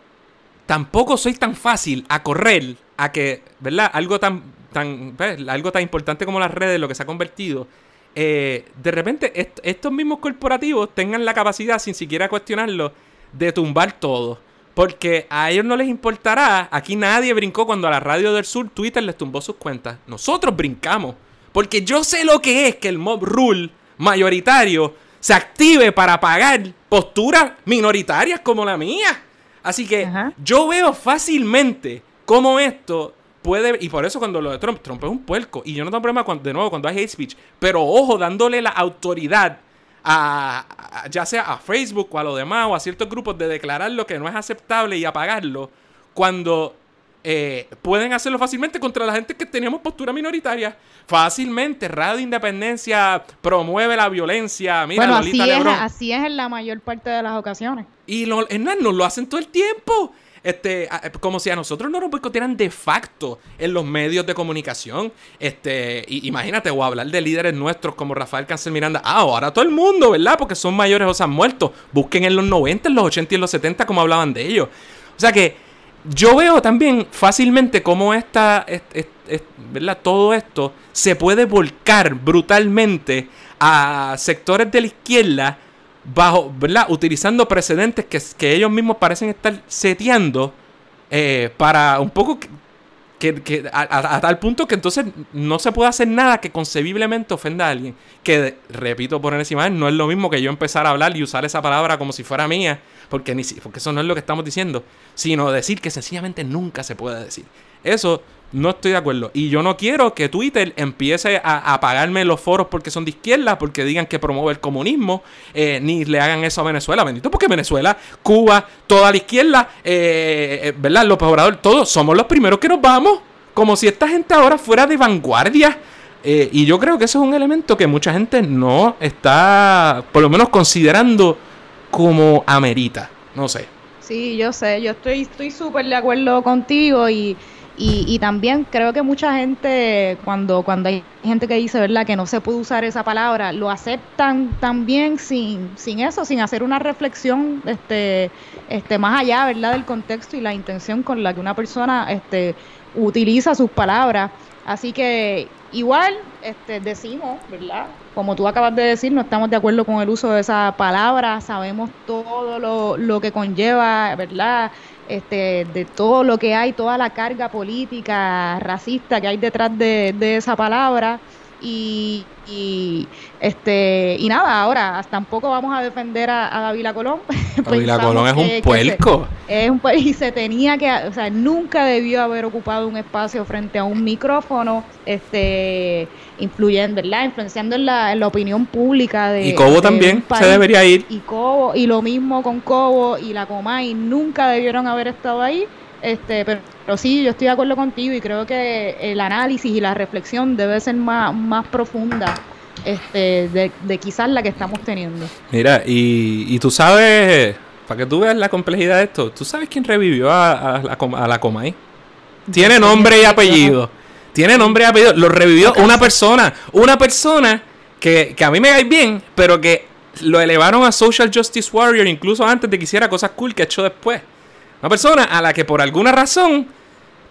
tampoco soy tan fácil a correr a que, ¿verdad? Algo tan, tan, algo tan importante como las redes, lo que se ha convertido, eh, de repente estos mismos corporativos tengan la capacidad, sin siquiera cuestionarlo, de tumbar todo. Porque a ellos no les importará. Aquí nadie brincó cuando a la radio del sur Twitter les tumbó sus cuentas. Nosotros brincamos. Porque yo sé lo que es que el mob rule mayoritario se active para pagar posturas minoritarias como la mía. Así que yo veo fácilmente cómo esto puede. Y por eso cuando lo de Trump, Trump es un puerco. Y yo no tengo problema de nuevo cuando hay hate speech. Pero ojo, dándole la autoridad a, ya sea a Facebook o a los demás o a ciertos grupos de declarar lo que no es aceptable y apagarlo. Cuando eh, pueden hacerlo fácilmente contra la gente que teníamos postura minoritaria. Fácilmente, Radio Independencia promueve la violencia. Mira, bueno, así es, así es en la mayor parte de las ocasiones. Y lo, nos lo hacen todo el tiempo. Este, como si a nosotros no nos boicotearan de facto en los medios de comunicación. Este, imagínate, o hablar de líderes nuestros como Rafael Cancel Miranda. Ah, ahora todo el mundo, ¿verdad? Porque son mayores o se han muerto. Busquen en los 90, en los 80 y en los 70 como hablaban de ellos. O sea que yo veo también fácilmente cómo esta, ¿verdad? todo esto se puede volcar brutalmente a sectores de la izquierda bajo, ¿verdad? utilizando precedentes que, ellos mismos parecen estar seteando eh, para un poco que, a, tal punto que entonces no se puede hacer nada que concebiblemente ofenda a alguien. Que, repito por encima, no es lo mismo que yo empezar a hablar y usar esa palabra como si fuera mía, porque, ni, porque eso no es lo que estamos diciendo, sino decir que sencillamente nunca se puede decir. Eso no estoy de acuerdo. Y yo no quiero que Twitter empiece a, a pagarme los foros porque son de izquierda, porque digan que promueve el comunismo, eh, ni le hagan eso a Venezuela. Bendito, porque Venezuela, Cuba, toda la izquierda, eh, eh, ¿verdad? López Obrador, todos somos los primeros que nos vamos. Como si esta gente ahora fuera de vanguardia. y yo creo que eso es un elemento que mucha gente no está, por lo menos, considerando como amerita. No sé. Sí, yo sé, yo estoy súper de acuerdo contigo y y, y, también creo que mucha gente, cuando, cuando hay gente que dice, ¿verdad?, que no se puede usar esa palabra, lo aceptan también sin, sin eso, sin hacer una reflexión este, este, más allá, ¿verdad?, del contexto y la intención con la que una persona este, utiliza sus palabras. Así que igual este, decimos, ¿verdad? Como tú acabas de decir, no estamos de acuerdo con el uso de esa palabra, sabemos todo lo, lo que conlleva, ¿verdad? este, de todo lo que hay, toda la carga política, racista que hay detrás de, de esa palabra. Y, y, este y nada ahora tampoco vamos a defender a, a Davila Colón. Davila Colón es un puerco. es un y se tenía que o sea nunca debió haber ocupado un espacio frente a un micrófono este influyendo verdad influenciando en la, en la opinión pública de y Cobo también se debería ir. Y Cobo y lo mismo con Cobo y la Comay nunca debieron haber estado ahí este, pero, sí, yo estoy de acuerdo contigo y creo que el análisis y la reflexión debe ser más, más profunda este, de, quizás la que estamos teniendo. Mira, y, y tú sabes, para que tú veas la complejidad de esto, ¿tú sabes quién revivió a, a, la, a la Comay? Tiene nombre y apellido. Tiene nombre y apellido. Lo revivió una persona. Una persona que, que a mí me cae bien, pero que lo elevaron a Social Justice Warrior incluso antes de que hiciera cosas cool que ha hecho después. Una persona a la que por alguna razón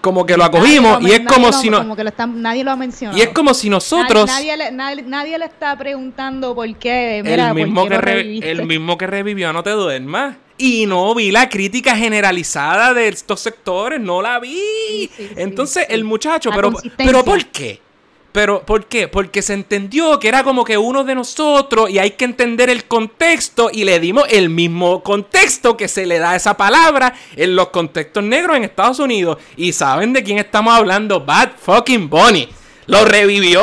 como que lo acogimos y es como si no como que lo están, nadie lo ha mencionado. y es como si nosotros nadie, le, nadie, nadie le está preguntando por qué mira, el mismo ¿por qué que re- el mismo que revivió no te duermas y no vi la crítica generalizada de estos sectores no la vi. Sí, sí, sí, entonces sí. el muchacho La pero pero por qué pero ¿por qué? Porque se entendió que era como que uno de nosotros y hay que entender el contexto y le dimos el mismo contexto que se le da a esa palabra en los contextos negros en Estados Unidos. Y saben de quién estamos hablando, Bad fucking Bunny. Lo revivió.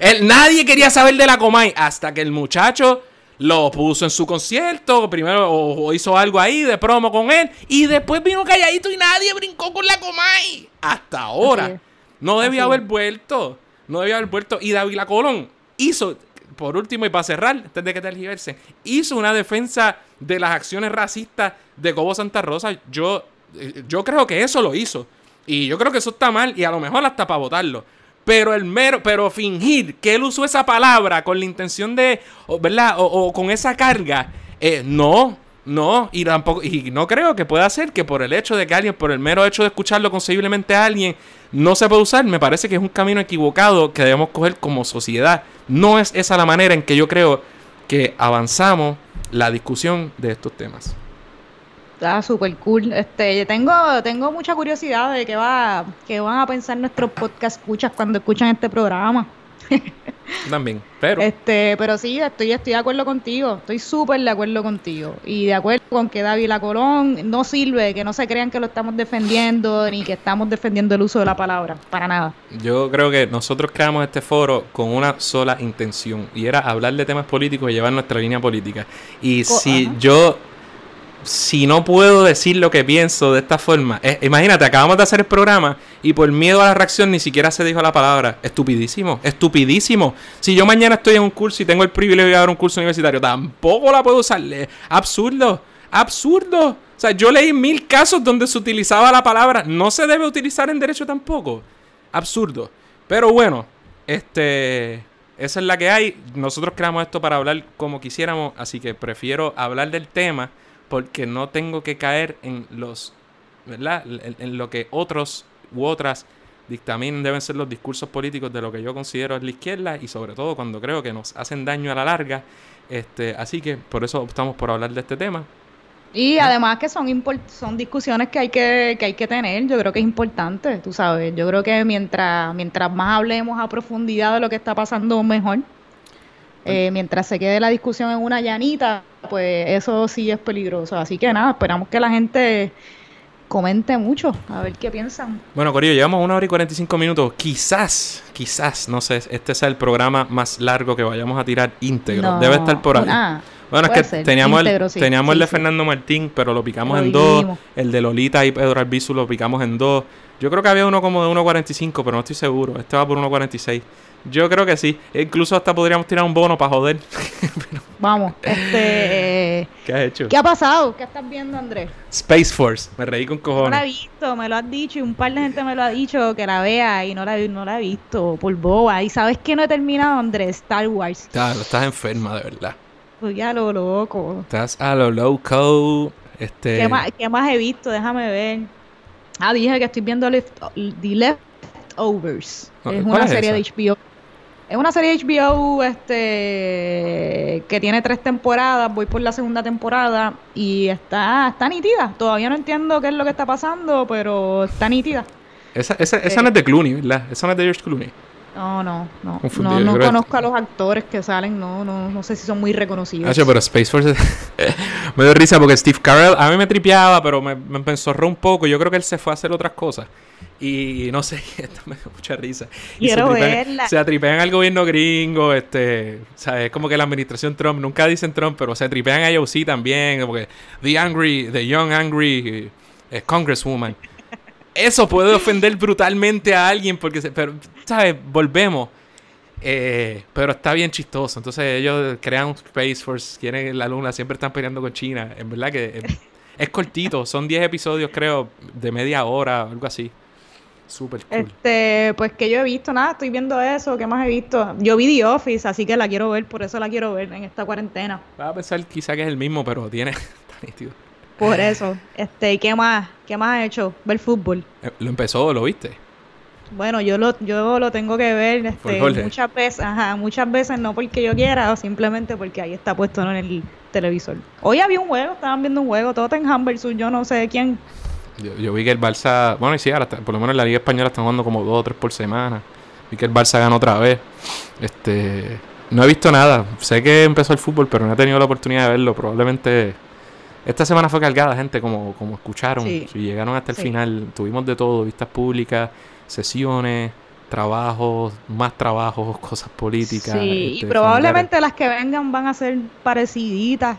El- nadie quería saber de la Comay hasta que el muchacho lo puso en su concierto. Primero o- o hizo algo ahí de promo con él y después vino calladito y nadie brincó con la Comay. Hasta ahora. No debía haber vuelto. No debía haber vuelto. Y David Colón hizo, por último y para cerrar, antes de que tergiverse, hizo una defensa de las acciones racistas de Cobo Santa Rosa. Yo, eh, yo creo que eso lo hizo. Y yo creo que eso está mal y a lo mejor hasta para votarlo. Pero el mero, pero fingir que él usó esa palabra con la intención de, ¿verdad? O, o con esa carga, eh, no, no, y tampoco, y no creo que pueda ser que por el hecho de que alguien, por el mero hecho de escucharlo concebiblemente a alguien, no se puede usar, me parece que es un camino equivocado que debemos coger como sociedad. No es esa la manera en que yo creo que avanzamos la discusión de estos temas. Está súper cool. Este, tengo, tengo mucha curiosidad de qué va, qué van a pensar nuestros podcast escuchas cuando escuchan este programa. También, pero Este, pero sí, estoy, estoy de acuerdo contigo, estoy súper de acuerdo contigo. Y de acuerdo con que David La Colón no sirve, que no se crean que lo estamos defendiendo, ni que estamos defendiendo el uso de la palabra, para nada. yo creo que nosotros creamos este foro con una sola intención y era hablar de temas políticos y llevar nuestra línea política. Y Co- si ajá. yo si no puedo decir lo que pienso de esta forma, imagínate, acabamos de hacer el programa y por miedo a la reacción ni siquiera se dijo la palabra. Estupidísimo, estupidísimo. Si yo mañana estoy en un curso y tengo el privilegio de dar un curso universitario, tampoco la puedo usar. Absurdo, absurdo. O sea, yo leí mil casos donde se utilizaba la palabra. No se debe utilizar en derecho tampoco. Absurdo. Pero bueno, este... Esa es la que hay. Nosotros creamos esto para hablar como quisiéramos, así que prefiero hablar del tema porque no tengo que caer en los, ¿verdad? En, en lo que otros u otras dictaminen deben ser los discursos políticos de lo que yo considero es la izquierda y sobre todo cuando creo que nos hacen daño a la larga. Este, así que por eso optamos por hablar de este tema. Y además que son son discusiones que hay que, que hay que tener, yo creo que es importante, tú sabes, yo creo que mientras, mientras más hablemos a profundidad de lo que está pasando, mejor. Eh, mientras se quede la discusión en una llanita, pues eso sí es peligroso. Así que nada, esperamos que la gente comente mucho, a ver qué piensan. Bueno, Corillo, llevamos una hora y 45 minutos. Quizás, quizás, no sé, este sea el programa más largo que vayamos a tirar íntegro. No, Debe estar por ahí. ah, Bueno, es que ser, teníamos, íntegro, el, sí, teníamos el de. Fernando Martín, pero lo picamos Lo en dos. El de Lolita y Pedro Albizu lo picamos en dos. Yo creo que había uno como de 1.45, pero no estoy seguro. Este va por 1.46. Yo creo que sí. Incluso hasta podríamos tirar un bono para joder. Vamos, este, eh, ¿Qué has hecho? ¿qué ha pasado? ¿Qué estás viendo, Andrés? Space Force. Me reí con No la he cojones. visto, me lo has dicho y un par de gente me lo ha dicho que la vea y no la, no la he visto por boba. Y sabes que no he terminado, Andrés, Star Wars. Claro, estás enferma, de verdad. Pues ya lo loco. Estás a lo loco. Este... ¿Qué, más, qué más he visto? Déjame ver. Ah, dije que estoy viendo The Leftovers. ¿Cuál Es una es serie esa? de HBO. Es una serie de HBO este, que tiene tres temporadas. Voy por la segunda temporada y está, está nítida. Todavía no entiendo qué es lo que está pasando, pero está nítida. Esa, esa, esa Eh. no es de Clooney, ¿verdad? Esa no es de George Clooney. No, no, no. Confundido, No, no conozco a los actores que salen, no, no, no sé si son muy reconocidos. Hacho, pero Space Force me dio risa porque Steve Carell a mí me tripeaba, pero me, me un poco. Yo creo que él se fue a hacer otras cosas. Y no sé, esto me dio mucha risa. Y Quiero se tripean- verla. Se atripean al gobierno gringo, este, ¿sabes? Es como que la administración Trump, nunca dicen Trump, pero se tripean a AOC también, como que The Angry, The Young Angry eh, Congresswoman. Eso puede ofender brutalmente a alguien porque, se- pero, ¿sabes? Volvemos. Eh, pero está bien chistoso. Entonces ellos crean un Space Force, quieren la luna, siempre están peleando con China. En verdad que es, es cortito, son 10 episodios creo, de media hora, algo así. Súper cool. Este, pues que yo he visto, nada, estoy viendo eso, ¿qué más he visto? Yo vi The Office, así que la quiero ver, por eso la quiero ver en esta cuarentena. Va a pensar quizá que es el mismo, pero tiene... Por eso. Este, ¿y qué más? ¿Qué más ha hecho? Ver fútbol. Eh, ¿Lo empezó? ¿Lo viste? Bueno, yo lo, yo lo tengo que ver este, muchas veces, ajá, muchas veces no porque yo quiera, o simplemente porque ahí está puesto en el televisor. Hoy había un juego, estaban viendo un juego, Tottenham versus yo no sé quién. Yo, yo vi que el Barça... Bueno, y sí, ahora está- por lo menos en la Liga Española están jugando como dos o tres por semana. Vi que el Barça ganó otra vez. Este... No he visto nada. Sé que empezó el fútbol, pero no he tenido la oportunidad de verlo. Probablemente... Esta semana fue cargada, gente, como, como escucharon. Sí. Si llegaron hasta el Sí. final, tuvimos de todo. Vistas públicas, sesiones, trabajos, más trabajos, cosas políticas. Sí, este, y probablemente las que vengan van a ser pareciditas.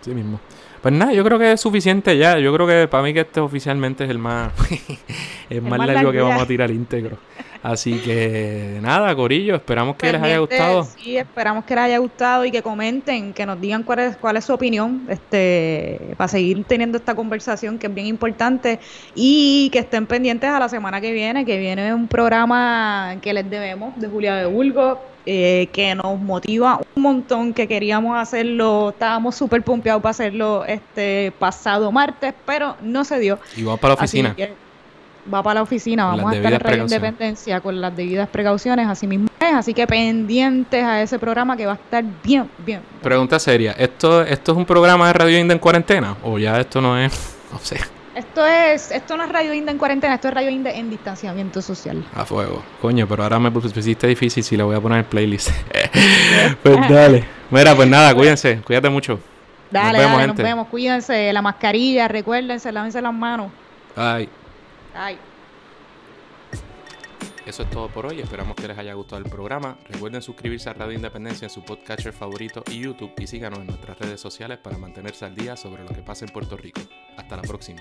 Sí mismo. Pues nada, yo creo que es suficiente ya. Yo creo que para mí que este oficialmente es el más, el más más largo que largo vamos a tirar íntegro. Así que nada, Corillo, esperamos que les haya gustado. Sí, esperamos que les haya gustado y que comenten, que nos digan cuál es, cuál es su opinión, este, para seguir teniendo esta conversación que es bien importante y que estén pendientes a la semana que viene, que viene un programa que les debemos de Julia de Bulgo, eh, que nos motiva un montón, que queríamos hacerlo, estábamos súper pompeados para hacerlo este pasado martes, pero no se dio. Y vamos para la oficina. Va para la oficina, Con vamos a estar en Radio. Independencia con las debidas precauciones, así mismo es, así que pendientes a ese programa que va a estar bien, bien. Pregunta seria, ¿esto, ¿esto es un programa de Radio Inda en cuarentena? ¿O ya esto no es? No sé, Esto es, esto no es Radio Inde en cuarentena, esto es Radio Inde en distanciamiento social. a fuego. Coño, pero ahora me pusiste difícil si le voy a poner el playlist. pues dale. Mira, pues nada, cuídense, cuídate mucho. Dale, vemos, dale, gente. nos vemos, cuídense, la mascarilla, recuérdense, lávense las manos. Bye. Eso es todo por hoy. Esperamos que les haya gustado el programa. Recuerden suscribirse a Radio Independencia en su podcatcher favorito y YouTube y síganos en nuestras redes sociales para mantenerse al día sobre lo que pasa en Puerto Rico. Hasta la próxima.